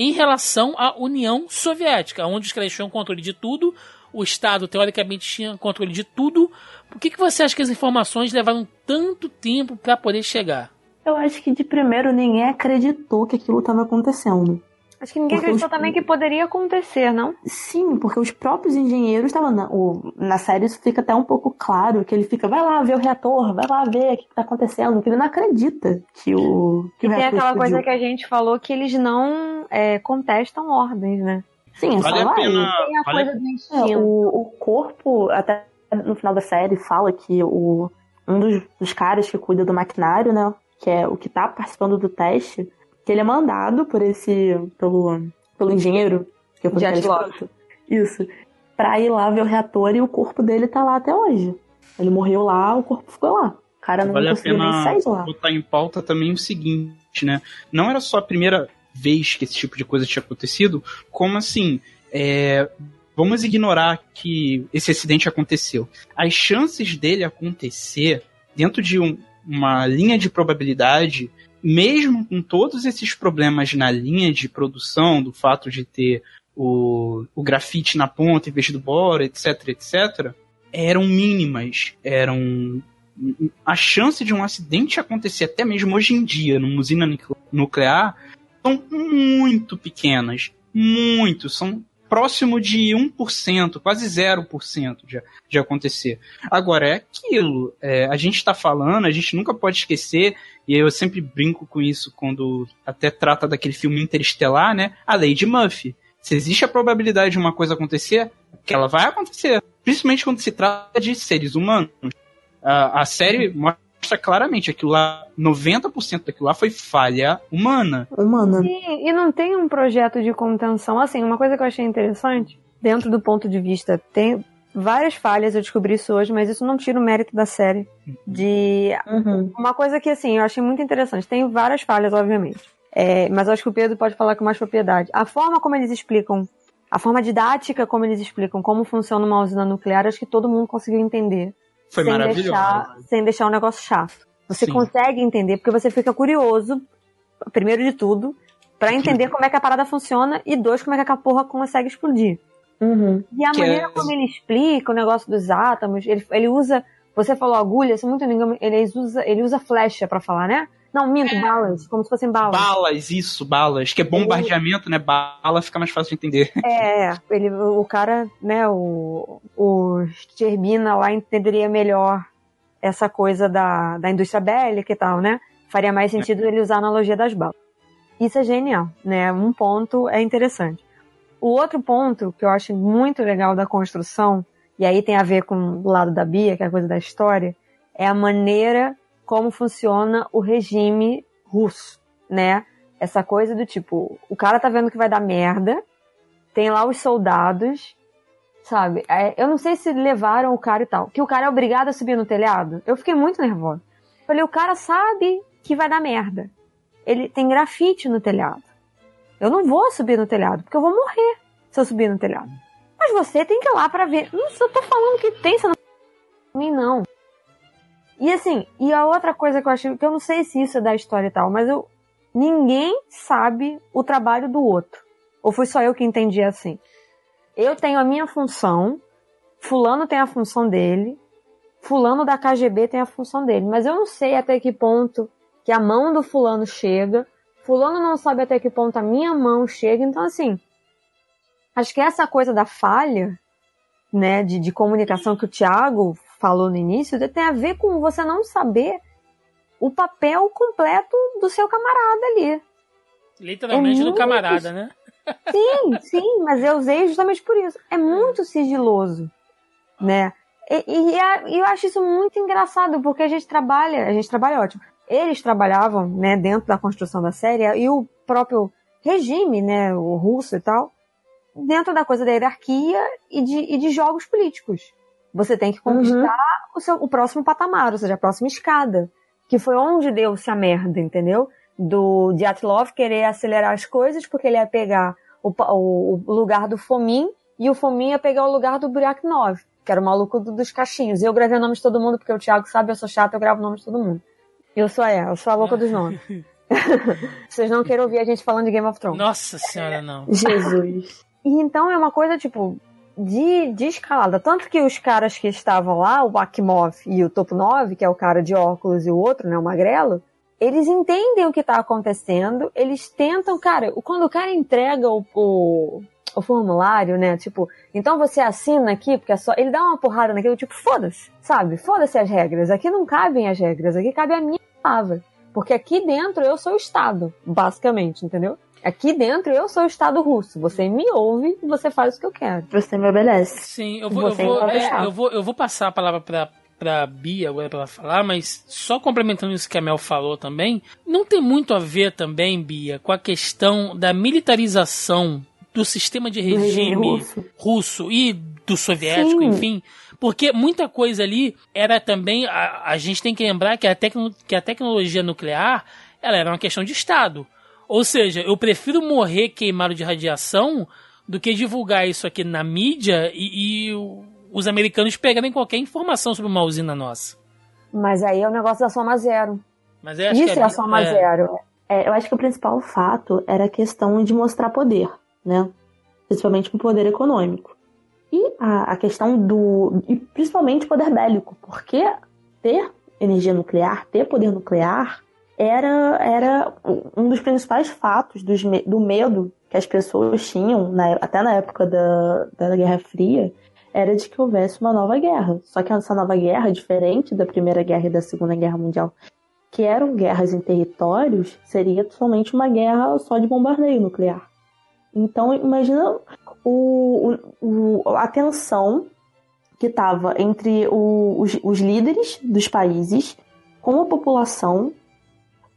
em relação à União Soviética, onde os caras tinham controle de tudo, o Estado teoricamente tinha controle de tudo. Por que, que você acha que as informações levaram tanto tempo para poder chegar? Eu acho que de primeiro ninguém acreditou que aquilo estava acontecendo. Acho que ninguém Porque acreditou os- também que poderia acontecer, não? Sim, porque os próprios engenheiros estavam. Na, o- na série isso fica até um pouco claro, que ele fica, vai lá ver o reator, vai lá ver o que está acontecendo, que ele não acredita que o, que E o tem reator aquela coisa explodiu. que a gente falou que eles não é, contestam ordens, né? Sim, é Vale só a lá. pena- e- Tem a Vale- coisa do É, instinto. o, o corpo, até no final da série, fala que o, um dos, dos caras que cuida do maquinário, né? Que é o que tá participando do teste, que ele é mandado por esse. pelo, pelo engenheiro, que é podcast Log. Foto. Isso. Pra ir lá ver o reator e o corpo dele tá lá até hoje. Ele morreu lá, o corpo ficou lá. O cara não Vale a conseguiu nem pena sair de lá. botar em pauta também o seguinte, né? Não era só a primeira vez que esse tipo de coisa tinha acontecido, como assim, é, vamos ignorar que esse acidente aconteceu. As chances dele acontecer dentro de um- uma linha de probabilidade, mesmo com todos esses problemas na linha de produção, do fato de ter o, o grafite na ponta em vez do bora, etc, etc, eram mínimas, eram a chance de um acidente acontecer até mesmo hoje em dia numa usina nucle- nuclear são muito pequenas, muito, são próximo de 1%, quase 0% de, de acontecer. Agora, é aquilo. É, a gente está falando, a gente nunca pode esquecer, e eu sempre brinco com isso quando até trata daquele filme interestelar, né? A lei de Murphy. Se existe a probabilidade de uma coisa acontecer, que ela vai acontecer. Principalmente quando se trata de seres humanos. A, a série mostra claramente aquilo lá, 90% daquilo lá foi falha humana. Humana. E, e não tem um projeto de contenção. Assim, uma coisa que eu achei interessante, dentro do ponto de vista, tem várias falhas, eu descobri isso hoje, mas isso não tira o mérito da série. De. Uhum. Uma coisa que, assim, eu achei muito interessante. Tem várias falhas, obviamente. É, mas eu acho que o Pedro pode falar com mais propriedade. A forma como eles explicam, a forma didática como eles explicam como funciona uma usina nuclear, acho que todo mundo conseguiu entender. Foi sem maravilhoso. deixar, sem deixar um negócio chato. Você Sim. consegue entender, porque você fica curioso, primeiro de tudo, pra entender como é que a parada funciona, e dois, como é que a porra consegue explodir. Uhum. E a Que maneira é- como ele explica o negócio dos átomos, ele, ele usa. Você falou agulha, se muito não me engano, ele usa, ele usa flecha pra falar, né? Não, minto, balas, como se fossem balas. Balas, isso, balas. Que é bombardeamento, né? Bala fica mais fácil de entender. É, ele, o cara, né, o, o Cherbina lá entenderia melhor essa coisa da, da indústria bélica e tal, né? Faria mais sentido ele usar a analogia das balas. Isso é genial, né? Um ponto é interessante. O outro ponto que eu acho muito legal da construção, e aí tem a ver com o lado da Bia, que é a coisa da história, é a maneira como funciona o regime russo, né? Essa coisa do tipo, o cara tá vendo que vai dar merda, tem lá os soldados, sabe? É, eu não sei se levaram o cara e tal, que o cara é obrigado a subir no telhado. Eu fiquei muito nervosa. Falei, o cara sabe que vai dar merda. Ele tem grafite no telhado. Eu não vou subir no telhado, porque eu vou morrer se eu subir no telhado. Mas você tem que ir lá pra ver. Não, eu tô falando que tem, você não mim não. E assim, e a outra coisa que eu achei, que eu não sei se isso é da história e tal, mas eu ninguém sabe o trabalho do outro. Ou foi só eu que entendi assim? Eu tenho a minha função, fulano tem a função dele, fulano da KGB tem a função dele, mas eu não sei até que ponto que a mão do fulano chega, fulano não sabe até que ponto a minha mão chega, então assim, acho que essa coisa da falha, né, de, de comunicação que o Thiago falou no início, tem a ver com você não saber o papel completo do seu camarada ali. Literalmente É do camarada, né? Sim, sim, mas eu usei justamente por isso. É muito sigiloso, né? E, e e eu acho isso muito engraçado, porque a gente trabalha, a gente trabalha ótimo. Eles trabalhavam, né, dentro da construção da série, e o próprio regime, né, o russo e tal, dentro da coisa da hierarquia e de, e de jogos políticos. Você tem que conquistar o, seu, o próximo patamar, ou seja, a próxima escada. Que foi onde deu-se a merda, entendeu? Do Dyatlov querer acelerar as coisas porque ele ia pegar o, o, o lugar do Fomin e o Fomin ia pegar o lugar do Buryaknov, que era o maluco do- dos cachinhos. E eu gravei o nome de todo mundo porque o Thiago sabe, eu sou chata, eu gravo o nome de todo mundo. Eu sou a, eu sou a louca dos nomes. Vocês não queiram ouvir a gente falando de Game of Thrones. Nossa senhora, não. Jesus. E então é uma coisa, tipo, de, de escalada. Tanto que os caras que estavam lá, o Akimov e o Topo 9, que é o cara de óculos e o outro, né, o magrelo, eles entendem o que tá acontecendo, eles tentam, cara, quando o cara entrega o, o, o formulário, né, tipo, então você assina aqui, porque é só. Ele dá uma porrada naquilo, tipo, foda-se, sabe? Foda-se as regras. Aqui não cabem as regras, aqui cabe a minha palavra. Porque aqui dentro eu sou o Estado, basicamente, entendeu? Aqui dentro eu sou o Estado russo. Você me ouve e você faz o que eu quero. Você me obedece. Sim, eu vou, eu vou, é, eu vou, eu vou passar a palavra pra, pra Bia agora pra ela falar, mas só complementando isso que a Mel falou também, não tem muito a ver também, Bia, com a questão da militarização do sistema de regime russo. russo e do soviético, Sim. enfim. Porque muita coisa ali era também. A, a gente tem que lembrar que a, tecno, que a tecnologia nuclear ela era uma questão de Estado. Ou seja, eu prefiro morrer queimado de radiação do que divulgar isso aqui na mídia e, e os americanos pegarem qualquer informação sobre uma usina nossa. Mas aí é o negócio da soma zero. Mas Isso que é a soma zero. É, eu acho que o principal fato era a questão de mostrar poder, né? Principalmente o poder econômico. E a, a questão do. E principalmente poder bélico, porque ter energia nuclear, ter poder nuclear, era, era um dos principais fatos dos, do medo que as pessoas tinham, na, até na época da, da Guerra Fria, era de que houvesse uma nova guerra. Só que essa nova guerra, diferente da Primeira Guerra e da Segunda Guerra Mundial, que eram guerras em territórios, seria somente uma guerra só de bombardeio nuclear. Então, imagina o, o, a tensão que estava entre o, os, os, líderes dos países com a população.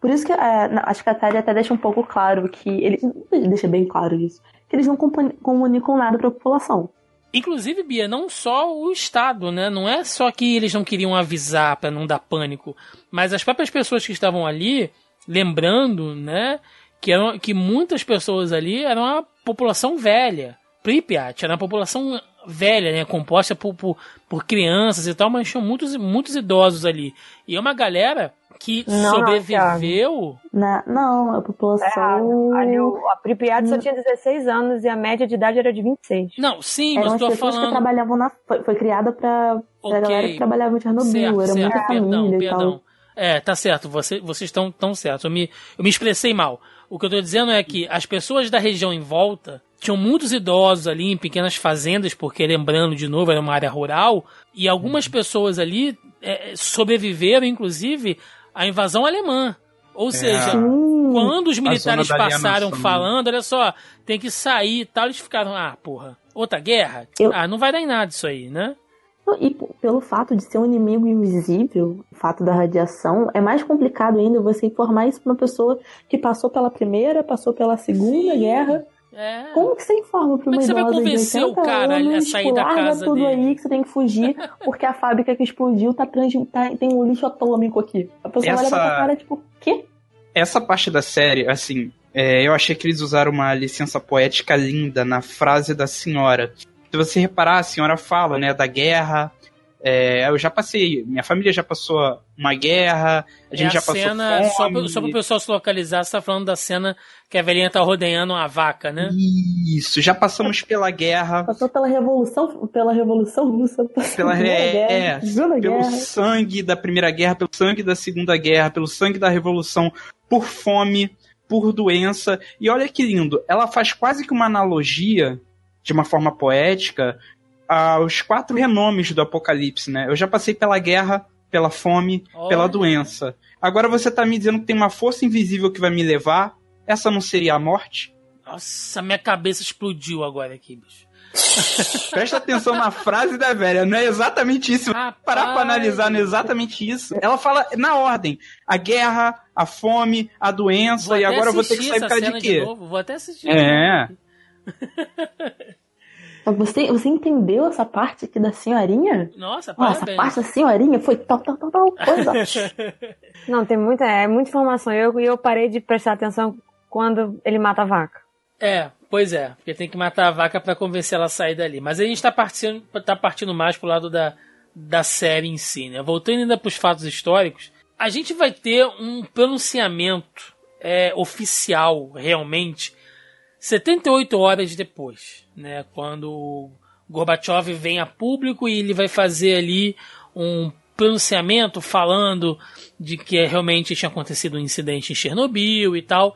Por isso que é, acho que a Thalia até deixa um pouco claro que eles deixa bem claro isso, que eles não comunicam nada para a população. Inclusive, Bia, não só o Estado, né? Não é só que eles não queriam avisar para não dar pânico, mas as próprias pessoas que estavam ali, lembrando, né? Que, eram, que muitas pessoas ali eram a população velha. Pripyat era uma população velha, né? Composta por, por, por crianças e tal, mas tinham muitos, muitos idosos ali. E é uma galera que não, sobreviveu. Não, não, a população. É, ali, a Pripyat só tinha 16 anos e a média de idade era de 26. Não, sim, mas estou falando. Que trabalhavam na, foi, foi criada para okay. a galera que trabalhava em Chernobyl, certo, era certo, muita perdão, família perdão. e tal. É, tá certo, você, vocês estão tão certos. Eu me, eu me expressei mal. O que eu tô dizendo é que as pessoas da região em volta tinham muitos idosos ali em pequenas fazendas, porque lembrando de novo, era uma área rural, e algumas pessoas ali é, sobreviveram, inclusive, a invasão alemã. Ou é. seja, quando os militares passaram falando, olha só, tem que sair e tal, eles ficaram, ah, porra, outra guerra? Eu... Ah, não vai dar em nada isso aí, né? E pelo fato de ser um inimigo invisível, o fato da radiação, é mais complicado ainda você informar isso para uma pessoa que passou pela primeira, passou pela segunda Sim. guerra. É. Como que você informa para uma Como idosa você vai convencer o cara anos, a sair tipo, da casa tudo dele? aí que você tem que fugir porque a fábrica que explodiu tá, trans, tá tem um lixo atômico aqui. A pessoa Essa... olha pra cara tipo, quê? Essa parte da série, assim, é, eu achei que eles usaram uma licença poética linda na frase da senhora. Se você reparar, a senhora fala, né, da guerra, é, eu já passei, minha família já passou uma guerra, a gente é a já cena, passou fome. Só, só pro pessoal se localizar, você tá falando da cena que a velhinha tá rodeando uma vaca, né? Isso, já passamos pela guerra. Passou pela revolução, pela revolução russa, pela é, guerra, é, pelo guerra. sangue da primeira guerra, pelo sangue da segunda guerra, pelo sangue da revolução, por fome, por doença. E olha que lindo, ela faz quase que uma analogia de uma forma poética aos quatro renomes do apocalipse, né? Eu já passei pela guerra, pela fome, Olha. pela doença. Agora você tá me dizendo que tem uma força invisível que vai me levar? Essa não seria a morte? Nossa, minha cabeça explodiu agora aqui, bicho. Presta atenção na frase da velha, não é exatamente isso. Rapaz. Parar pra analisar, não é exatamente isso. Ela fala na ordem: a guerra, a fome, a doença, e agora eu vou ter que sair por causa de quê? De vou até assistir. É. Você, você entendeu essa parte aqui da senhorinha? Nossa, parabéns. Essa parte da senhorinha foi tal, tal, tal, tal coisa. Não, tem muita, é, muita informação. E eu, eu parei de prestar atenção quando ele mata a vaca. É, pois é. Porque tem que matar a vaca para convencer ela a sair dali. Mas a gente tá partindo, tá partindo mais pro lado da, da série em si, né? Voltando ainda pros fatos históricos, a gente vai ter um pronunciamento é, oficial, realmente, 78 horas depois, né, quando Gorbachev vem a público e ele vai fazer ali um pronunciamento falando de que realmente tinha acontecido um incidente em Chernobyl e tal.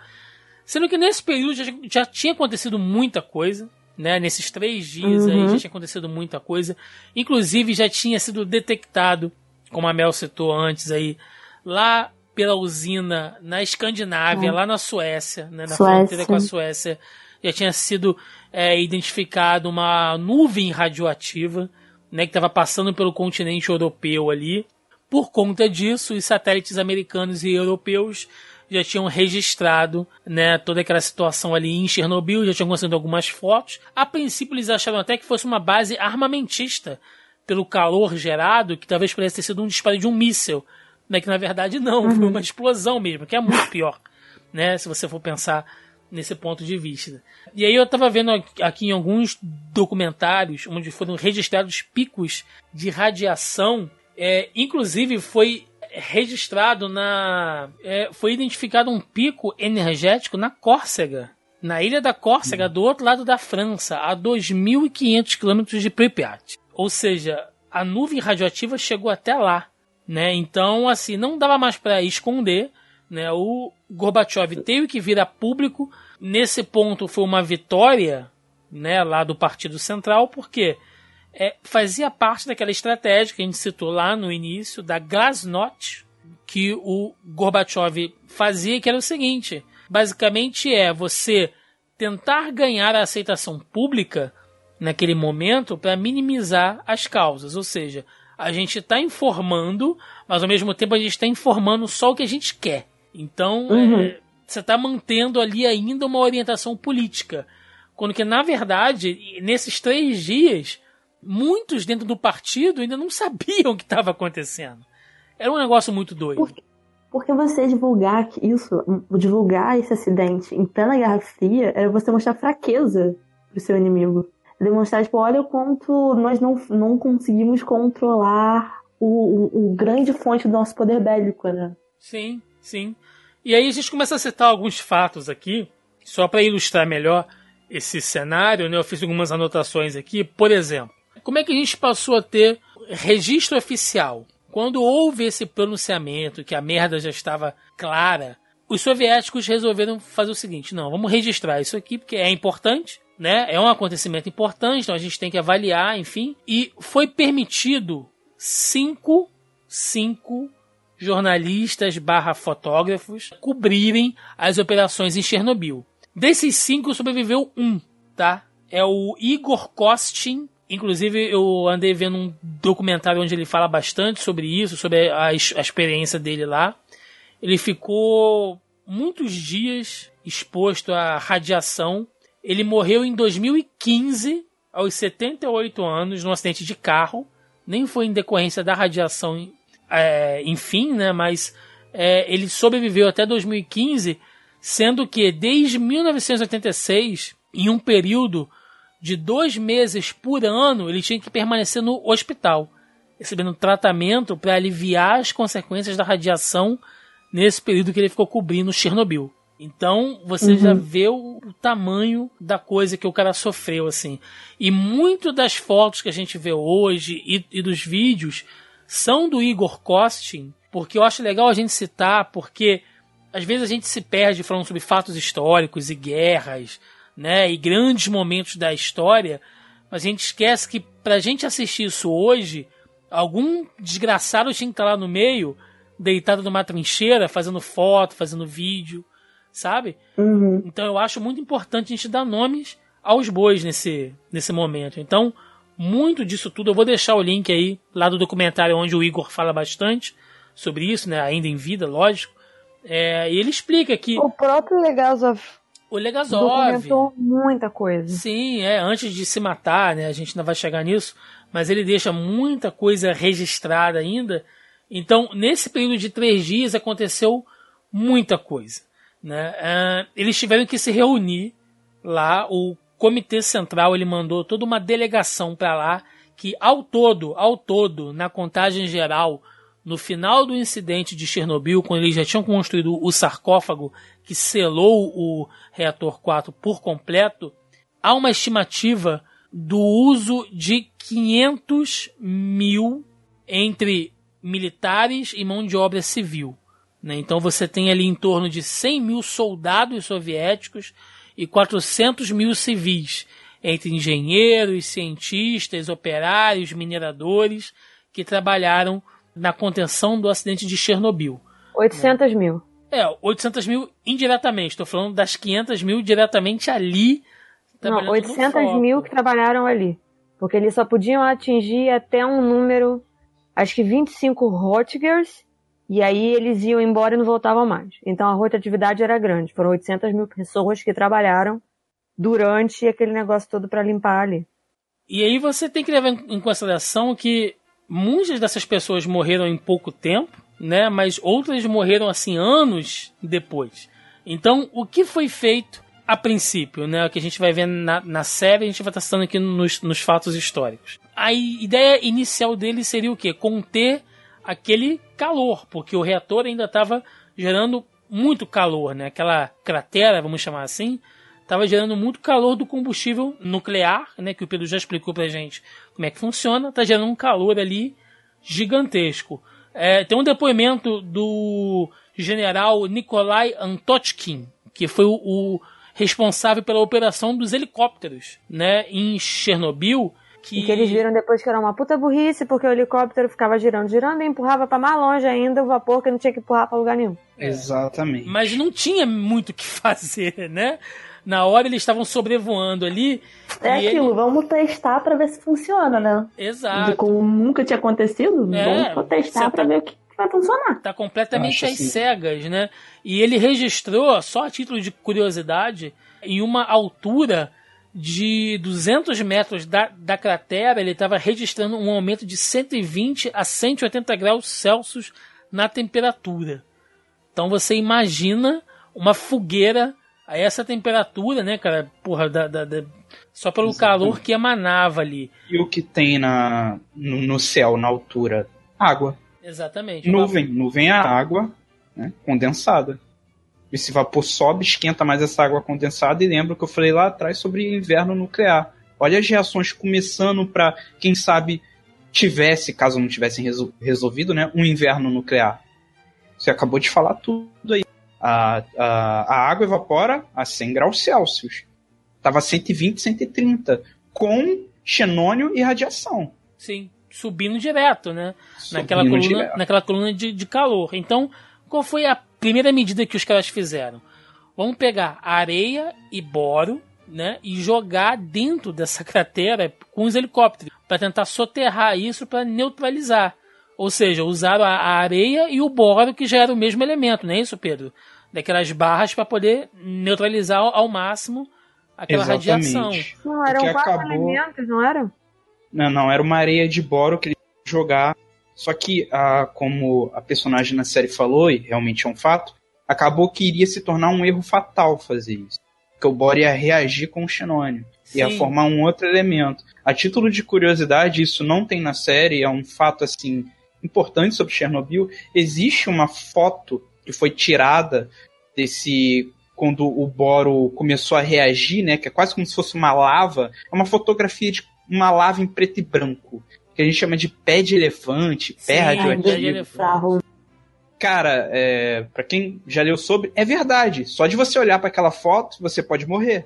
Sendo que nesse período já, já tinha acontecido muita coisa, né? Nesses três dias uhum. aí já tinha acontecido muita coisa. Inclusive já tinha sido detectado, como a Mel citou antes aí, lá pela usina na Escandinávia, é. lá na Suécia, né, na Suécia. fronteira com a Suécia, já tinha sido é, identificado uma nuvem radioativa né, que estava passando pelo continente europeu ali. Por conta disso, os satélites americanos e europeus já tinham registrado né, toda aquela situação ali em Chernobyl, já tinham conseguido algumas fotos. A princípio, eles acharam até que fosse uma base armamentista, pelo calor gerado, que talvez pudesse ter sido um disparo de um míssil né, que na verdade não, uhum. foi uma explosão mesmo, que é muito pior, né, se você for pensar nesse ponto de vista. E aí eu estava vendo aqui em alguns documentários onde foram registrados picos de radiação, é, inclusive foi registrado na, é, foi identificado um pico energético na Córcega, na ilha da Córcega, uhum. do outro lado da França, a 2.500 quilômetros de Pripyat. Ou seja, a nuvem radioativa chegou até lá né? Então, assim, não dava mais para esconder, Né? O Gorbachev teve que vir a público. Nesse ponto foi uma vitória né, lá do Partido Central, porque é, fazia parte daquela estratégia que a gente citou lá no início, da Glasnost, que o Gorbachev fazia, que era o seguinte: basicamente é você tentar ganhar a aceitação pública naquele momento para minimizar as causas, ou seja, a gente está informando, mas ao mesmo tempo a gente está informando só o que a gente quer. Então, uhum. é, você está mantendo ali ainda uma orientação política. Quando que, na verdade, nesses três dias, muitos dentro do partido ainda não sabiam o que estava acontecendo. Era um negócio muito doido. Porque, porque você divulgar isso, divulgar esse acidente em plena Guerra Fria, era você mostrar fraqueza pro seu inimigo. Demonstrar, tipo, olha o quanto nós não, não conseguimos controlar o, o, o grande fonte do nosso poder bélico, né? Sim, sim. E aí a gente começa a citar alguns fatos aqui, só para ilustrar melhor esse cenário, né? Eu fiz algumas anotações aqui. Por exemplo, como é que a gente passou a ter registro oficial? Quando houve esse pronunciamento, que a merda já estava clara, os soviéticos resolveram fazer o seguinte: não, vamos registrar isso aqui porque é importante, né? É um acontecimento importante, então a gente tem que avaliar, enfim. E foi permitido cinco, cinco jornalistas barra fotógrafos cobrirem as operações em Chernobyl. Desses cinco sobreviveu um, tá? É o Igor Kostin. Inclusive, eu andei vendo um documentário onde ele fala bastante sobre isso, sobre a, a experiência dele lá. Ele ficou muitos dias exposto à radiação. Ele morreu em 2015, aos 78 anos, num acidente de carro. Nem foi em decorrência da radiação, é, enfim, né? Mas é, ele sobreviveu até 2015 sendo que desde 1986, em um período de dois meses por ano, ele tinha que permanecer no hospital, recebendo tratamento para aliviar as consequências da radiação nesse período que ele ficou cobrindo Chernobyl. Então você uhum. já vê o, o, tamanho da coisa que o cara sofreu assim. E muito das fotos que a gente vê hoje e, e dos vídeos são do Igor Kostin, porque eu acho legal a gente citar, porque às vezes a gente se perde falando sobre fatos históricos e guerras, né, e grandes momentos da história, mas a gente esquece que pra gente assistir isso hoje, algum desgraçado tinha que estar lá no meio, deitado numa trincheira, fazendo foto, fazendo vídeo, sabe? Uhum. Então eu acho muito importante a gente dar nomes aos bois nesse, nesse momento. Então, muito disso tudo, eu vou deixar o link aí lá do documentário onde o Igor fala bastante sobre isso, né? Ainda em vida, lógico. É, e ele explica que. O próprio Legazov. O Legazov. Documentou muita coisa. Sim, é, antes de se matar, né? A gente ainda vai chegar nisso. Mas ele deixa muita coisa registrada ainda. Então, nesse período de três dias aconteceu muita coisa. Né? É, eles tiveram que se reunir lá. O Comitê Central ele mandou toda uma delegação para lá que ao todo, ao todo, na contagem geral, no final do incidente de Chernobyl, quando eles já tinham construído o sarcófago que selou o reator 4 por completo, há uma estimativa do uso de 500 mil entre militares e mão de obra civil. Né? Então você tem ali em torno de 100 mil soldados soviéticos e 400 mil civis, entre engenheiros, cientistas, operários, mineradores, que trabalharam na contenção do acidente de Chernobyl. 800 né? mil. É, 800 mil indiretamente. Estou falando das 500 mil diretamente ali. Não, 800 mil que trabalharam ali. Porque eles só podiam atingir até um número, acho que 25 Rotgers, e aí eles iam embora e não voltavam mais. Então a rotatividade era grande. Foram 800 mil pessoas que trabalharam durante aquele negócio todo para limpar ali. E aí você tem que levar em consideração que muitas dessas pessoas morreram em pouco tempo, né? Mas outras morreram assim anos depois. Então, o que foi feito a princípio, né? O que a gente vai ver na, na série, a gente vai estar citando aqui nos, nos fatos históricos. A ideia inicial dele seria o quê? Conter aquele calor, porque o reator ainda estava gerando muito calor, né? Aquela cratera, vamos chamar assim, estava gerando muito calor do combustível nuclear, né, que o Pedro já explicou pra gente como é que funciona, está gerando um calor ali gigantesco. É, tem um depoimento do general Nikolai Antotkin, que foi o, o responsável pela operação dos helicópteros, né, em Chernobyl. Que... E que eles viram depois que era uma puta burrice, porque o helicóptero ficava girando, girando e empurrava para mais longe ainda o vapor que não tinha que empurrar para lugar nenhum. Exatamente. Mas não tinha muito o que fazer, né? Na hora eles estavam sobrevoando ali. É e aquilo, ele- vamos testar pra ver se funciona, né? Exato. Como nunca tinha acontecido, É, vamos testar pra tá- ver o que vai funcionar. Tá completamente às assim. cegas, né? E ele registrou, só a título de curiosidade, em uma altura de 200 metros da, da cratera, ele estava registrando um aumento de 120 a 180 graus Celsius na temperatura. Então você imagina uma fogueira a essa temperatura, né, cara? Porra, da, da- da- só pelo Exatamente. calor que emanava ali. E o que tem na, no, no céu, na altura? Água. Exatamente. Nuvem. Nuvem é água né, condensada. Esse vapor sobe, esquenta mais essa água condensada e lembra o que eu falei lá atrás sobre inverno nuclear. Olha as reações começando para, quem sabe, tivesse, caso não tivessem resol- resolvido, né, um inverno nuclear. Você acabou de falar tudo aí. A, a, a água evapora a 100 graus Celsius. Tava 120, 130. Com xenônio e radiação. Sim, subindo direto, né? naquela Subindo coluna, direto. naquela coluna de, de calor. Então, qual foi a primeira medida que os caras fizeram? Vamos pegar areia e boro, né, e jogar dentro dessa cratera com os helicópteros para tentar soterrar isso para neutralizar. Ou seja, usaram a, a areia e o boro que já era o mesmo elemento, não é isso, Pedro? Daquelas barras para poder neutralizar ao, ao máximo aquela radiação. Exatamente. Não, eram quatro acabou- elementos, não eram? Não, não, era uma areia de boro que ele ia jogar. Só que, ah, como a personagem na série falou, e realmente é um fato, acabou que iria se tornar um erro fatal fazer isso. Porque o boro ia reagir com o xenônio. Ia Sim. formar um outro elemento. A título de curiosidade, isso não tem na série, é um fato assim importante sobre Chernobyl. Existe uma foto que foi tirada desse quando o boro começou a reagir, né, que é quase como se fosse uma lava, é uma fotografia de uma lava em preto e branco, que a gente chama de pé de elefante, pé Sim, radioativo. pé. Bizarro. Cara, é, para quem já leu sobre, é verdade. Só de você olhar para aquela foto, você pode morrer.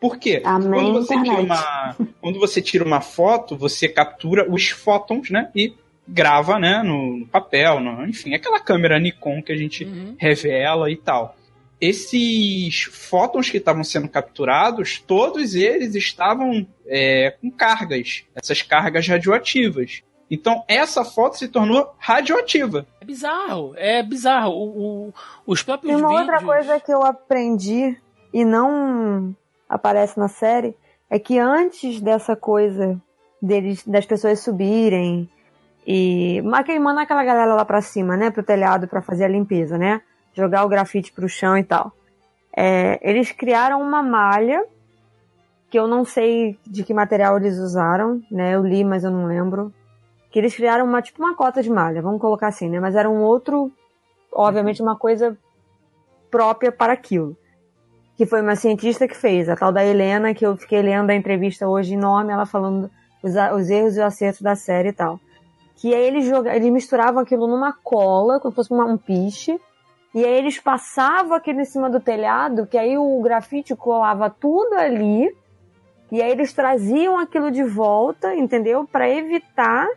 Por quê? Amém, quando você, tira uma, quando você tira uma foto, você captura os fótons, né? E grava, né? No, no papel, no- enfim, aquela câmera Nikon que a gente Uhum. revela e tal. Esses fótons que estavam sendo capturados, todos eles estavam é, com cargas, essas cargas radioativas. Então, essa foto se tornou radioativa. É bizarro, é bizarro. O, o- os próprios E uma vídeos... outra coisa que eu aprendi e não aparece na série é que antes dessa coisa deles, das pessoas subirem e mas quem manda aquela galera lá pra cima, né, pro telhado pra fazer a limpeza, né, jogar o grafite pro chão e tal. É, eles criaram uma malha que eu não sei de que material eles usaram, né, eu li, mas eu não lembro. Que eles criaram uma tipo uma cota de malha, vamos colocar assim, né, mas era um outro, obviamente uma coisa própria para aquilo. Que foi uma cientista que fez, a tal da Helena, que eu fiquei lendo a entrevista hoje enorme, ela falando os, os erros e os acertos da série e tal. Que aí eles, joga, eles misturavam aquilo numa cola, como se fosse uma- um piche, e aí eles passavam aquilo em cima do telhado, que aí o grafite colava tudo ali, e aí eles traziam aquilo de volta, entendeu? Para evitar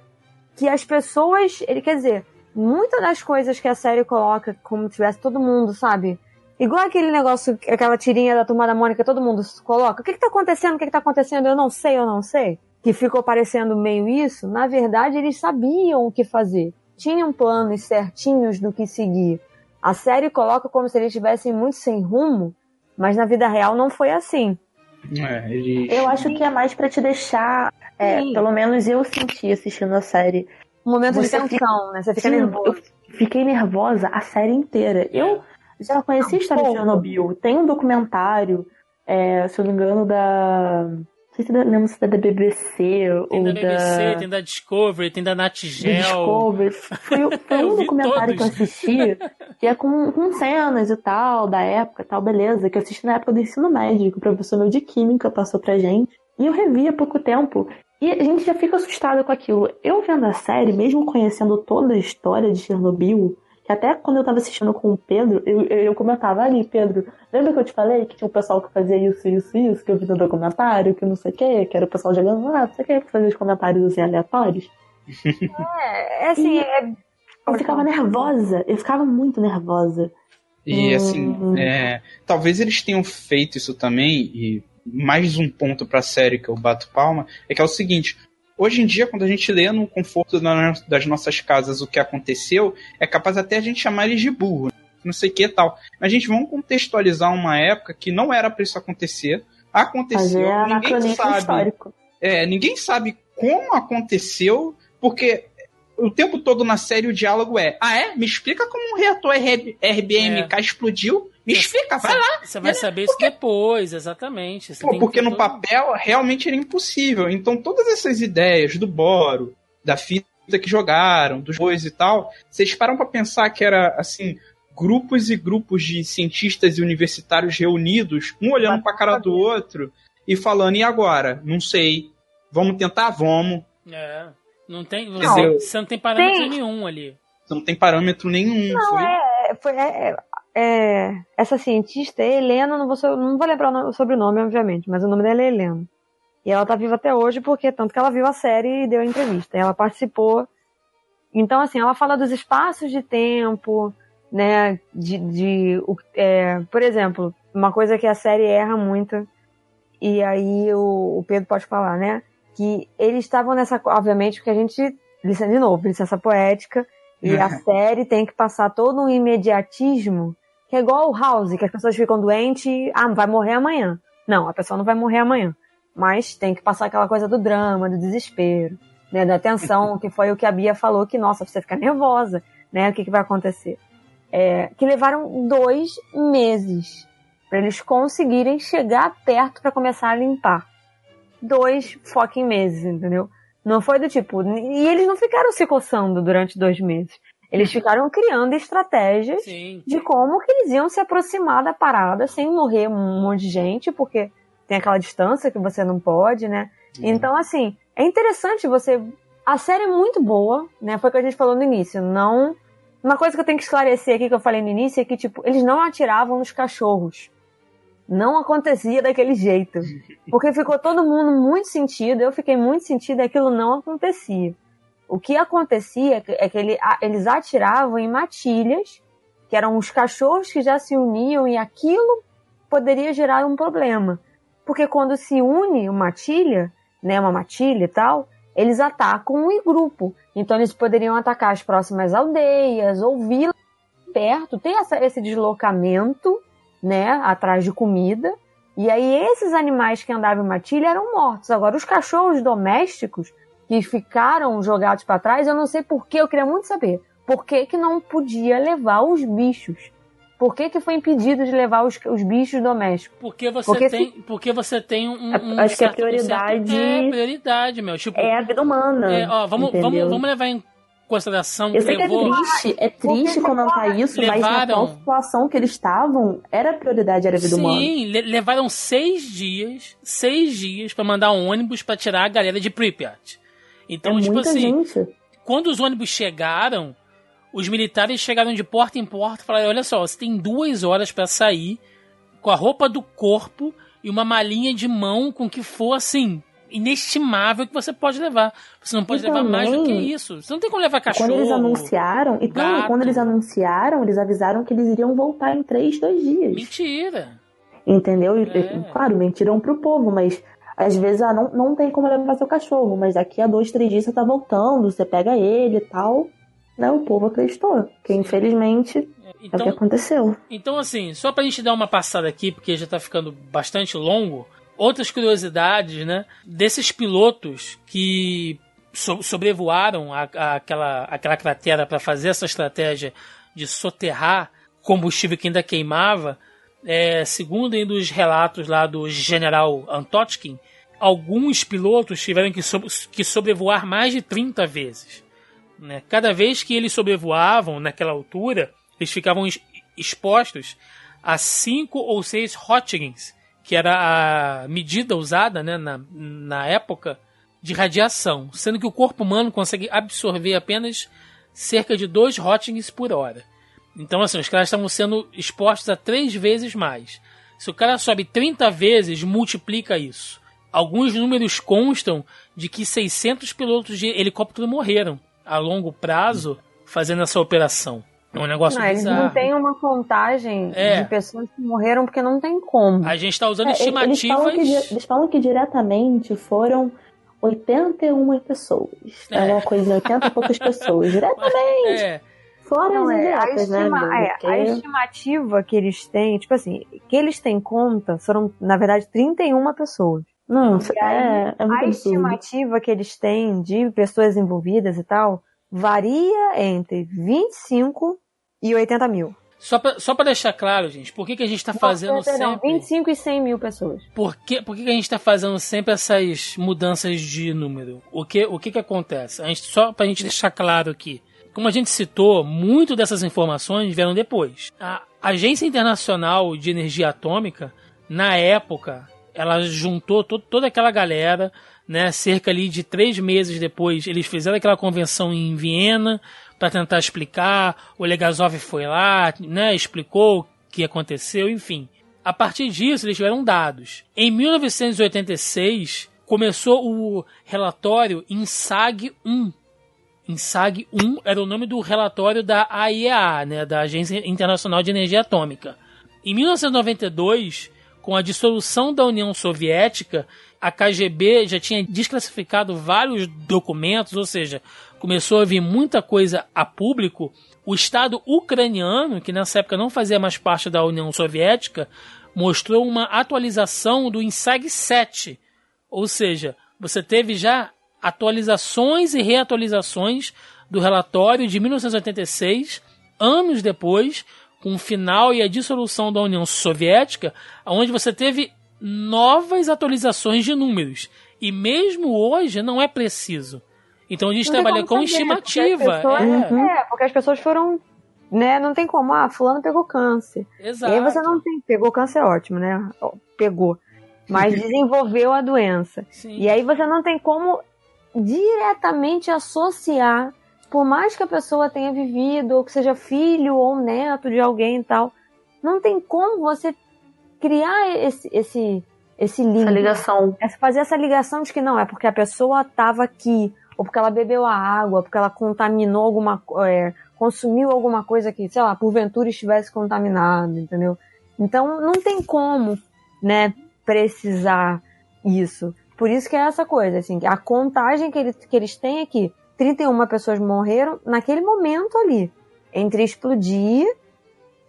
que as pessoas, ele quer dizer, muitas das coisas que a série coloca, como se tivesse todo mundo, sabe? Igual aquele negócio, aquela tirinha da turma da Mônica, todo mundo coloca. O que, que tá acontecendo? O que, que tá acontecendo? Eu não sei, eu não sei. Que ficou parecendo meio isso. Na verdade, eles sabiam o que fazer. Tinham planos certinhos do que seguir. A série coloca como se eles estivessem muito sem rumo, mas na vida real não foi assim. É, eles... Eu acho que é mais pra te deixar. é, pelo menos eu senti assistindo a série. Um momento Você de tensão, né? Você fica Sim, nervoso. eu fiquei nervosa a série inteira. Eu já conheci a história de. Chernobyl. Tem um documentário, é, se eu não me engano, da. Não sei se da, lembro se é da BBC Tem ou da BBC, da. tem da Discovery, tem da Nat do Geo. Discovery. Foi, foi um documentário todos. que eu assisti, que é com, com cenas e tal, da época e tal, beleza, que eu assisti na época do ensino médio, que o professor meu de química passou pra gente. E eu revi há pouco tempo. E a gente já fica assustado com aquilo. Eu vendo a série, mesmo conhecendo toda a história de Chernobyl, que até quando eu tava assistindo com o Pedro, eu, eu, eu comentava ali, Pedro, lembra que eu te falei que tinha um pessoal que fazia isso, isso, isso, que eu vi no documentário, que não sei o que, que era o pessoal jogando lá, não sei o que, que fazia os comentários assim aleatórios? É, é assim, é... Eu ficava nervosa, eu ficava muito nervosa. E Hum. assim, é, talvez eles tenham feito isso também, e mais um ponto pra série que eu bato palma, é que é o seguinte. Hoje em dia, quando a gente lê no conforto da- das nossas casas o que aconteceu, é capaz até a gente chamar eles de burro, não sei o que e tal. Mas, gente, vamos contextualizar uma época que não era pra isso acontecer. Aconteceu, ninguém anacronismo sabe. histórico. É, ninguém sabe como aconteceu, porque o tempo todo na série o diálogo é: ah, é? Me explica como um reator RB RBMK explodiu? Me explica, vai lá. Você vai saber isso depois, exatamente. Você Pô, porque no todo- papel realmente era impossível. Então todas essas ideias do Boro, da fita que jogaram, dos bois e tal, vocês param pra pensar que era assim. Grupos e grupos de cientistas e universitários reunidos, um olhando pra cara do outro e falando: e agora? Não sei. Vamos tentar? Vamos. É. Não tem, Quer você, você não tem parâmetro tem- nenhum ali. Não tem parâmetro nenhum. Não, foi? é, foi, é, é, essa cientista, é Helena, não vou, não vou lembrar o nome- o sobrenome, obviamente, mas o nome dela é Helena. E ela tá viva até hoje porque tanto que ela viu a série e deu a entrevista. Ela participou. Então, assim, ela fala dos espaços de tempo, né? De, de é, por exemplo, uma coisa que a série erra muito, e aí o, o Pedro pode falar, né? Que eles estavam nessa. Obviamente, porque a gente. De novo, licença poética. E a série tem que passar todo um imediatismo, é igual o House, que as pessoas ficam doentes ah, vai morrer amanhã. Não, a pessoa não vai morrer amanhã. Mas tem que passar aquela coisa do drama, do desespero, né, da tensão, que foi o que a Bia falou, que, nossa, você fica nervosa, né, o que, que vai acontecer. É, que levaram dois meses para eles conseguirem chegar perto para começar a limpar. Dois fucking meses, entendeu? Não foi do tipo. E eles não ficaram se coçando durante dois meses. Eles ficaram criando estratégias Sim. de como que eles iam se aproximar da parada sem morrer um monte de gente, porque tem aquela distância que você não pode, né? Então, assim, é interessante você. A série é muito boa, né? Foi o que a gente falou no início. Não. Uma coisa que eu tenho que esclarecer aqui que eu falei no início é que, tipo, eles não atiravam nos cachorros. Não acontecia daquele jeito. Porque ficou todo mundo muito sentido, eu fiquei muito sentido e aquilo não acontecia. O que acontecia é que, é ele- eles atiravam em matilhas, que eram os cachorros que já se uniam e aquilo poderia gerar um problema. Porque quando se une uma matilha, né, uma matilha e tal, eles atacam em grupo. Então eles poderiam atacar as próximas aldeias ou vilas perto, ter essa- esse deslocamento, né, atrás de comida. E aí esses animais que andavam em matilha eram mortos. Agora os cachorros domésticos que ficaram jogados para trás, eu não sei por que, eu queria muito saber. Por que, que não podia levar os bichos? Por que, que foi impedido de levar os, os bichos domésticos? Porque você Porque tem, porque você tem um, É, um acho que a certo- um certo- prioridade- é prioridade, meu. Tipo, É a vida humana. é, ó, vamos, vamos, entendeu? vamos levar em consideração Eu sei que é levou- triste, é triste comentar isso, mas na levaram- situação que eles estavam, era a prioridade, era a vida humana. Sim, le- levaram seis dias, seis dias pra mandar um ônibus pra tirar a galera de Pripyat. Então, é tipo assim, gente. quando os ônibus chegaram, os militares chegaram de porta em porta e falaram: olha só, você tem duas horas pra sair com a roupa do corpo e uma malinha de mão com que for assim. Inestimável que você pode levar. Você não pode E levar mais do que também, isso. Você não tem como levar cachorro. Quando eles anunciaram, então, gato. quando eles anunciaram, eles avisaram que eles iriam voltar em três, dois dias. Mentira. Entendeu? E, É. Claro, mentiram pro povo, mas às vezes ah, não, não tem como levar seu cachorro, mas daqui a dois, três dias você tá voltando, você pega ele e tal. Né, o povo acreditou. Que infelizmente é o que Então, aconteceu. Então, assim, só pra gente dar uma passada aqui, porque já tá ficando bastante longo, outras curiosidades, né? Desses pilotos que so- sobrevoaram a- a- aquela, aquela cratera para fazer essa estratégia de soterrar combustível que ainda queimava, é, segundo ainda os relatos lá do general Antotkin, alguns pilotos tiveram que, so- que sobrevoar mais de 30 vezes. né? Cada vez que eles sobrevoavam naquela altura, eles ficavam ex- expostos a cinco ou seis Röntgens, que era a medida usada né, na, na época de radiação, sendo que o corpo humano consegue absorver apenas cerca de dois Röntgens por hora. Então, assim, os caras estavam sendo expostos a três vezes mais. Se o cara sobe 30 vezes, multiplica isso. Alguns números constam de que 600 pilotos de helicóptero morreram a longo prazo fazendo essa operação. É um negócio Não, eles bizarro. não têm uma contagem É. de pessoas que morreram porque não tem como. A gente está usando É, eles, falam estimativas. que, eles falam que diretamente foram 81 pessoas. É, É. uma coisa, 80 e poucas pessoas. Diretamente. É, Fora Não, as é, a, indiretas, né? estima- Bruno? é, a Porque- estimativa que eles têm, tipo assim, que eles têm conta foram, na verdade, 31 pessoas. Não, aí, é, é muito A absurdo. estimativa que eles têm de pessoas envolvidas e tal varia entre 25 e 80 mil. só pra, só pra deixar claro, gente, por que, que a gente tá fazendo Não, perdão, sempre. 25 e 100 mil pessoas. Por que, por que, que a gente tá fazendo sempre essas mudanças de número? O que, o que, que acontece? A gente, só pra gente deixar claro aqui. Como a gente citou, muito dessas informações vieram depois. A Agência Internacional de Energia Atômica, na época, ela juntou to- toda aquela galera, né? Cerca ali de três meses depois, eles fizeram aquela convenção em Viena para tentar explicar. O Legazov foi lá, né? Explicou o que aconteceu, enfim. A partir disso, eles tiveram dados. Em 1986, começou o relatório INSAG 1. INSAG 1 era o nome do relatório da AIEA, né, da Agência Internacional de Energia Atômica. Em 1992, com a dissolução da União Soviética, a KGB já tinha desclassificado vários documentos, ou seja, começou a vir muita coisa a público. O Estado ucraniano, que nessa época não fazia mais parte da União Soviética, mostrou uma atualização do INSAG 7. Ou seja, você teve já atualizações e reatualizações do relatório de 1986, anos depois, com o final e a dissolução da União Soviética, onde você teve novas atualizações de números. E mesmo hoje não é preciso. Então a gente trabalha com saber, estimativa. porque as pessoas- é. Uhum. É, porque as pessoas foram, né, não tem como, ah, fulano pegou câncer. Exato. E aí você não tem, pegou câncer é ótimo, né? Pegou. Mas desenvolveu a doença. Sim. E aí você não tem como diretamente associar, por mais que a pessoa tenha vivido, ou que seja filho ou neto de alguém e tal, não tem como você criar esse, esse, esse link. Essa ligação. É fazer essa ligação de que não, é porque a pessoa estava aqui, ou porque ela bebeu a água, porque ela contaminou alguma é, consumiu alguma coisa que, sei lá, porventura estivesse contaminado, entendeu? Então não tem como, né, precisar isso. Por isso que é essa coisa, assim, que a contagem que eles, que eles têm é que 31 pessoas morreram naquele momento ali. Entre explodir,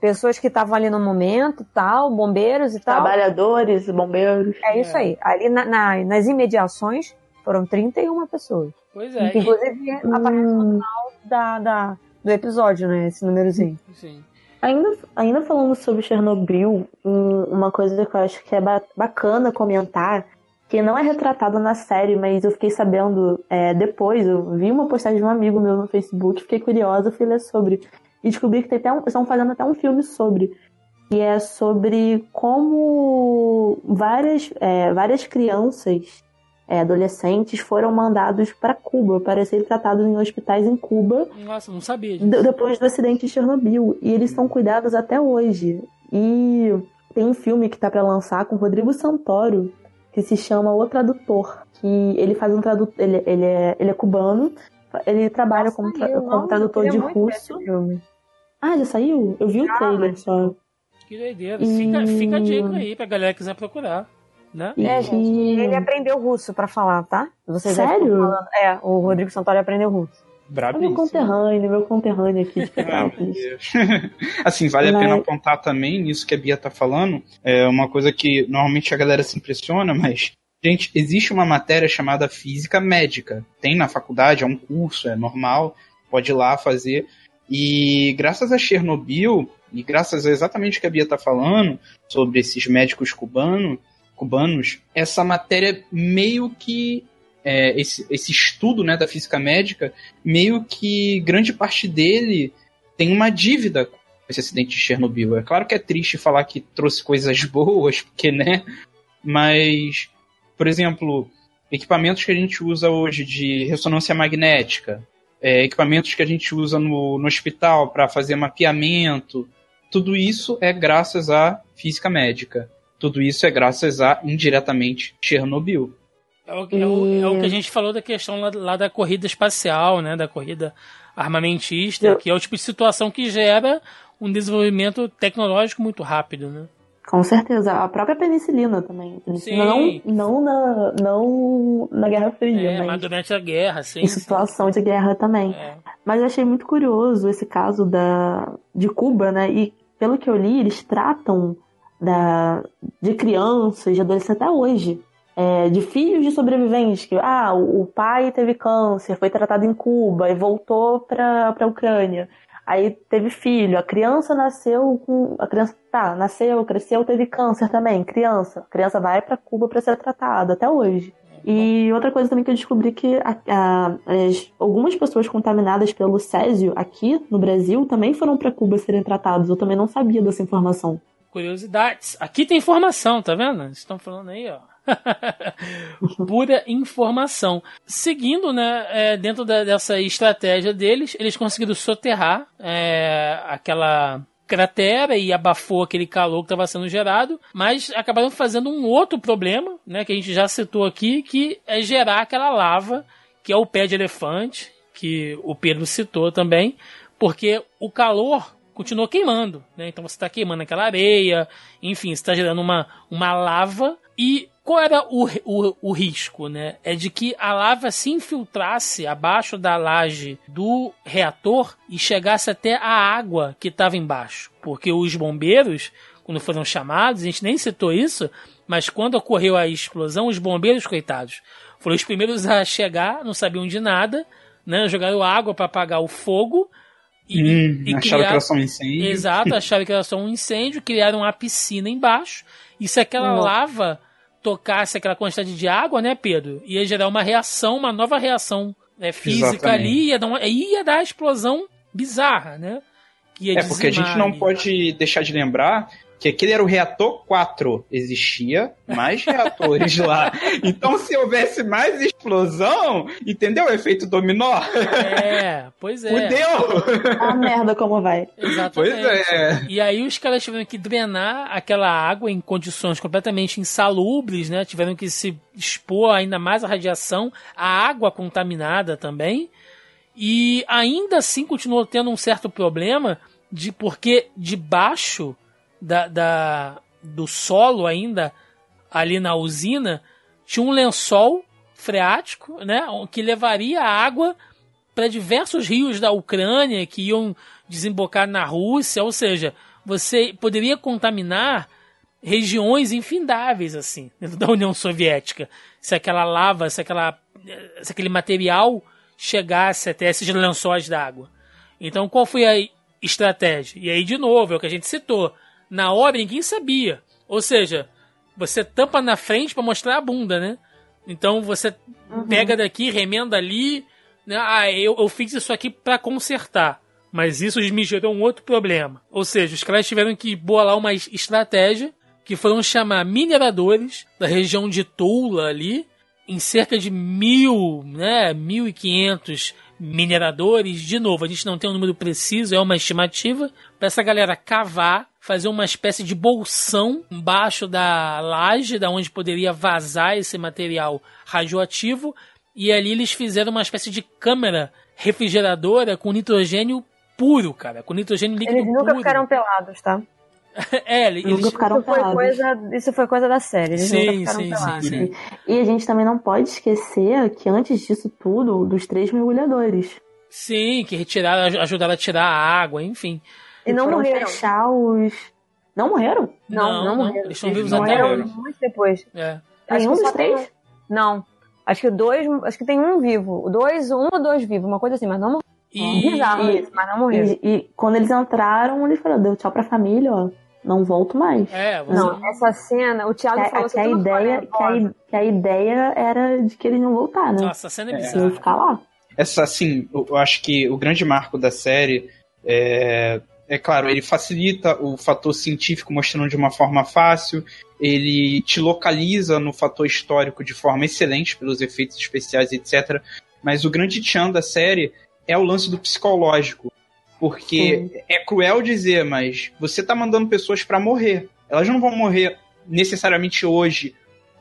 pessoas que estavam ali no momento, tal, bombeiros e tal. Trabalhadores, bombeiros. É isso aí. Ali na- na- nas imediações foram 31 pessoas. Pois é. Que, inclusive aparece no Hum, final da, da- do episódio, né? Esse númerozinho. e- sim. ainda, ainda falando sobre Chernobyl, um- uma coisa que eu acho que é ba- bacana comentar, que não é retratado na série, mas eu fiquei sabendo é, depois, eu vi uma postagem de um amigo meu no Facebook, fiquei curiosa, fui ler sobre. E descobri que tem até um, estão fazendo até um filme sobre. Que é sobre como várias, é, várias crianças, é, adolescentes, foram mandados para Cuba para serem tratados em hospitais em Cuba Nossa, não sabia disso. de- depois do acidente de Chernobyl. E eles são cuidados até hoje. E tem um filme que tá pra lançar com Rodrigo Santoro, que se chama O Tradutor. Que ele faz um tradutor. Ele, ele, é, ele é cubano. Ele trabalha como, tra- como tradutor de ver russo. Ah, já saiu? Eu vi o Já, trailer mas- só. Que doideira. E- Fica, fica a dica aí pra galera que quiser procurar. Né? É, gente, ele aprendeu russo pra falar, tá? Vocês Sério? É, o Rodrigo Santoro aprendeu russo. É meu Brabíssimo. conterrâneo, meu conterrâneo aqui de Petrópolis. Assim, vale a Mas- pena apontar também nisso que a Bia tá falando. É uma coisa que normalmente a galera se impressiona, mas. Gente, existe uma matéria chamada física médica. Tem na faculdade, é um curso, é normal, pode ir lá fazer. E graças a Chernobyl, e graças a exatamente o que a Bia tá falando, sobre esses médicos cubano, cubanos, essa matéria meio que. É, esse, esse estudo né, da física médica, meio que grande parte dele tem uma dívida com esse acidente de Chernobyl. É claro que é triste falar que trouxe coisas boas, porque, né? Mas, por exemplo, equipamentos que a gente usa hoje de ressonância magnética, é, equipamentos que a gente usa no, no hospital para fazer mapeamento. Tudo isso é graças à física médica. Tudo isso é graças a, indiretamente, Chernobyl. É o, é o- é o que a gente falou da questão lá, lá da corrida espacial, né? Da corrida armamentista, Eu- que é o tipo de situação que gera um desenvolvimento tecnológico muito rápido, né? Com certeza. A própria penicilina também. Penicilina não, Sim. não, na, não na Guerra Fria, É, mas mas durante a guerra, sim. em situação de guerra também. É. Mas eu achei muito curioso esse caso da, de Cuba, né? E pelo que eu li, eles tratam da, de crianças, de adolescentes até hoje. É, de filhos de sobreviventes, que ah, o pai teve câncer, foi tratado em Cuba e voltou para a Ucrânia. Aí teve filho, a criança nasceu com. A criança, tá, nasceu, cresceu, teve câncer também, criança. A criança vai para Cuba para ser tratada, até hoje. E outra coisa também que eu descobri que a- a- as- algumas pessoas contaminadas pelo Césio aqui no Brasil também foram para Cuba serem tratados. Eu também não sabia dessa informação. Curiosidades. Aqui tem informação, tá vendo? Estão falando aí, ó. Pura informação. Seguindo, né, é, dentro da- dessa estratégia deles, eles conseguiram soterrar é, aquela cratera e abafou aquele calor que estava sendo gerado, mas acabaram fazendo um outro problema, né, que a gente já citou aqui, que é gerar aquela lava, que é o pé de elefante, que o Pedro citou também, porque o calor continua queimando, né? Então você está queimando aquela areia, enfim, está gerando uma, uma lava. E qual era o, o, o risco, né? É de que a lava se infiltrasse abaixo da laje do reator e chegasse até a água que estava embaixo. Porque os bombeiros, quando foram chamados, a gente nem citou isso, mas quando ocorreu a explosão, os bombeiros, coitados, foram os primeiros a chegar, não sabiam de nada, né? Jogaram água para apagar o fogo. E, Hum, e acharam que criaram- era só um incêndio. Exato, acharam que era só um incêndio, criaram uma piscina embaixo. E se aquela Não. lava tocasse aquela quantidade de água, né, Pedro? Ia gerar uma reação, uma nova reação né, física Exatamente. ali, ia dar, uma, ia dar a explosão bizarra, né? É porque a gente não pode deixar de lembrar que aquele era o reator 4. Existia mais reatores lá. Então, se houvesse mais explosão, entendeu o efeito dominó? É, pois é. Fudeu! A merda como vai. Exatamente. Pois é. E aí os caras tiveram que drenar aquela água em condições completamente insalubres, né? Tiveram que se expor ainda mais à radiação, a água contaminada também. E ainda assim continuou tendo um certo problema de porque debaixo da, da- do solo ainda ali na usina tinha um lençol freático, né, que levaria água para diversos rios da Ucrânia que iam desembocar na Rússia, ou seja, você poderia contaminar regiões infindáveis assim dentro da União Soviética se aquela lava, se aquela se aquele material chegasse até esses lençóis d'água. Então, qual foi a estratégia? E aí, de novo, é o que a gente citou. Na hora, ninguém sabia. Ou seja, você tampa na frente para mostrar a bunda, né? Então, você pega daqui, remenda ali. Né? Ah, eu, eu fiz isso aqui para consertar. Mas isso me gerou um outro problema. Ou seja, os caras tiveram que bolar uma es- estratégia que foram chamar mineradores da região de Tula ali, em cerca de mil, né, mil e quinhentos mineradores. De novo, a gente não tem um número preciso, é uma estimativa, para essa galera cavar, fazer uma espécie de bolsão embaixo da laje, da onde poderia vazar esse material radioativo, e ali eles fizeram uma espécie de câmara refrigeradora com nitrogênio puro, cara, com nitrogênio líquido Eles nunca puro. ficaram pelados, tá? é, eles, Nunca ficaram Isso foi, pelados. coisa, isso foi coisa da série. Eles Sim, nunca ficaram sim, pelados. sim, sim. E a gente também não pode esquecer que antes disso tudo, dos três mergulhadores. Sim, que retiraram, aj- ajudaram a tirar a água, enfim. E não foram morreram. fechar os. Não morreram? Não, não, morreram. Eles estão vivos Não até morreram muito depois. É. Acho que dos tem três? um- Não. Acho que dois. Acho que tem um vivo. Dois, um ou dois vivos, uma coisa assim, mas não morreram. E, Bizarro e- isso, mas não morreram. E, e quando eles entraram, ele falou: deu tchau pra família, ó. Não volto mais. é, você, Não, essa cena, o Thiago Que, falou a, que, a ideia, que, a, que a ideia era de que eles não voltar, né? Nossa, a cena é Eles iam bizarra. ficar lá. Essa, assim, eu eu acho que o grande marco da série é, é claro, ele facilita o fator científico mostrando de uma forma fácil, ele te localiza no fator histórico de forma excelente pelos efeitos especiais, etc. Mas o grande tchan da série é o lance do psicológico. Porque é cruel dizer, mas você tá mandando pessoas para morrer. Elas não vão morrer necessariamente hoje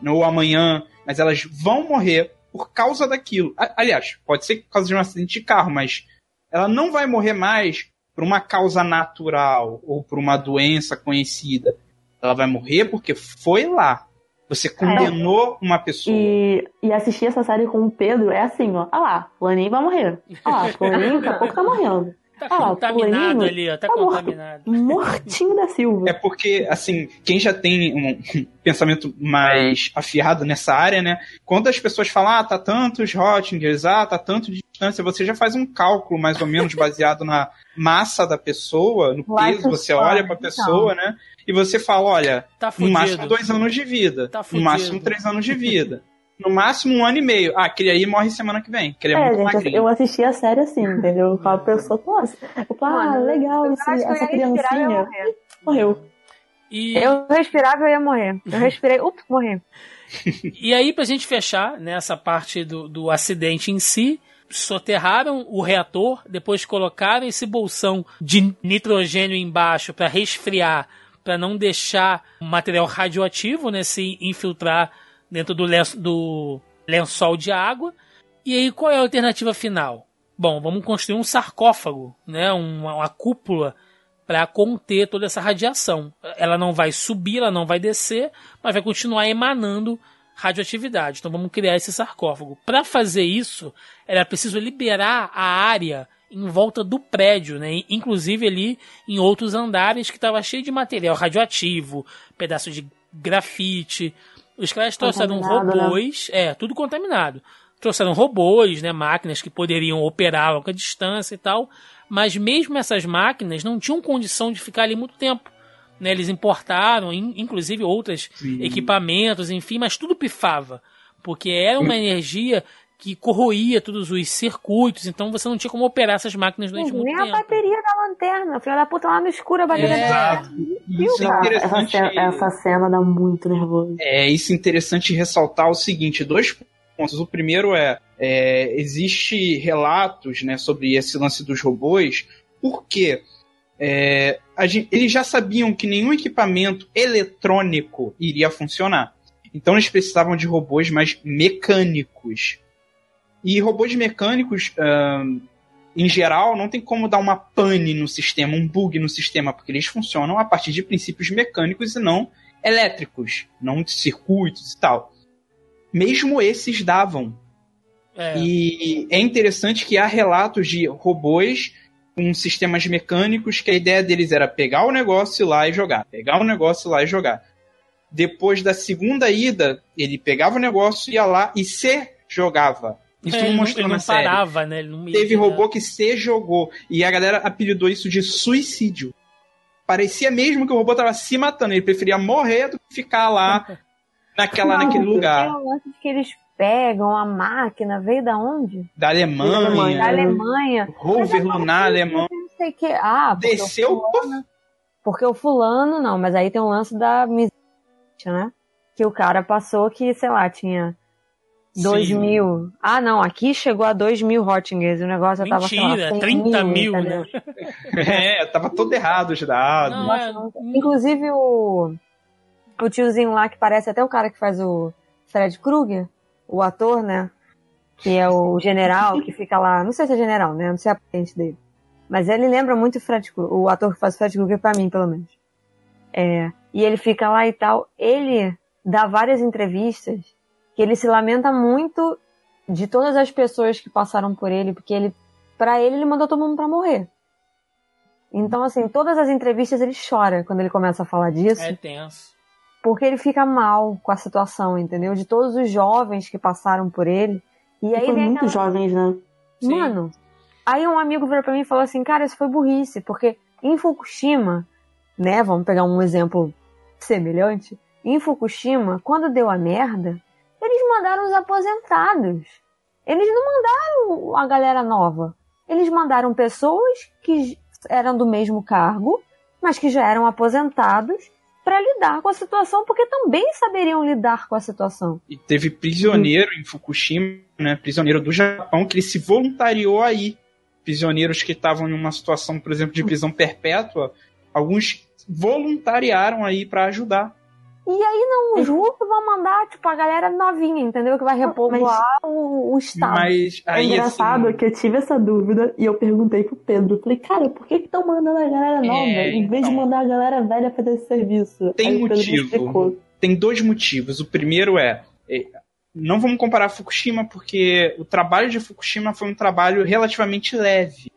ou amanhã, mas elas vão morrer por causa daquilo. Aliás, pode ser por causa de um acidente de carro, mas ela não vai morrer mais por uma causa natural ou por uma doença conhecida. Ela vai morrer porque foi lá. Você condenou uma pessoa. E, e assistir essa série com o Pedro é assim, ó. Ah lá, Fulaninho vai morrer. Ah lá, Fulaninho daqui a pouco tá morrendo. Tá Ah, contaminado fulaninho ali, ó. Tá, tá contaminado. Mortinho da Silva. É porque, assim, quem já tem um pensamento mais afiado nessa área, né? Quando as pessoas falam, ah, tá tantos Hottingers, ah, tá tanto de distância, você já faz um cálculo mais ou menos baseado na massa da pessoa, no peso, você olha pra pessoa, né? E você fala, olha, Tá no máximo dois anos de vida, Tá no máximo três anos de vida, no máximo um ano e meio. Ah, aquele aí morre semana que vem, aquele é, É, muito gente, magrinho. eu assisti a série assim, entendeu? Com a pessoa, nossa, eu falo, ah, legal, eu esse, eu essa ia respirar ia criancinha morrer. morreu. E, Eu respirava e eu ia morrer. Eu respirei, ups, morri. e aí, pra gente fechar nessa parte do, do acidente em si, soterraram o reator, depois colocaram esse bolsão de nitrogênio embaixo para resfriar, para não deixar o material radioativo né, se infiltrar dentro do, lenço, do lençol de água. E aí, qual é a alternativa final? Bom, vamos construir um sarcófago, né, uma, uma cúpula para conter toda essa radiação. Ela não vai subir, ela não vai descer, mas vai continuar emanando radioatividade. Então vamos criar esse sarcófago. Para fazer isso, era preciso liberar a área em volta do prédio, né? inclusive ali em outros andares que estava cheio de material radioativo, pedaço de grafite. Os caras trouxeram né? robôs, é, tudo contaminado. Trouxeram robôs, né, máquinas que poderiam operar a longa distância e tal, mas mesmo essas máquinas não tinham condição de ficar ali muito tempo. Né, eles importaram, in- inclusive, outros Sim. equipamentos, enfim, mas tudo pifava. Porque era uma energia que corroía todos os circuitos, então você não tinha como operar essas máquinas durante muito Nem a tempo. bateria da lanterna. O filho da puta lá no escuro, a bateria É. da Exato. E Isso é essa, interessante. cena, essa cena dá muito nervoso. É isso é interessante ressaltar o seguinte: dois pontos. O primeiro é, é existe relatos né, sobre esse lance dos robôs, porque é, a gen- eles já sabiam que nenhum equipamento eletrônico iria funcionar. Então eles precisavam de robôs mais mecânicos. E robôs mecânicos, ahn, em geral, não tem como dar uma pane no sistema, um bug no sistema, porque eles funcionam a partir de princípios mecânicos e não elétricos, não de circuitos e tal. Mesmo esses davam. É. E é interessante que há relatos de robôs com sistemas mecânicos que a ideia deles era pegar o negócio e ir lá e jogar, pegar o negócio e ir lá e jogar. Depois da segunda ida, ele pegava o negócio, ia lá e se jogava. Isso É, não ele mostrou ele na não série. parava, né? Ele não Teve ia- robô que se jogou. E a galera apelidou isso de suicídio. Parecia mesmo que o robô tava se matando. Ele preferia morrer do que ficar lá naquela, naquele lugar. Tem um lance que eles pegam a máquina, veio da onde? Da Alemanha. Da Alemanha. Rover lunar alemão. Não sei o que. Ah, porque Desceu. o fulano, porque o fulano, não, mas aí tem um lance da miséria, né? Que o cara passou que, sei lá, tinha dois Sim. mil. Ah, não, aqui chegou a dois mil Hottingers. O negócio já tava, Mentira, 100 30 mil, entendeu? né? É, tava todo errado os dados. Não, é, Inclusive o, o tiozinho lá que parece até o cara que faz o Fred Krueger, o ator, né? Que é o general que fica lá. Não sei se é general, né? Não sei a patente dele. Mas ele lembra muito o Fred Krueger, o ator que faz o Fred Krueger pra mim, pelo menos. É, e ele fica lá e tal. Ele dá várias entrevistas que ele se lamenta muito de todas as pessoas que passaram por ele, porque ele, para ele, ele mandou todo mundo pra morrer. Então, assim, todas as entrevistas ele chora quando ele começa a falar disso, é tenso. porque ele fica mal com a situação, entendeu? De todos os jovens que passaram por ele. E E aí foi muito aquela- jovens, né? Sim. Mano, aí um amigo virou pra mim e falou assim, cara, isso foi burrice, porque em Fukushima, né, vamos pegar um exemplo semelhante, em Fukushima, quando deu a merda, eles mandaram os aposentados. Eles não mandaram a galera nova. Eles mandaram pessoas que eram do mesmo cargo, mas que já eram aposentados para lidar com a situação, porque também saberiam lidar com a situação. E teve prisioneiro em Fukushima, né? Prisioneiro do Japão, que ele se voluntariou aí prisioneiros que estavam em uma situação, por exemplo, de prisão perpétua, alguns voluntariaram aí para ajudar. E aí não julgo, vão mandar, tipo, a galera novinha, entendeu? Que vai repovoar o, o estado. Mas É aí, engraçado assim, que eu tive essa dúvida e eu perguntei pro Pedro. Falei, cara, por que estão mandando a galera nova É, em vez de então. mandar a galera velha fazer esse serviço? Tem Aí motivo. tem dois motivos. O primeiro é, é, não vamos comparar Fukushima porque o trabalho de Fukushima foi um trabalho relativamente leve.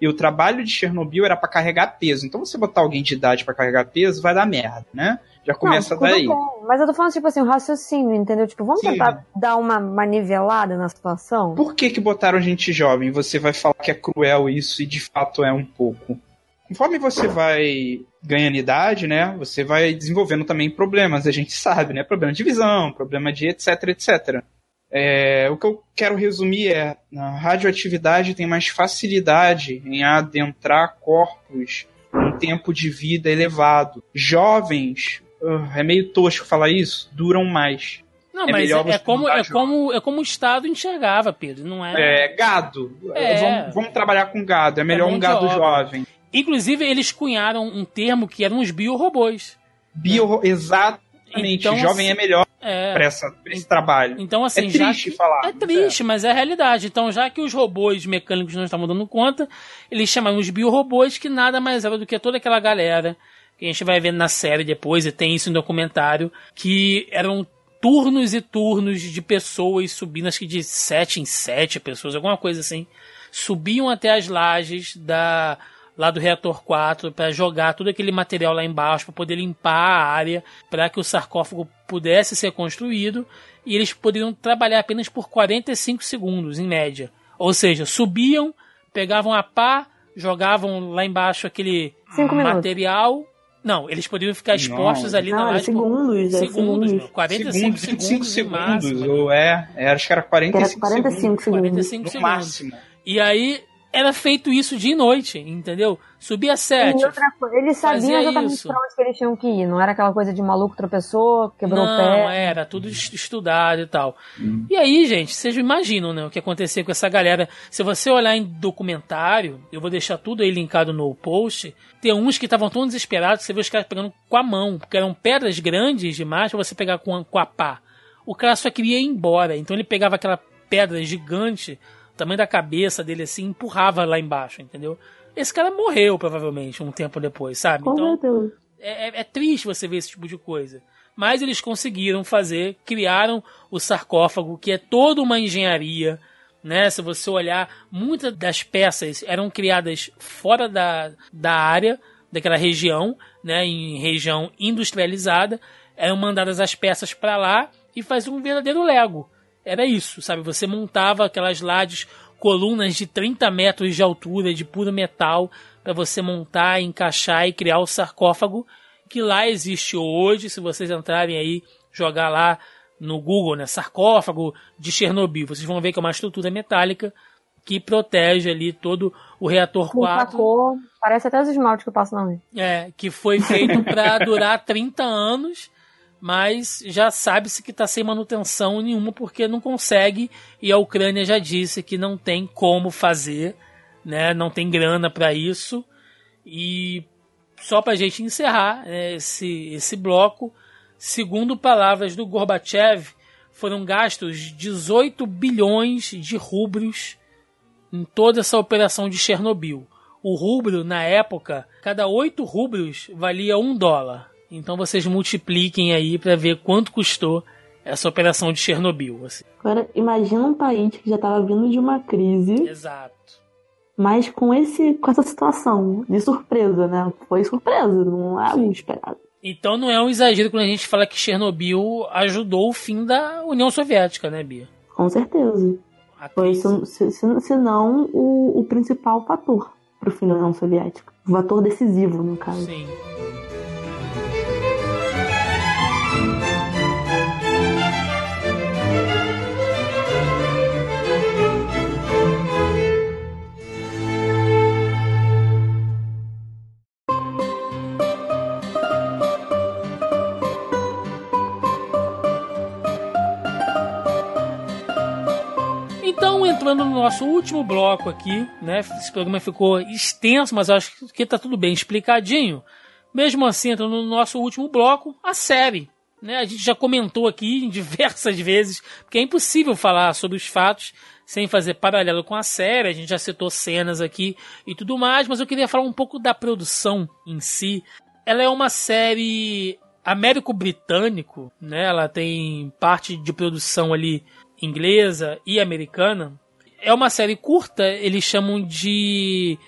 E o trabalho de Chernobyl era para carregar peso. Então você botar alguém de idade para carregar peso vai dar merda, né? Já começa não, daí. bem. Mas eu tô falando, tipo assim, o raciocínio, entendeu? Tipo, vamos Sim. tentar dar uma, uma nivelada na situação? Por que que botaram gente jovem? Você vai falar que é cruel isso e de fato é um pouco. Conforme você vai ganhando idade, né? Você vai desenvolvendo também problemas, a gente sabe, né? Problema de visão, problema de etc, etc. É, o que eu quero resumir é a radioatividade tem mais facilidade em adentrar corpos em tempo de vida elevado. Jovens, uh, é meio tosco falar isso, duram mais. Não, É mas melhor é, é como, é, como, é como o Estado enxergava, Pedro, não é? É, gado. É. Vamos, vamos trabalhar com gado. É melhor mão um gado jovem. Inclusive, eles cunharam um termo que eram os biorobôs. Bio, exatamente. Então, jovem assim, é melhor É. para esse trabalho. Então, assim, é triste que- falar. É triste, mas é a realidade. Então, já que os robôs mecânicos não estavam dando conta, eles chamaram os biorobôs, que nada mais era do que toda aquela galera que a gente vai ver na série depois, e tem isso em documentário, que eram turnos e turnos de pessoas subindo, acho que de sete em sete pessoas, alguma coisa assim, subiam até as lajes da lá do reator 4 para jogar todo aquele material lá embaixo para poder limpar a área para que o sarcófago pudesse ser construído e eles poderiam trabalhar apenas por 45 segundos em média. Ou seja, subiam, pegavam a pá, jogavam lá embaixo aquele Cinco minutos. material. Não, eles poderiam ficar expostos ali Não, na era laje por segundos, era segundos, segundos. meu, 45 Segundos, segundos, 25 no segundos. máximo. ou é, é, acho que era 45, Era 45 segundos. segundos. 45 No segundos. máximo. E aí era feito isso dia e noite, entendeu? Subia E sete. outra coisa, eles sabiam exatamente isso. pra onde que eles tinham que ir. Não era aquela coisa de maluco tropeçou, quebrou Não, o pé. era tudo est- estudado e tal. E aí, gente, vocês imaginam, né, o que acontecia com essa galera. Se você olhar em documentário, eu vou deixar tudo aí linkado no post, tem uns que estavam tão desesperados, você vê os caras pegando com a mão, porque eram pedras grandes demais pra você pegar com a, com a pá. O cara só queria ir embora, então ele pegava aquela pedra gigante, tamanho da cabeça dele assim, empurrava lá embaixo, entendeu? Esse cara morreu, provavelmente, um tempo depois, sabe? Com Então, é, é- é triste você ver esse tipo de coisa. Mas eles conseguiram fazer, criaram o sarcófago, que é toda uma engenharia. Né? Se você olhar, muitas das peças eram criadas fora da, da área, daquela região, né? em região industrializada. Eram mandadas as peças para lá e faziam um verdadeiro Lego. Era isso, sabe? Você montava aquelas lajes, colunas de 30 metros de altura, de puro metal, para você montar, encaixar e criar o sarcófago que lá existe hoje. Se vocês entrarem aí, jogar lá no Google, né, sarcófago de Chernobyl, vocês vão ver que é uma estrutura metálica que protege ali todo o reator Com 4. cor, parece até os esmaltes que eu passo na unha. É, que foi feito para durar 30 anos, mas já sabe-se que está sem manutenção nenhuma porque não consegue e a Ucrânia já disse que não tem como fazer, né? Não tem grana para isso. E só para a gente encerrar né, esse esse bloco, segundo palavras do Gorbachev, foram gastos 18 bilhões de rublos em toda essa operação de Chernobyl. O rublo, na época, cada 8 rublos valia um dólar. Então vocês multipliquem aí para ver quanto custou essa operação de Chernobyl. assim. Agora, imagina um país que já estava vindo de uma crise, Exato. mas com, esse, com essa situação de surpresa, né? Foi surpresa, não é algo esperado. Então não é um exagero quando a gente fala que Chernobyl ajudou o fim da União Soviética, né, Bia? Com certeza. A Foi, se, se, se não, o, o principal fator para o fim da União Soviética. O fator decisivo, no caso. Sim. Entrando no nosso último bloco aqui, né? Esse programa ficou extenso, mas acho que tá tudo bem explicadinho. Mesmo assim, entrando no nosso último bloco, a série. Né? A gente já comentou aqui diversas vezes, porque é impossível falar sobre os fatos sem fazer paralelo com a série. A gente já citou cenas aqui e tudo mais, mas eu queria falar um pouco da produção em si. Ela é uma série américo-britânico, né? Ela tem parte de produção ali inglesa e americana. É uma série curta, eles chamam de.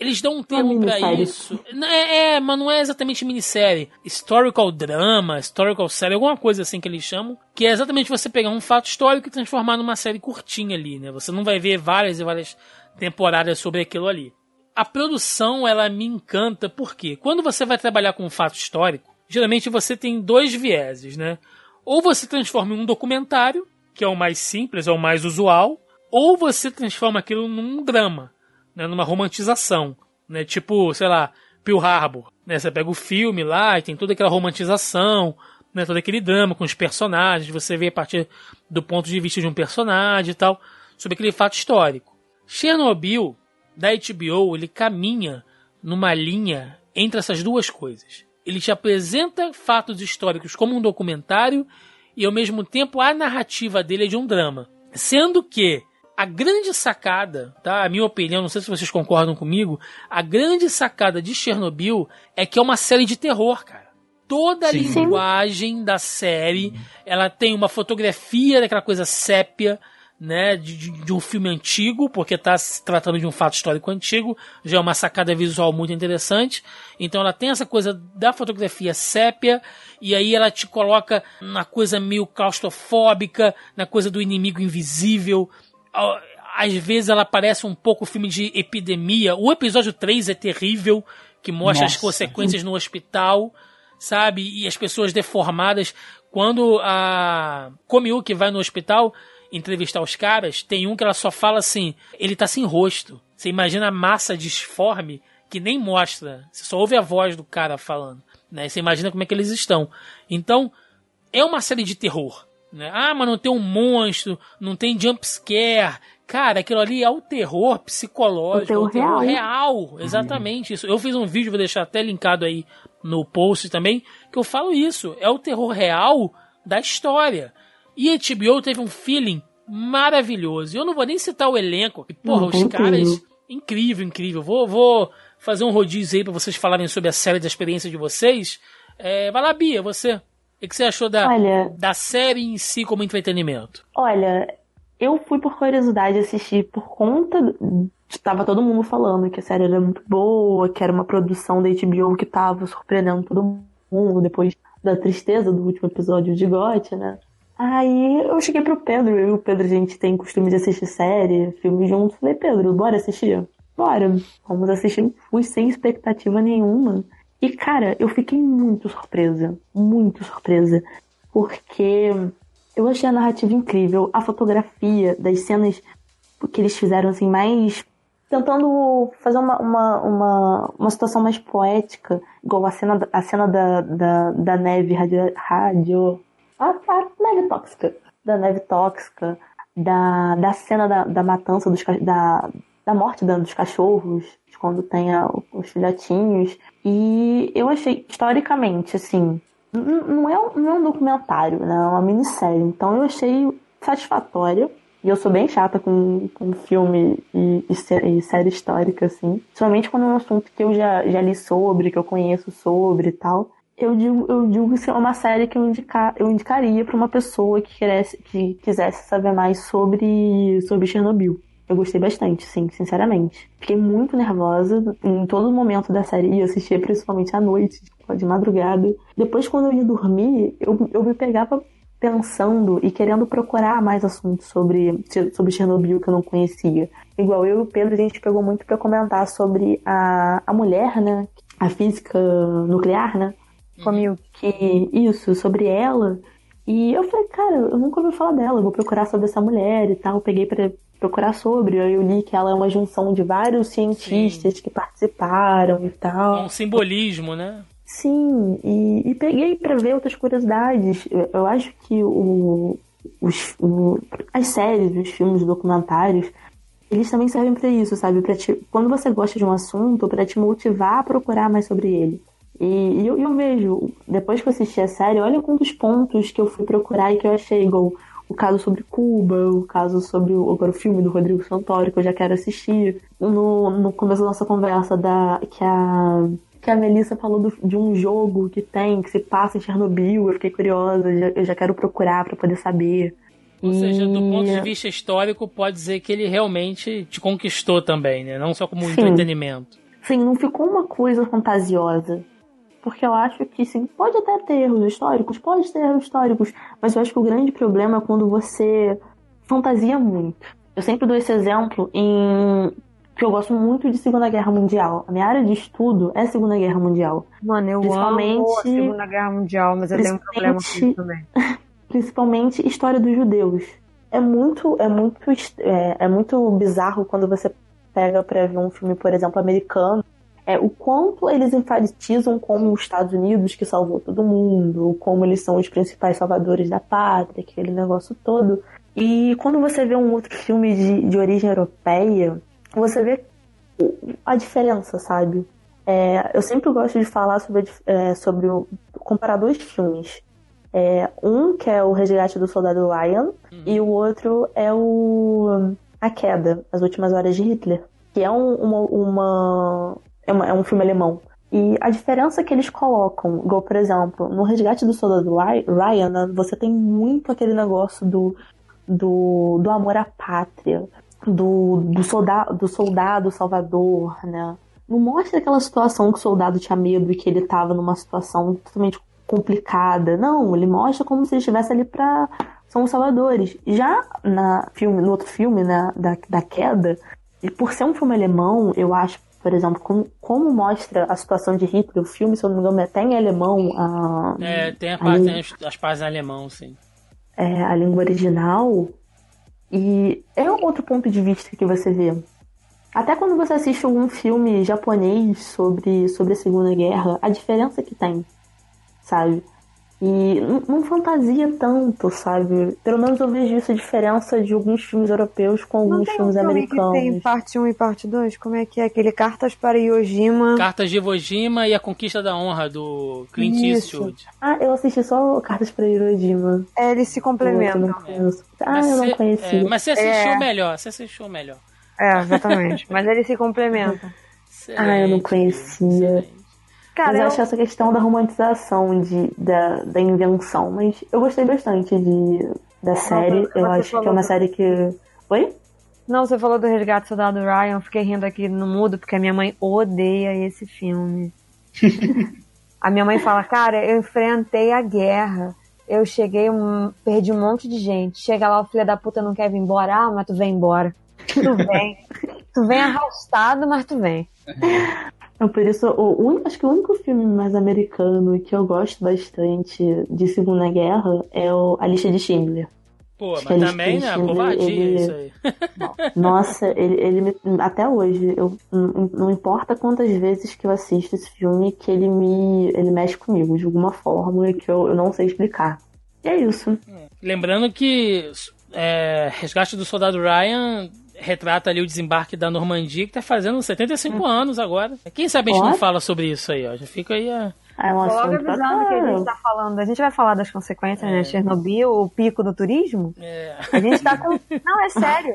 Eles dão um termo pra minissérie. isso. É, é, mas não é exatamente minissérie. Historical drama, historical série, alguma coisa assim que eles chamam. Que é exatamente você pegar um fato histórico e transformar numa série curtinha ali, né? Você não vai ver várias e várias temporadas sobre aquilo ali. A produção, ela me encanta porque quando você vai trabalhar com um fato histórico, geralmente você tem dois vieses, né? Ou você transforma em um documentário, que é o mais simples, é o mais usual, ou você transforma aquilo num drama, né, numa romantização, né, tipo, sei lá, Pearl Harbor, né, você pega o filme lá e tem toda aquela romantização, né, todo aquele drama com os personagens, você vê a partir do ponto de vista de um personagem e tal, sobre aquele fato histórico. Chernobyl, da HBO, ele caminha numa linha entre essas duas coisas. Ele te apresenta fatos históricos como um documentário e ao mesmo tempo a narrativa dele é de um drama. Sendo que a grande sacada, tá? A minha opinião, não sei se vocês concordam comigo, a grande sacada de Chernobyl é que é uma série de terror, cara. Toda a Sim. linguagem da série, ela tem uma fotografia daquela coisa sépia, né, de, de- de um filme antigo, porque está se tratando de um fato histórico antigo, já é uma sacada visual muito interessante. Então ela tem essa coisa da fotografia sépia, e aí ela te coloca na coisa meio claustrofóbica, na coisa do inimigo invisível. Às vezes ela parece um pouco filme de epidemia. O episódio 3 é terrível, que mostra as Nossa. consequências no hospital, sabe? E as pessoas deformadas. Quando a Komiuki vai no hospital entrevistar os caras, tem um que ela só fala assim: ele tá sem rosto. Você imagina a massa disforme que nem mostra. Você só ouve a voz do cara falando. Né? Você imagina como é que eles estão. Então, é uma série de terror. Né? Ah, mas não tem um monstro, não tem jump scare. Cara, aquilo ali é o terror psicológico, O é terror o terror real. real. Exatamente isso. Eu fiz um vídeo, vou deixar até linkado aí no post também, que eu falo isso. É o terror real da história. E a HBO teve um feeling maravilhoso. E eu não vou nem citar o elenco, que, porra, os caras. incrível. Incrível, incrível. Vou, vou fazer um rodízio aí pra vocês falarem sobre a série da experiência de vocês. É, vai lá, Bia, você. O que você achou da, Olha- da série em si como entretenimento? Olha, eu fui por curiosidade assistir por conta. do- Tava todo mundo falando que a série era muito boa, que era uma produção da HBO que tava surpreendendo todo mundo depois da tristeza do último episódio de GOT, né? Aí eu cheguei pro Pedro, eu e o Pedro, a gente tem costume de assistir série, filme juntos. Falei, Pedro, bora assistir? Bora, vamos assistir. Fui sem expectativa nenhuma. E, cara, eu fiquei muito surpresa. Muito surpresa. Porque eu achei a narrativa incrível, a fotografia das cenas que eles fizeram assim, mais. tentando fazer uma, uma, uma, uma situação mais poética, igual a cena, a cena da, da, da neve radio. radio a, a neve tóxica. Da neve tóxica, da, da cena da, da matança dos da, da morte da- dos cachorros, quando tem a- os filhotinhos. E eu achei, historicamente, assim, não é, um- não é um documentário, né? É uma minissérie. Então eu achei satisfatória. E eu sou bem chata com, com filme e, e, e série histórica, assim. Principalmente quando é um assunto que eu já, já li sobre, que eu conheço sobre e tal. Eu digo, eu digo que é uma série que eu, indica, eu indicaria para uma pessoa que, quisesse, que quisesse saber mais sobre, sobre Chernobyl. Eu gostei bastante, sim, sinceramente. Fiquei muito nervosa em todo momento da série e assistia principalmente à noite, tipo, de madrugada. Depois, quando eu ia dormir, eu, eu me pegava pensando e querendo procurar mais assuntos sobre, sobre Chernobyl que eu não conhecia. Igual eu e o Pedro, a gente pegou muito para comentar sobre a, a mulher, né? A física nuclear, né? Comigo que isso, sobre ela. E eu falei, cara, eu nunca ouvi falar dela, eu vou procurar sobre essa mulher e tal. Eu peguei pra procurar sobre, aí eu li que ela é uma junção de vários cientistas que participaram e tal. É um simbolismo, né? Sim, e, e peguei pra ver outras curiosidades. Eu, eu acho que o, os, o, as séries, os filmes, os documentários, eles também servem para isso, sabe? Pra te, quando você gosta de um assunto, para te motivar a procurar mais sobre ele. E, e eu, eu, vejo, depois que eu assisti a série, olha quantos pontos que eu fui procurar e que eu achei, igual o caso sobre Cuba, o caso sobre o, agora o filme do Rodrigo Santoro, que eu já quero assistir. No, no começo da nossa conversa, da, que a que a Melissa falou do, de um jogo que tem, que se passa em Chernobyl, eu fiquei curiosa, eu já, eu já quero procurar para poder saber. Ou seja, do ponto de vista histórico, pode dizer que ele realmente te conquistou também, né? Não só como Sim. entretenimento. Sim, não ficou uma coisa fantasiosa. Porque eu acho que sim, pode até ter erros históricos, pode ter erros históricos, mas eu acho que o grande problema é quando você fantasia muito. Eu sempre dou esse exemplo em que eu gosto muito de Segunda Guerra Mundial. A minha área de estudo é Segunda Guerra Mundial. Mano, eu Principalmente- amo a Segunda Guerra Mundial, mas eu tenho um problema com isso também. principalmente história dos judeus. É muito, é muito, é, é muito bizarro quando você pega pra ver um filme, por exemplo, americano. É o quanto eles enfatizam como os Estados Unidos que salvou todo mundo, como eles são os principais salvadores da pátria, aquele negócio todo. E quando você vê um outro filme de, de origem europeia, você vê a diferença, sabe? É, eu sempre gosto de falar sobre, é, sobre o, comparar dois filmes. É, um que é o Resgate do Soldado Ryan e o outro é o A Queda, As Últimas Horas de Hitler, que é um, uma, uma- é, uma- é um filme alemão. E a diferença que eles colocam, igual, por exemplo, no Resgate do Soldado Ry- Ryan, você tem muito aquele negócio do, do, do amor à pátria, do, do, soldado, do soldado salvador, né? Não mostra aquela situação que o soldado tinha medo e que ele estava numa situação totalmente complicada. Não, ele mostra como se ele estivesse ali pra. São os salvadores. Já na filme, no outro filme, né, da, da queda, e por ser um filme alemão, eu acho, por exemplo, como, como mostra a situação de Hitler, o filme, se eu não me engano, é até em alemão, a, É, tem, a parte, as, as partes em alemão, sim. é, a língua original. E é um outro ponto de vista que você vê. Até quando você assiste algum filme japonês sobre, sobre a Segunda Guerra, a diferença que tem, sabe? E não, não fantasia tanto, sabe? Pelo menos eu vejo essa diferença de alguns filmes europeus com Não alguns tem um filmes filme que tem parte 1 e parte 2? Como é que é? Aquele Cartas para Yojima. Cartas de Iwo Jima e a Conquista da Honra, do Clint Isso. Eastwood. Ah, eu assisti só Cartas para Hiroshima. É, eles se Eu complementam. conheço. Ah, Mas eu não cê- conheci. é, mas você assistiu É. melhor, você assistiu melhor. É, exatamente. Mas eles se complementam. Ah, eu não Excelente, conhecia. excelente. Cara, mas eu eu- acho essa questão da romantização de, da, da invenção. Mas eu gostei bastante de, da série. Eu acho que é uma série que. Oi? Não, você falou do Resgate do Soldado Ryan, eu fiquei rindo aqui no mudo porque a minha mãe odeia esse filme. a minha mãe fala, cara, eu enfrentei a guerra. Eu cheguei, um, perdi um monte de gente. Chega lá, o filho da puta não quer vir embora. Ah, mas tu vem embora. Tu vem. tu vem arrastado, mas tu vem. Então, por isso, o, acho que o único filme mais americano que eu gosto bastante de Segunda Guerra é o A Lista de Schindler. Pô, mas também, né? eles- Covardia ele- isso aí. Nossa, ele, ele me, até hoje, eu, não, não importa quantas vezes que eu assisto esse filme, que ele me ele mexe comigo de alguma forma que eu, eu não sei explicar. E é isso. Lembrando que é, Resgate do Soldado Ryan retrata ali o desembarque da Normandia, que tá fazendo 75 anos agora. Quem sabe a gente não Hum. Ó. fala sobre isso aí, ó. Já fica aí a. Ah, é um logo avisando que a gente tá falando. A gente vai falar das consequências, né? Chernobyl, o pico do turismo. É, A gente tá com. Não, é sério.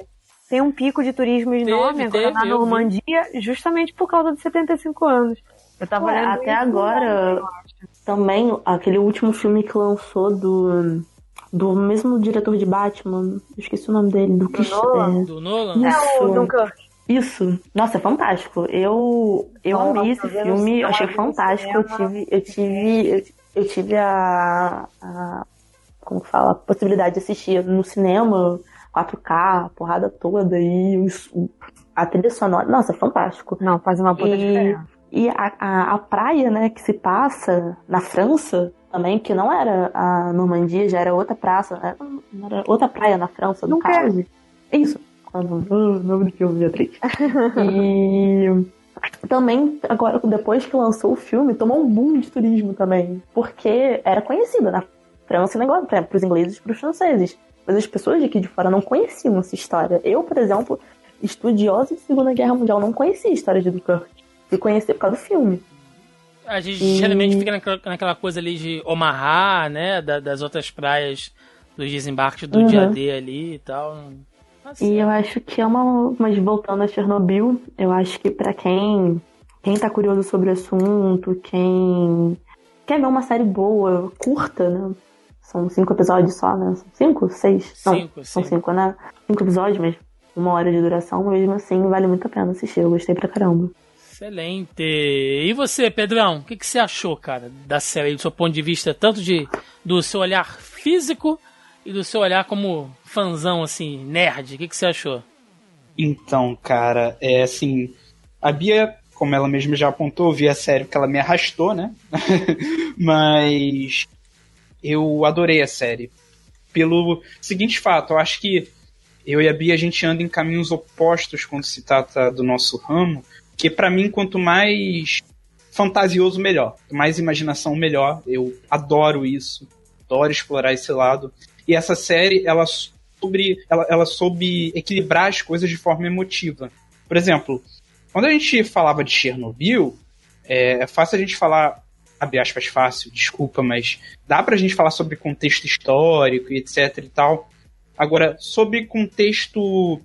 Tem um pico de turismo enorme agora teve, na. Normandia, justamente por causa dos 75 anos. Eu tava Ué, lendo até agora- ontem, eu acho. Também, aquele último filme que lançou do, do mesmo diretor de Batman, eu esqueci o nome dele, do que Nolan? é, do Nolan? É o Isso. Dunkirk. Isso, nossa, é fantástico. Eu, eu Nossa, amei esse filme, eu achei fantástico. Eu tive, eu tive, eu, eu tive a, a, como fala, a possibilidade de assistir no cinema, 4K, a porrada toda e os- a trilha sonora, nossa, é fantástico. Não, faz uma puta E, diferença. E a, a, a praia, né, que se passa na França também, que não era a Normandia, já era outra praça, era, era outra praia na França, no Dunkerque. caso. Isso. Ah, o nome do filme, Beatriz. e também, agora, depois que lançou o filme, tomou um boom de turismo também. Porque era conhecido na França, negócio, para os ingleses e para os franceses. mas as pessoas daqui de fora não conheciam essa história. Eu, por exemplo, estudiosa de Segunda Guerra Mundial, não conhecia a história de Dunkirk. Fui conhecer por causa do filme. A gente E- geralmente fica naquela, naquela coisa ali de Omaha, né? da- das outras praias dos desembarques do Uhum. dia D ali e tal. E eu acho que é uma. Mas voltando a Chernobyl, eu acho que pra quem. Quem tá curioso sobre o assunto, quem quer ver uma série boa, curta, né? São cinco episódios só, né? São cinco? Seis? Não, Cinco, são cinco. cinco, né? Cinco episódios, mas uma hora de duração, mesmo assim, vale muito a pena assistir. Eu gostei pra caramba. Excelente. E você, Pedrão, o que, que você achou, cara, da série, do seu ponto de vista, tanto de do seu olhar físico e do seu olhar como fanzão, assim, nerd? O que, que você achou? Então, cara, é assim. A Bia, como ela mesma já apontou, vi a série porque ela me arrastou, né? Mas eu adorei a série. Pelo seguinte fato, eu acho que eu e a Bia a gente anda em caminhos opostos quando se trata do nosso ramo, que pra mim quanto mais fantasioso melhor, mais imaginação melhor. Eu adoro isso, adoro explorar esse lado. E essa série, ela sobre ela, ela soube equilibrar as coisas de forma emotiva. Por exemplo, quando a gente falava de Chernobyl, é, é fácil a gente falar, abre aspas, fácil, desculpa, mas dá pra gente falar sobre contexto histórico e etc e tal. Agora, sobre contexto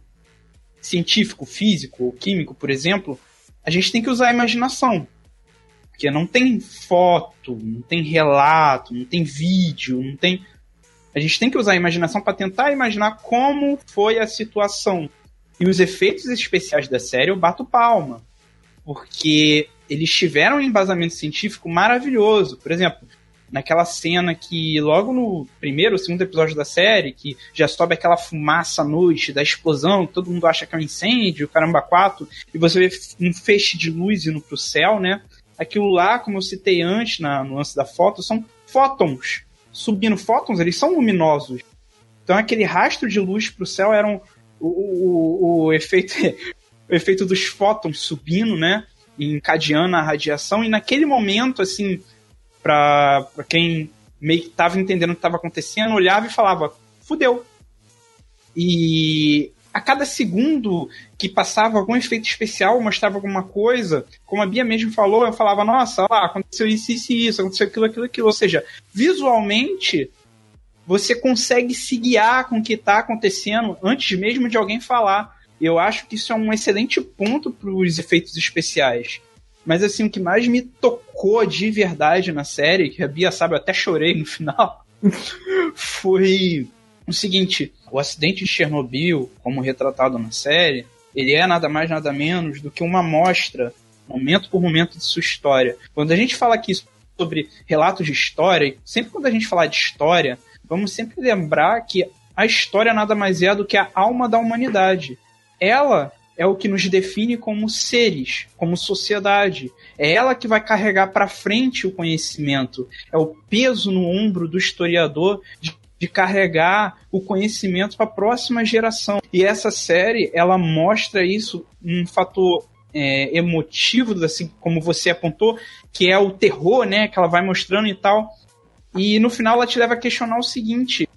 científico, físico ou químico, por exemplo, a gente tem que usar a imaginação. Porque não tem foto, não tem relato, não tem vídeo, não tem. A gente tem que usar a imaginação para tentar imaginar como foi a situação. E os efeitos especiais da série eu bato palma. Porque eles tiveram um embasamento científico maravilhoso. Por exemplo, naquela cena que logo no primeiro ou segundo episódio da série, que já sobe aquela fumaça à noite da explosão, todo mundo acha que é um incêndio, caramba, quatro, e você vê um feixe de luz indo pro céu, né? Aquilo lá, como eu citei antes na, no lance da foto, são fótons. Subindo fótons, eles são luminosos. Então aquele rastro de luz pro céu era um, o, o, o efeito o efeito dos fótons subindo, né? Encadeando a radiação, e naquele momento, assim, pra quem meio que tava entendendo o que tava acontecendo, olhava e falava, fudeu. E a cada segundo que passava algum efeito especial, mostrava alguma coisa, como a Bia mesmo falou, eu falava, nossa, lá, aconteceu isso, isso e isso, aconteceu aquilo, aquilo, aquilo. Ou seja, visualmente, você consegue se guiar com o que está acontecendo antes mesmo de alguém falar. Eu acho que isso é um excelente ponto para os efeitos especiais. Mas assim, o que mais me tocou de verdade na série, que a Bia sabe, eu até chorei no final, foi o seguinte: o acidente de Chernobyl, como retratado na série, ele é nada mais nada menos do que uma amostra, momento por momento de sua história. Quando a gente fala aqui sobre relatos de história, sempre quando a gente falar de história, vamos sempre lembrar que a história nada mais é do que a alma da humanidade. Ela é o que nos define como seres, como sociedade. É ela que vai carregar para frente o conhecimento. É o peso no ombro do historiador de, de carregar o conhecimento para a próxima geração. E essa série, ela mostra isso um fator é, emotivo, assim como você apontou, que é o terror, né, que ela vai mostrando e tal. E no final ela te leva a questionar o seguinte: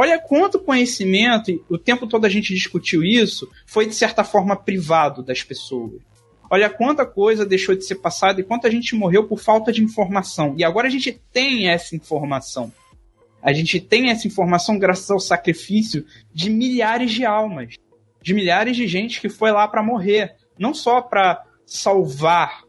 Olha quanto conhecimento, o tempo todo a gente discutiu isso, foi de certa forma privado das pessoas. Olha quanta coisa deixou de ser passada e quanta gente morreu por falta de informação. E agora a gente tem essa informação. A gente tem essa informação graças ao sacrifício de milhares de almas, de milhares de gente que foi lá para morrer, não só para salvar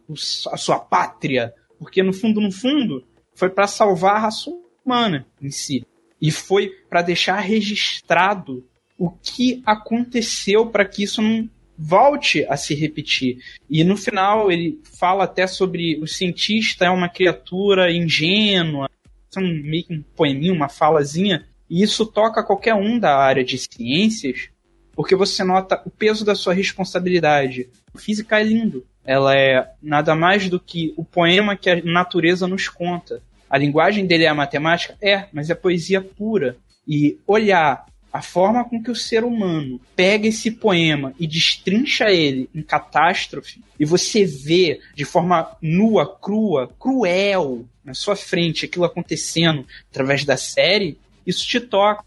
a sua pátria, porque no fundo, no fundo, foi para salvar a raça humana em si. E foi para deixar registrado o que aconteceu para que isso não volte a se repetir. E no final ele fala até sobre o cientista é uma criatura ingênua, é um, meio que um poeminho, uma falazinha, e isso toca qualquer um da área de ciências, porque você nota o peso da sua responsabilidade. A física é lindo. Ela é nada mais do que o poema que a natureza nos conta. A linguagem dele é a matemática? É, mas é poesia pura. E olhar a forma com que o ser humano pega esse poema e destrincha ele em catástrofe, e você vê de forma nua, crua, cruel, na sua frente aquilo acontecendo através da série, isso te toca.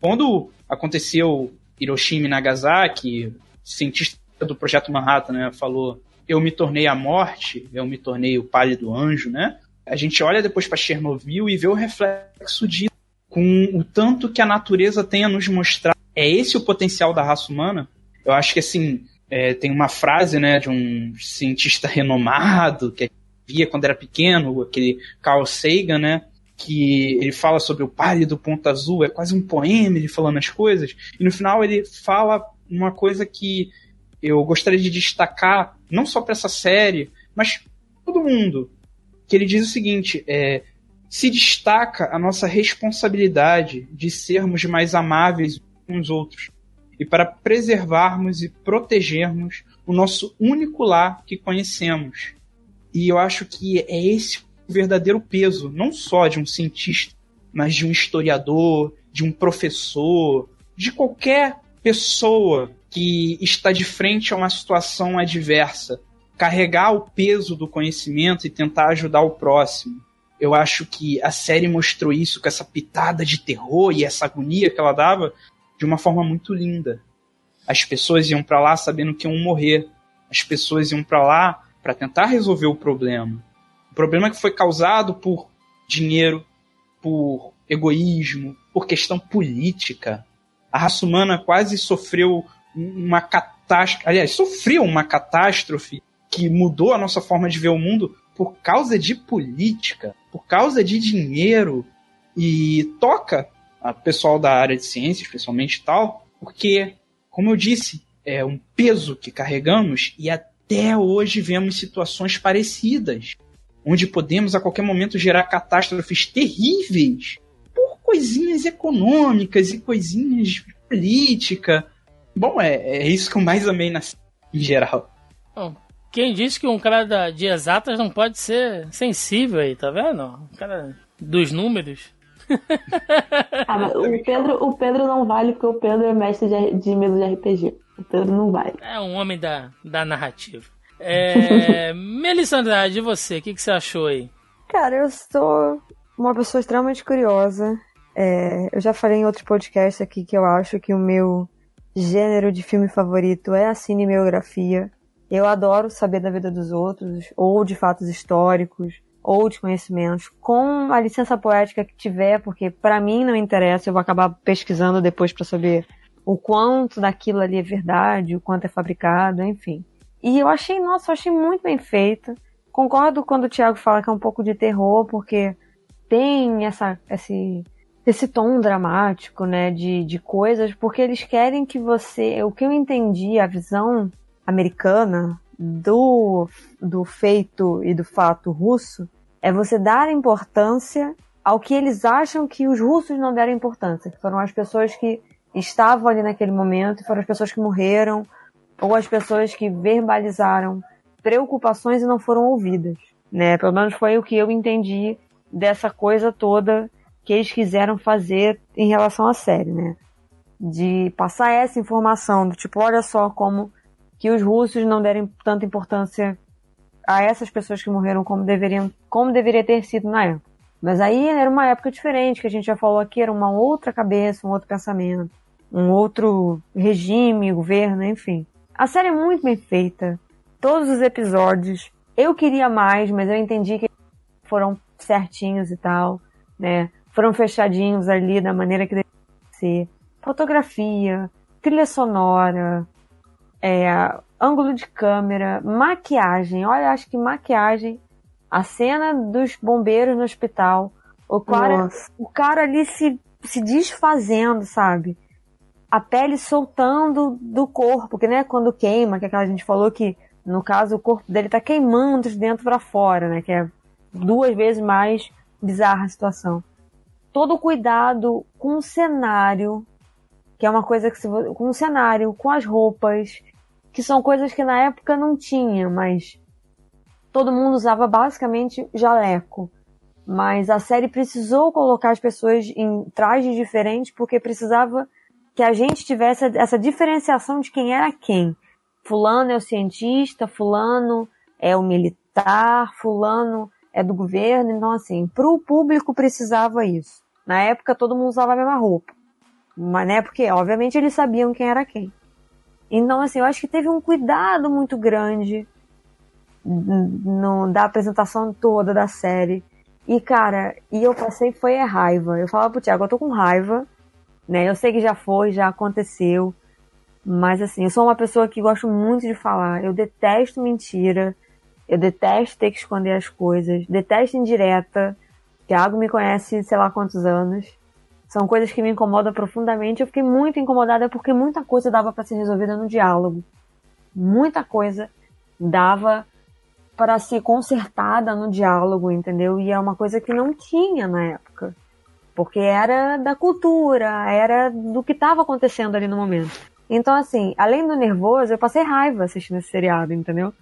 Quando aconteceu Hiroshima e Nagasaki, cientista do projeto Manhattan, né, falou: "Eu me tornei a morte, eu me tornei o pálido anjo", né? A gente olha depois para Chernobyl e vê o reflexo disso com o tanto que a natureza tem a nos mostrar. É esse o potencial da raça humana? Eu acho que assim, é, tem uma frase, né, de um cientista renomado que via quando era pequeno, aquele Carl Sagan, né, que ele fala sobre o pálido ponto azul, é quase um poema ele falando as coisas, e no final ele fala uma coisa que eu gostaria de destacar, não só para essa série, mas todo mundo, que ele diz o seguinte, é, se destaca a nossa responsabilidade de sermos mais amáveis uns outros e para preservarmos e protegermos o nosso único lar que conhecemos. E eu acho que é esse o verdadeiro peso, não só de um cientista, mas de um historiador, de um professor, de qualquer pessoa que está de frente a uma situação adversa. Carregar o peso do conhecimento e tentar ajudar o próximo. Eu acho que a série mostrou isso com essa pitada de terror e essa agonia que ela dava de uma forma muito linda. As pessoas iam para lá sabendo que iam morrer. As pessoas iam para lá para tentar resolver o problema. O problema que foi causado por dinheiro, por egoísmo, por questão política. A raça humana quase sofreu uma catástrofe, aliás, sofreu uma catástrofe que mudou a nossa forma de ver o mundo por causa de política, por causa de dinheiro e toca a pessoal da área de ciências, especialmente tal, porque, como eu disse, é um peso que carregamos e até hoje vemos situações parecidas, onde podemos a qualquer momento gerar catástrofes terríveis por coisinhas econômicas e coisinhas de política. Bom, é, é isso que eu mais amei na em geral. Bom, quem disse que um cara da, de exatas não pode ser sensível aí, tá vendo? Um cara dos números. ah, mas o Pedro, o Pedro não vale porque o Pedro é mestre de, de mesa de RPG. O Pedro não vale. É um homem da, da narrativa. É, Melissa Andrade, e você? O que, que você achou aí? Cara, eu sou uma pessoa extremamente curiosa. É, eu já falei em outros podcasts aqui que eu acho que o meu gênero de filme favorito é a cinebiografia. Eu adoro saber da vida dos outros, ou de fatos históricos, ou de conhecimentos, com a licença poética que tiver, porque para mim não interessa, eu vou acabar pesquisando depois para saber o quanto daquilo ali é verdade, o quanto é fabricado, enfim. E eu achei, nossa, eu achei muito bem feita. Concordo quando o Thiago fala que é um pouco de terror, porque tem essa, esse, esse tom dramático, né, de, de coisas, porque eles querem que você, o que eu entendi, a visão americana do, do feito e do fato russo é você dar importância ao que eles acham que os russos não deram importância, que foram as pessoas que estavam ali naquele momento, foram as pessoas que morreram, ou as pessoas que verbalizaram preocupações e não foram ouvidas, né? Pelo menos foi o que eu entendi dessa coisa toda que eles quiseram fazer em relação à série, né? De passar essa informação do tipo, olha só como que os russos não deram tanta importância a essas pessoas que morreram como deveriam, como deveria ter sido na época. Mas aí era uma época diferente, que a gente já falou aqui, era uma outra cabeça, um outro pensamento, um outro regime, governo, enfim. A série é muito bem feita, todos os episódios. Eu queria mais, mas eu entendi que foram certinhos e tal, né? Foram fechadinhos ali da maneira que deveria ser. Fotografia, trilha sonora, é, ângulo de câmera, maquiagem. Olha, acho que maquiagem. A cena dos bombeiros no hospital. O cara, o cara ali se, se desfazendo, sabe? A pele soltando do corpo, que né, quando queima, que aquela gente falou que no caso o corpo dele tá queimando de dentro para fora, né? Que é duas vezes mais bizarra a situação. Todo o cuidado com o cenário, que é uma coisa que se com o cenário, com as roupas, que são coisas que na época não tinha, mas todo mundo usava basicamente jaleco. Mas a série precisou colocar as pessoas em trajes diferentes porque precisava que a gente tivesse essa diferenciação de quem era quem. Fulano é o cientista, fulano é o militar, fulano é do governo. Então, assim, para o público precisava isso. Na época todo mundo usava a mesma roupa. Mas, né, porque obviamente eles sabiam quem era quem. Então, assim, eu acho que teve um cuidado muito grande no, da apresentação toda da série. E, cara, e eu passei foi a raiva. Eu falava pro Thiago, eu tô com raiva, né? Eu sei que já foi, já aconteceu. Mas, assim, eu sou uma pessoa que gosto muito de falar. Eu detesto mentira. Eu detesto ter que esconder as coisas. Detesto indireta. Thiago me conhece sei lá quantos anos. São coisas que me incomodam profundamente. Eu fiquei muito incomodada porque muita coisa dava para ser resolvida no diálogo. Muita coisa dava para ser consertada no diálogo, entendeu? E é uma coisa que não tinha na época. Porque era da cultura, era do que estava acontecendo ali no momento. Então, assim, além do nervoso, eu passei raiva assistindo esse seriado, entendeu?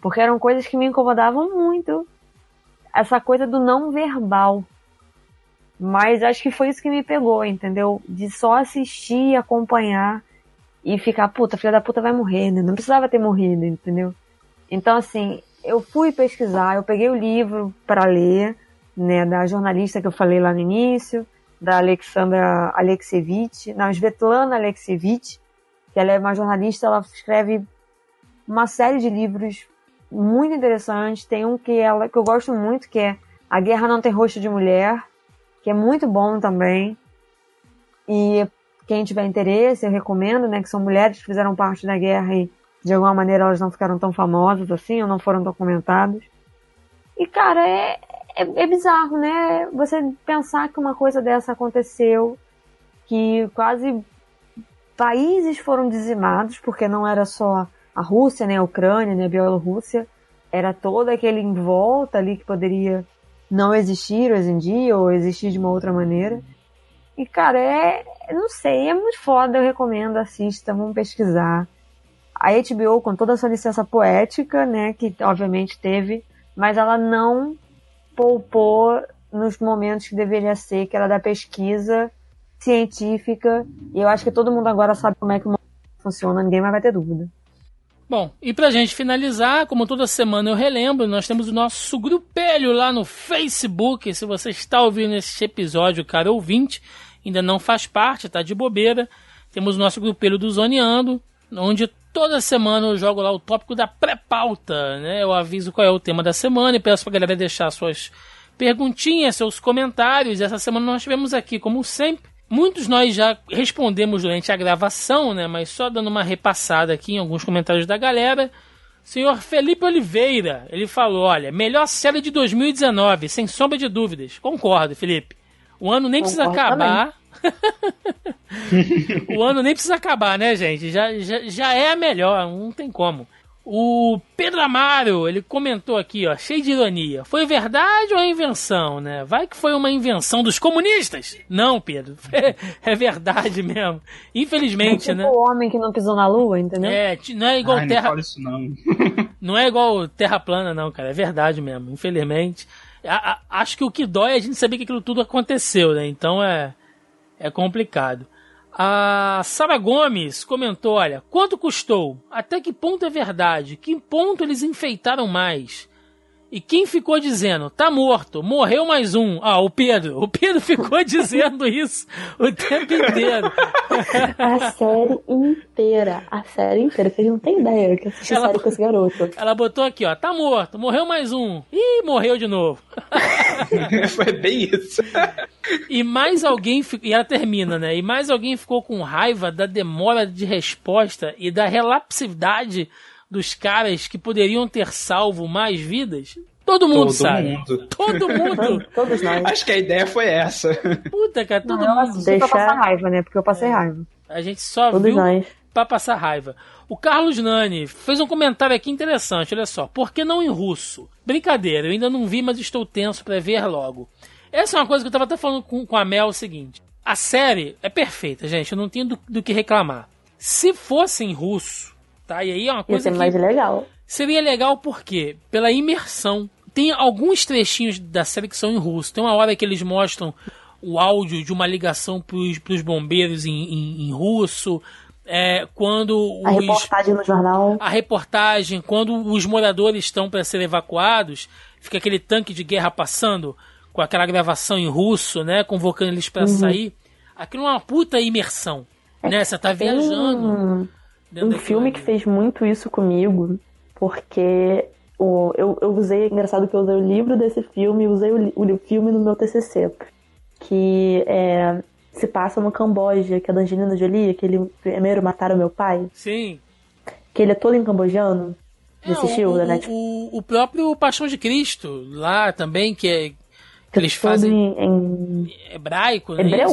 Porque eram coisas que me incomodavam muito. Essa coisa do não verbal. Mas acho que foi isso que me pegou, entendeu? De só assistir, acompanhar e ficar, puta, filha da puta vai morrer, né? Não precisava ter morrido, entendeu? Então, assim, eu fui pesquisar, eu peguei o livro para ler, né, da jornalista que eu falei lá no início, da Alexandra Alexievich, não, Svetlana Alexievich, que ela é uma jornalista, ela escreve uma série de livros muito interessantes. Tem um que ela que eu gosto muito, que é A Guerra Não Tem Rosto de Mulher, que é muito bom também. E quem tiver interesse, eu recomendo, né, que são mulheres que fizeram parte da guerra e de alguma maneira elas não ficaram tão famosas assim, ou não foram documentadas. E, cara, é, é, é, bizarro, né? Você pensar que uma coisa dessa aconteceu, que quase países foram dizimados, porque não era só a Rússia, né, a Ucrânia, né, a Bielorrússia, era todo aquele em volta ali que poderia não existir hoje em dia, ou existir de uma outra maneira. E, cara, é, não sei, é muito foda, eu recomendo, assista, vamos pesquisar a HBO, com toda a sua licença poética, né, que obviamente teve, mas ela não poupou nos momentos que deveria ser, que era da pesquisa científica, e eu acho que todo mundo agora sabe como é que funciona, ninguém mais vai ter dúvida. Bom, e pra gente finalizar, como toda semana eu relembro, nós temos o nosso grupelho lá no Facebook. Se você está ouvindo esse episódio, cara ouvinte, ainda não faz parte, tá de bobeira. Temos o nosso grupelho do Zoneando, onde toda semana eu jogo lá o tópico da pré-pauta, né? Eu aviso qual é o tema da semana e peço pra galera deixar suas perguntinhas, seus comentários. Essa semana nós tivemos aqui, como sempre, muitos nós já respondemos durante a gravação, né? Mas só dando uma repassada aqui em alguns comentários da galera. Senhor Felipe Oliveira, ele falou: olha, melhor série de 2019, sem sombra de dúvidas. Concordo, Felipe. O ano nem Concordo precisa acabar. O ano nem precisa acabar, né, gente? Já, já, já é a melhor, não tem como. O Pedro Amaro, ele comentou aqui, ó, cheio de ironia. Foi verdade ou é invenção, né? Vai que foi uma invenção dos comunistas? Não, Pedro. É, é verdade mesmo. Infelizmente, é tipo né? o homem que não pisou na lua, entendeu? É, não é igual Ai, Terra. Não, isso não. não é igual Terra plana, não, cara. É verdade mesmo. Infelizmente. A, a, acho que o que dói é a gente saber que aquilo tudo aconteceu, né? Então é é complicado. A Sara Gomes comentou: olha, quanto custou? Até que ponto é verdade? Que ponto eles enfeitaram mais? E quem ficou dizendo, tá morto, morreu mais um? Ah, o Pedro. O Pedro ficou dizendo isso o tempo inteiro. A série inteira. A série inteira. Vocês não têm ideia que assistir ela, série com esse garoto. Ela botou aqui, ó, tá morto, morreu mais um. Ih, morreu de novo. Foi bem isso. E mais alguém, e ela termina, né? E mais alguém ficou com raiva da demora de resposta e da relapsidade dos caras que poderiam ter salvo mais vidas? Todo mundo todo sabe. Mundo. Todo mundo. Todos nós. Acho que a ideia foi essa. Puta, cara, todo Não, mundo. Deixa... pra passar raiva, né? Porque eu passei é. raiva. A gente só Todos viu nós. pra passar raiva. O Carlos Nani fez um comentário aqui interessante, olha só. Por que não em russo? Brincadeira, eu ainda não vi, mas estou tenso para ver logo. Essa é uma coisa que eu tava até falando com, com a Mel, é o seguinte. A série é perfeita, gente, eu não tenho do, do que reclamar. Se fosse em russo, Tá? E aí é uma coisa Ia ser mais legal. Seria legal porque pela imersão. Tem alguns trechinhos da série que são em russo. Tem uma hora que eles mostram o áudio de uma ligação pros, pros bombeiros em, em, em russo. É, quando a reportagem no jornal. A reportagem, quando os moradores estão para ser evacuados, fica aquele tanque de guerra passando com aquela gravação em russo, né, convocando eles para uhum. sair. aquilo é uma puta imersão. Né? Você tá Tem viajando. um, dentro um filme que fez muito isso comigo, porque o, eu, eu usei, engraçado que eu usei o livro desse filme usei o, o filme no meu TCC, que é, se passa no Camboja, que é da Angelina Jolie, aquele primeiro Mataram Meu Pai, Sim. que ele é todo em cambojano. Já É, assistiu, o, da o, o, próprio Paixão de Cristo, lá também, que, é, que eles fazem em, em hebraico, né? hebreu?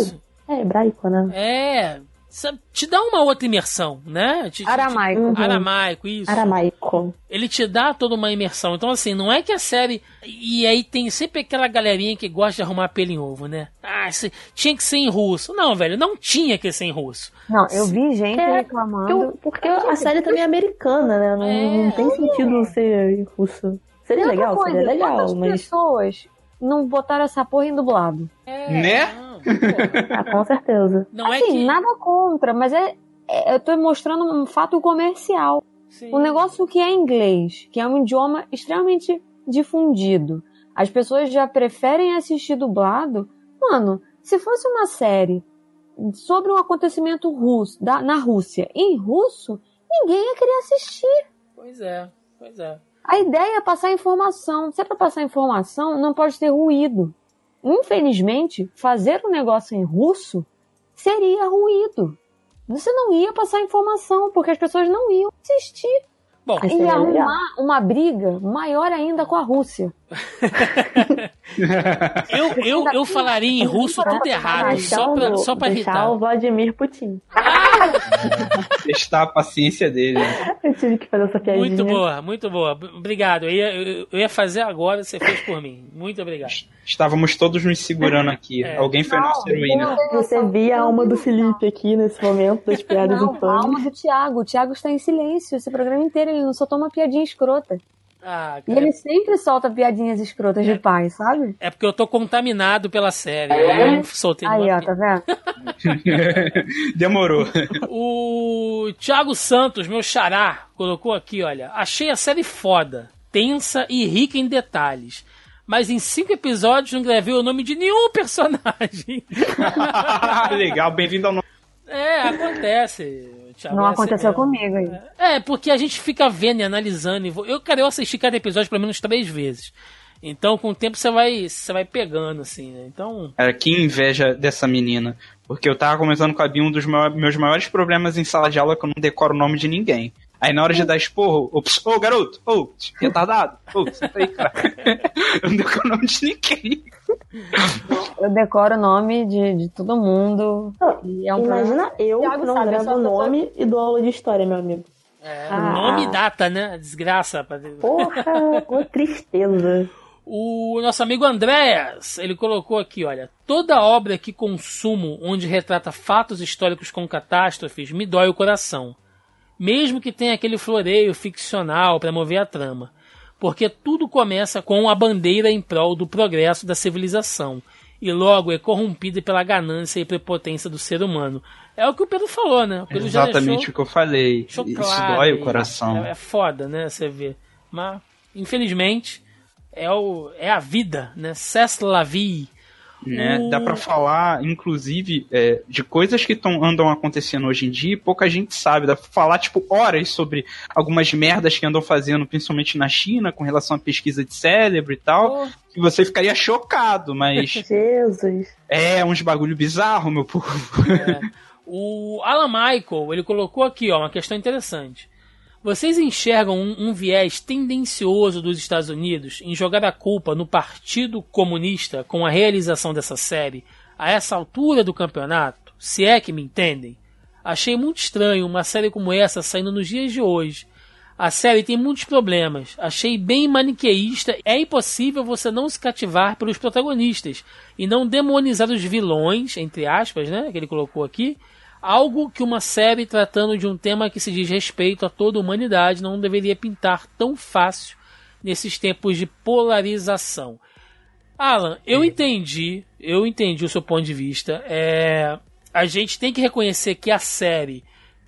É, hebraico, né? É. sabe, Te dá uma outra imersão, né? Te- te- Aramaico. Uhum. Aramaico, isso. Aramaico. Ele te dá toda uma imersão. Então, assim, não é que a série. E aí tem sempre aquela galerinha que gosta de arrumar pelo em ovo, né? Ah, se- tinha que ser em russo. Não, velho, não tinha que ser em russo. Não, eu vi gente É, reclamando. Porque, porque a série também é americana, né? Não, É. não tem sentido ser em russo. Seria legal, coisa, seria legal, quantas mas. pessoas não botaram essa porra em dublado? Né? Ah, com certeza. Não é assim, que. nada contra, mas é, é- eu tô mostrando um fato comercial. Sim. O negócio que é inglês, que é um idioma extremamente difundido, as pessoas já preferem assistir dublado. Mano, se fosse uma série sobre um acontecimento russo, da- na Rússia, em russo, ninguém ia querer assistir. Pois é, pois é. A ideia é passar informação. Se é pra passar informação, não pode ter ruído. Infelizmente, fazer um negócio em russo seria ruído. Você não ia passar informação, porque as pessoas não iam assistir. Bom, E legal. arrumar uma briga maior ainda com a Rússia. eu, eu, eu falaria em russo tudo errado, só pra, só pra irritar. o Vladimir Putin. Testar a paciência dele. Eu tive que fazer essa piadinha. Muito boa, muito boa. Obrigado. Eu ia, eu- ia fazer agora, você fez por mim. Muito obrigado. Estávamos todos nos segurando aqui. É. Alguém foi nossa heroína. Você via a alma do Felipe aqui nesse momento das piadas Não, a infames. alma do Thiago. O Thiago está em silêncio esse programa inteiro. Ele não soltou uma piadinha escrota. Ah, E ele sempre solta piadinhas escrotas de pai, sabe? é porque eu tô contaminado pela série. Eu não soltei Aí, ó, tá vendo? Demorou. O Thiago Santos, meu xará, colocou aqui, olha. Achei a série foda, tensa e rica em detalhes. Mas em cinco episódios não gravei o nome de nenhum personagem. Legal, bem-vindo ao nosso. É, acontece. Thiago, Não é aconteceu mesmo. comigo aí. É, porque a gente fica vendo e analisando. e Eu, cara, eu assisti cada episódio pelo menos três vezes. Então, com o tempo, você vai, você vai pegando, assim, né? Então, Cara, que inveja dessa menina. Porque eu tava comentando com a Bia um dos meus maiores problemas em sala de aula é que eu não decoro o nome de ninguém. Aí na hora de dar esporro, ops, ô garoto, ô, retardado, ô, senta aí, cara. Eu não decoro o nome de ninguém. Eu decoro o nome de, de todo mundo. E é um problema. Imagina eu Thiago que não sabe, gravo o nome e dou aula de história, meu amigo. é, Ah. nome e data, né? Desgraça. Porra, uma tristeza. O nosso amigo Andréas, ele colocou aqui, olha, toda obra que consumo onde retrata fatos históricos com catástrofes me dói o coração. Mesmo que tenha aquele floreio ficcional para mover a trama. Porque tudo começa com a bandeira em prol do progresso da civilização. E logo é corrompida pela ganância e prepotência do ser humano. É o que o Pedro falou, né? O Exatamente deixou- o que eu falei. Isso claro dói o coração. É, é foda, né? Você vê. Mas, infelizmente, é, o, é a vida, né? C'est la vie. Né? O- Dá pra falar, inclusive, é, de coisas que tão, andam acontecendo hoje em dia e pouca gente sabe. Dá pra falar, tipo, horas sobre algumas merdas que andam fazendo, principalmente na China, com relação à pesquisa de cérebro e tal, que você ficaria chocado, mas Jesus. é uns bagulho bizarro, meu povo. O Alan Michael, ele colocou aqui, ó, uma questão interessante. Vocês enxergam um, um viés tendencioso dos Estados Unidos em jogar a culpa no Partido Comunista com a realização dessa série a essa altura do campeonato? Se é que me entendem. Achei muito estranho uma série como essa saindo nos dias de hoje. A série tem muitos problemas. Achei bem maniqueísta. É impossível você não se cativar pelos protagonistas e não demonizar os vilões, entre aspas, né, que ele colocou aqui. Algo que uma série tratando de um tema que se diz respeito a toda a humanidade não deveria pintar tão fácil nesses tempos de polarização. Alan, eu entendi, eu entendi o seu ponto de vista. É, a gente tem que reconhecer que a série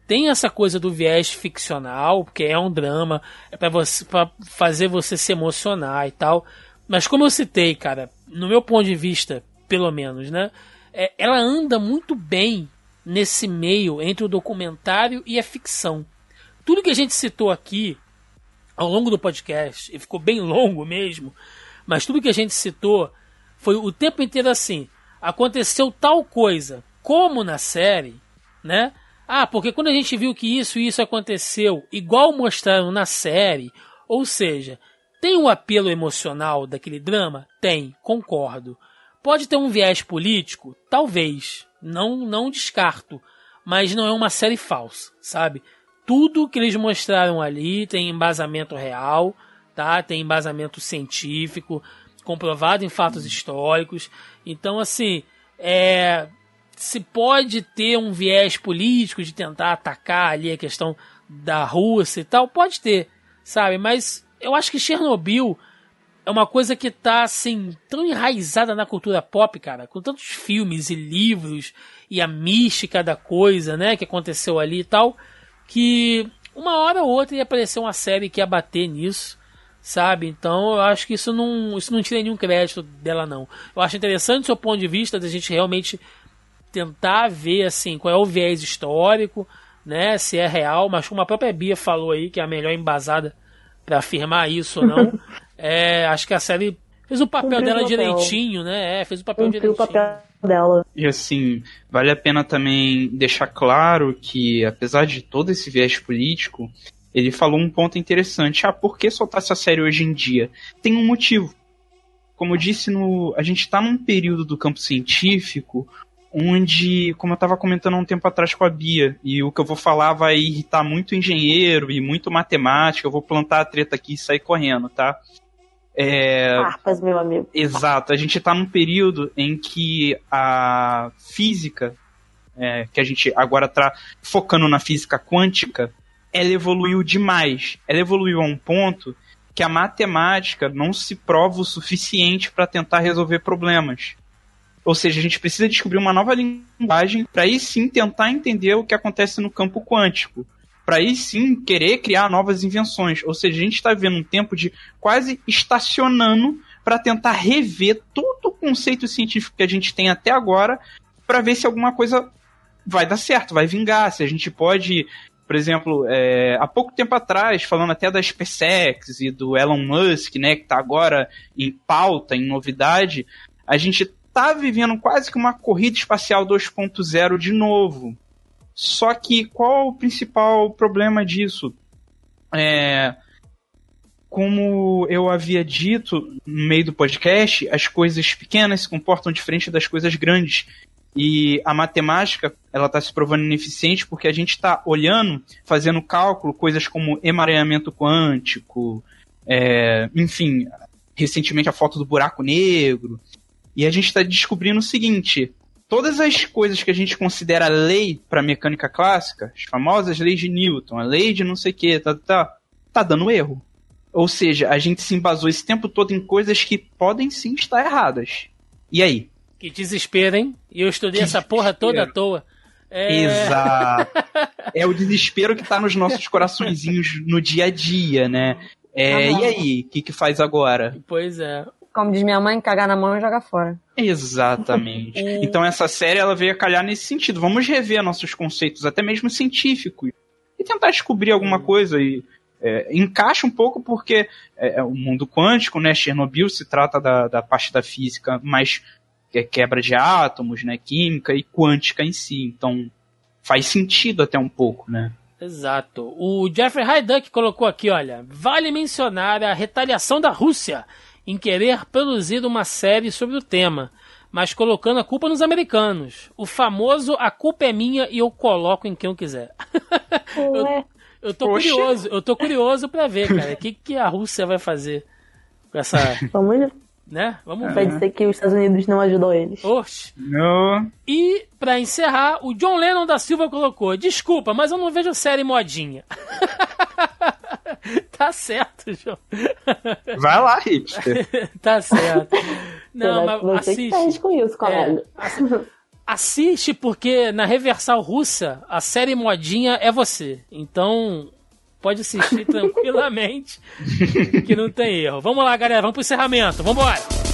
tem essa coisa do viés ficcional, porque é um drama, é para você para fazer você se emocionar e tal. Mas como eu citei, cara, no meu ponto de vista, pelo menos, né? é, ela anda muito bem nesse meio entre o documentário e a ficção. Tudo que a gente citou aqui ao longo do podcast, e ficou bem longo mesmo, mas tudo que a gente citou foi o tempo inteiro assim: aconteceu tal coisa, como na série, né? Ah, porque quando a gente viu que isso e isso aconteceu, igual mostraram na série, ou seja, tem o apelo emocional daquele drama? Tem, concordo. Pode ter um viés político? Talvez. Não, não descarto. Mas não é uma série falsa, sabe? Tudo que eles mostraram ali tem embasamento real, tá? Tem embasamento científico, comprovado em fatos históricos. Então, assim, é, se pode ter um viés político de tentar atacar ali a questão da Rússia e tal, pode ter, sabe? Mas eu acho que Chernobyl é uma coisa que tá assim tão enraizada na cultura pop, cara, com tantos filmes e livros e a mística da coisa, né, que aconteceu ali e tal, que uma hora ou outra ia aparecer uma série que ia bater nisso, sabe? Então eu acho que isso não, isso não tira nenhum crédito dela não. Eu acho interessante o seu ponto de vista da gente realmente tentar ver assim qual é o viés histórico, né, se é real, mas como a própria Bia falou aí que é a melhor embasada para afirmar isso ou não. é, acho que a série fez o papel Cumpriu dela o papel. direitinho, né? É, fez o papel Cumpriu direitinho. o papel dela. E assim, vale a pena também deixar claro que, apesar de todo esse viés político, ele falou um ponto interessante. Ah, por que soltar essa série hoje em dia? Tem um motivo. Como eu disse, no, a gente está num período do campo científico onde, como eu estava comentando um tempo atrás com a Bia, e o que eu vou falar vai irritar muito engenheiro e muito matemática, eu vou plantar a treta aqui e sair correndo, tá? É... Farpas, meu amigo. Exato, a gente está num período em que a física, é, que a gente agora está focando na física quântica, ela evoluiu demais. Ela evoluiu a um ponto que a matemática não se prova o suficiente para tentar resolver problemas. Ou seja, a gente precisa descobrir uma nova linguagem para aí sim tentar entender o que acontece no campo quântico. Para aí sim querer criar novas invenções. Ou seja, a gente está vendo um tempo de quase estacionando para tentar rever todo o conceito científico que a gente tem até agora para ver se alguma coisa vai dar certo, vai vingar, se a gente pode por exemplo, é, há pouco tempo atrás, falando até da SpaceX e do Elon Musk, né, que está agora em pauta, em novidade, a gente tá vivendo quase que uma corrida espacial 2.0 de novo. Só que qual o principal problema disso? É, como eu havia dito no meio do podcast, as coisas pequenas se comportam diferente das coisas grandes. E a matemática, ela está se provando ineficiente porque a gente está olhando, fazendo cálculo, coisas como emaranhamento quântico, é, enfim, recentemente a foto do buraco negro. E a gente está descobrindo o seguinte: todas as coisas que a gente considera lei para mecânica clássica, as famosas leis de Newton, a lei de não sei o que, tá, tá, tá dando erro. Ou seja, a gente se embasou esse tempo todo em coisas que podem sim estar erradas. E aí? Que desespero, hein? E eu estudei que essa desespero. porra toda à toa. É... Exato. é o desespero que tá nos nossos coraçõezinhos no dia a dia, né? É, ah, e aí, o que, que faz agora? Pois é como diz minha mãe, cagar na mão e jogar fora. Exatamente. então essa série ela veio a calhar nesse sentido. Vamos rever nossos conceitos, até mesmo científicos, e tentar descobrir alguma coisa e é, encaixa um pouco porque é, é, o mundo quântico, né? Chernobyl se trata da, da parte da física mais é, quebra de átomos, né? Química e quântica em si. Então faz sentido até um pouco, né? Exato. O Jeffrey Hyduck colocou aqui, olha, vale mencionar a retaliação da Rússia em querer produzir uma série sobre o tema, mas colocando a culpa nos americanos. O famoso a culpa é minha e eu coloco em quem eu quiser. eu, eu tô Poxa. curioso, eu tô curioso para ver, cara, o que, que a Rússia vai fazer com essa. Vamos né? Vamos ver. Vai dizer que os Estados Unidos não ajudou eles. Oxe. Não. E, para encerrar, o John Lennon da Silva colocou: Desculpa, mas eu não vejo série modinha. tá certo, João. Vai lá, hipster. tá certo. Não, mas você assiste. Que com isso, colega. É, assiste porque na Reversal Russa a série modinha é você. Então pode assistir tranquilamente que não tem erro. Vamos lá, galera, vamos pro encerramento. Vamos embora.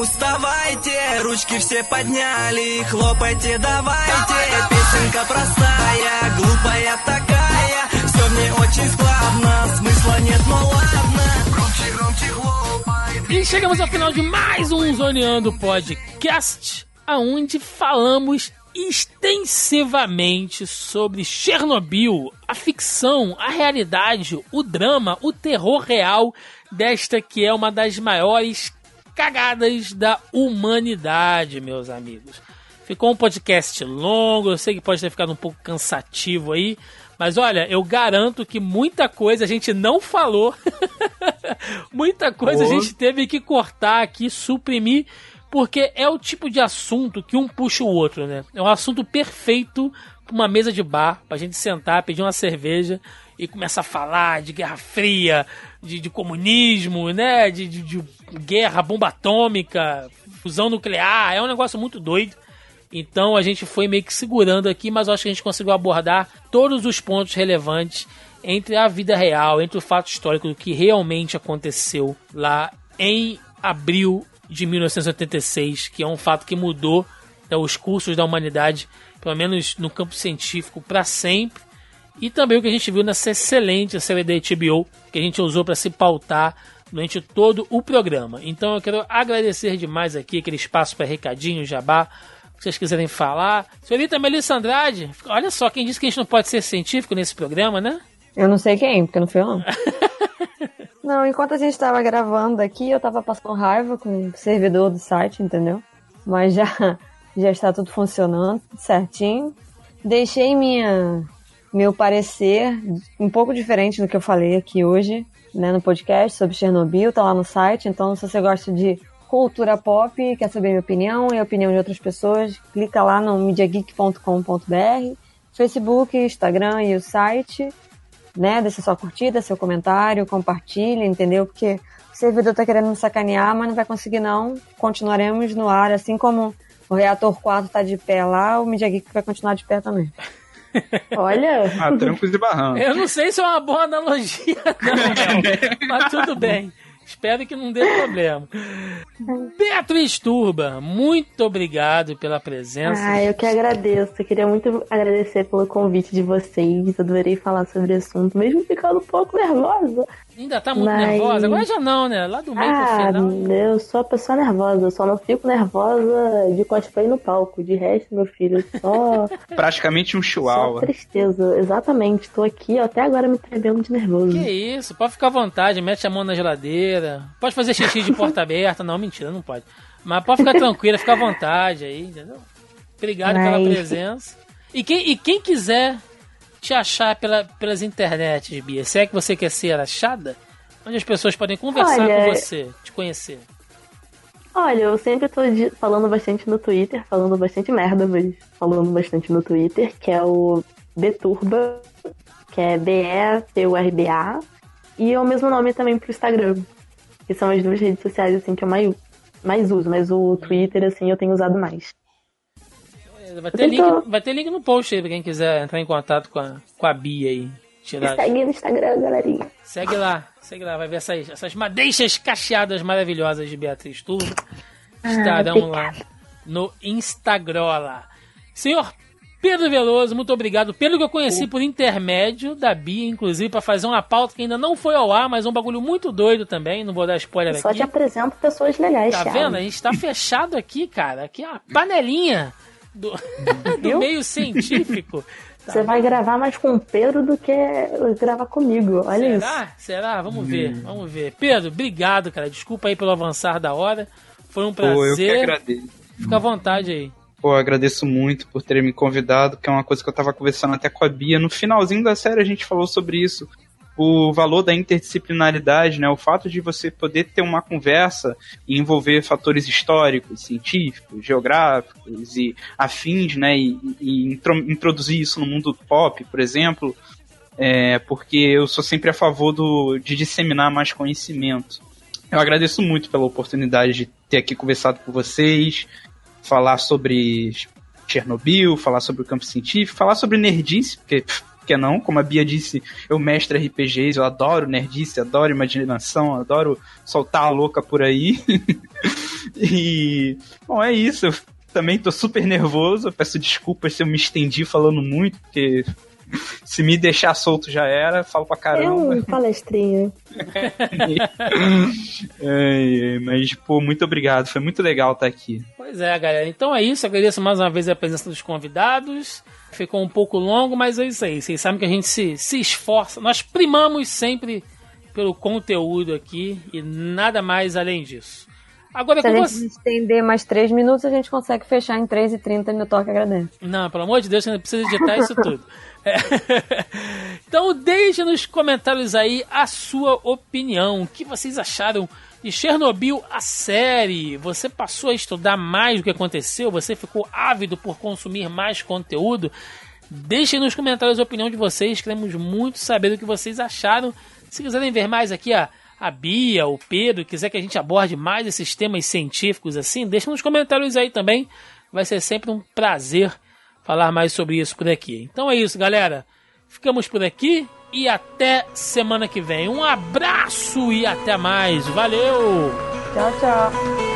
уставайте, ручки все подняли, хлопайте давайте. Песенка простая, глупая такая, все в ней очень складно, смысла нет, но ладно. Громче, громче хлопай. E chegamos ao final de mais um Zoneando Podcast, aonde falamos extensivamente sobre Chernobyl, a ficção, a realidade, o drama, o terror real desta que é uma das maiores cagadas da humanidade, meus amigos. Ficou um podcast longo, eu sei que pode ter ficado um pouco cansativo aí, mas olha, eu garanto que muita coisa a gente não falou. muita coisa a Oh. gente teve que cortar aqui, suprimir, porque é o tipo de assunto que um puxa o outro, né? É um assunto perfeito pra uma mesa de bar, pra gente sentar, pedir uma cerveja e começar a falar de Guerra Fria, de, de comunismo, né? De, de- de guerra, bomba atômica, fusão nuclear. É um negócio muito doido. Então a gente foi meio que segurando aqui, mas acho que a gente conseguiu abordar todos os pontos relevantes entre a vida real, entre o fato histórico do que realmente aconteceu lá em abril de 1986, que é um fato que mudou né, os cursos da humanidade, pelo menos no campo científico, para sempre. E também o que a gente viu nessa excelente série da HBO que a gente usou para se pautar durante todo o programa. Então eu quero agradecer demais aqui aquele espaço para recadinho, jabá, se vocês quiserem falar. Senhorita Melissa Andrade, olha só, quem disse que a gente não pode ser científico nesse programa, né? Eu não sei quem, porque não fui eu não. não, enquanto a gente tava gravando aqui, eu tava passando raiva com o servidor do site, entendeu? Mas já, já está tudo funcionando, certinho. Deixei minha, meu parecer um pouco diferente do que eu falei aqui hoje, né, no podcast sobre Chernobyl, tá lá no site. Então, se você gosta de cultura pop, quer saber minha opinião e a opinião de outras pessoas, clica lá no mediageek.com.br, Facebook, Instagram e o site né? Deixa sua curtida, seu comentário, compartilha, entendeu? Porque o servidor tá querendo me sacanear, mas não vai conseguir não. Continuaremos no ar, assim como o reator 4 tá de pé lá, o Media Geek vai continuar de pé também. Olha, Ah, trancos e barrancos. Eu não sei se é uma boa analogia, não, mas tudo bem. Espero que não dê problema. Beatriz Turba, muito obrigado pela presença. ah, eu que agradeço. Eu queria muito agradecer pelo convite de vocês. Adorei falar sobre o assunto, mesmo ficando um pouco nervosa. Ainda tá muito Mas- nervosa? Agora já não, né? Lá do meio pro Ah, final. eu sou a pessoa nervosa. Eu só não fico nervosa de cosplay no palco. De resto, meu filho, só, Praticamente um só chihuahua. tristeza. Exatamente. Tô aqui ó, até agora me tremendo de nervoso. Que isso, pode ficar à vontade, mete a mão na geladeira. Pode fazer xixi de porta aberta. Não, mentira, não pode. Mas pode ficar tranquila, fica à vontade aí, entendeu? Obrigado pela Mas- presença. E quem, e quem quiser te achar pela, pelas internets, Bia, se é que você quer ser achada, onde as pessoas podem conversar Olha, com você, te conhecer. Olha, eu sempre tô falando bastante no Twitter, falando bastante merda, mas falando bastante no Twitter, que é o Beturba, que é B-E-T-U-R-B-A, e é o mesmo nome também pro Instagram, que são as duas redes sociais, assim, que eu mais, mais uso, mas o Twitter, assim, eu tenho usado mais. Vai ter, link, Então- vai ter link no post aí pra quem quiser entrar em contato com a, com a Bia aí. Tirar, segue no Instagram, galerinha. Segue lá, segue lá, vai ver essas, essas madeixas cacheadas maravilhosas de Beatriz Turbo. Estarão lá no Instagram. Senhor Pedro Veloso, muito obrigado. Pedro que eu conheci por intermédio da Bia, inclusive, para fazer uma pauta que ainda não foi ao ar, mas um bagulho muito doido também. Não vou dar spoiler Eu só aqui. te apresento pessoas legais, Tá Thiago. vendo? A gente tá fechado aqui, cara. Aqui é uma panelinha do, do meio científico. Tá Você vai gravar mais com o Pedro do que gravar comigo, olha isso. Será? Será? Vamos ver, vamos ver. Pedro, obrigado, cara. Desculpa aí pelo avançar da hora. Foi um Pô, eu que prazer. agradeço. Fica à vontade aí. Pô, eu agradeço muito por terem me convidado, que é uma coisa que eu tava conversando até com a Bia. No finalzinho da série a gente falou sobre isso. O valor da interdisciplinaridade, né? O fato de você poder ter uma conversa e envolver fatores históricos, científicos, geográficos e afins, né? E, e intro- introduzir isso no mundo pop, por exemplo. É, porque eu sou sempre a favor do, de disseminar mais conhecimento. Eu agradeço muito pela oportunidade de ter aqui conversado com vocês, falar sobre Chernobyl, falar sobre o campo científico, falar sobre nerdice, porque, pff, que não? Como a Bia disse, eu mestre RPGs, eu adoro nerdice, adoro imaginação, adoro soltar a louca por aí. E, bom, é isso. Eu também tô super nervoso. Eu peço desculpas se eu me estendi falando muito, porque se me deixar solto já era. Falo pra É caramba. um palestrinho. É, é, mas, pô, muito obrigado. Foi muito legal estar aqui. Pois é, galera. Então é isso. Agradeço mais uma vez a presença dos convidados. Ficou um pouco longo, mas é isso aí. Vocês sabem que a gente se, se esforça. Nós primamos sempre pelo conteúdo aqui e nada mais além disso. Agora Se a gente você. estender mais 3 minutos, a gente consegue fechar em 3h30 no Toque Agradece. Não, pelo amor de Deus, você não precisa editar isso tudo. É. Então deixe nos comentários aí a sua opinião. O que vocês acharam de Chernobyl, a série? Você passou a estudar mais o que aconteceu? Você ficou ávido por consumir mais conteúdo? Deixem nos comentários a opinião de vocês. Queremos muito saber o que vocês acharam. Se quiserem ver mais aqui, a, a Bia, o Pedro, quiser que a gente aborde mais esses temas científicos assim, deixa nos comentários aí também. Vai ser sempre um prazer falar mais sobre isso por aqui. Então é isso, galera. Ficamos por aqui e até semana que vem. Um abraço e até mais. Valeu! Tchau, tchau.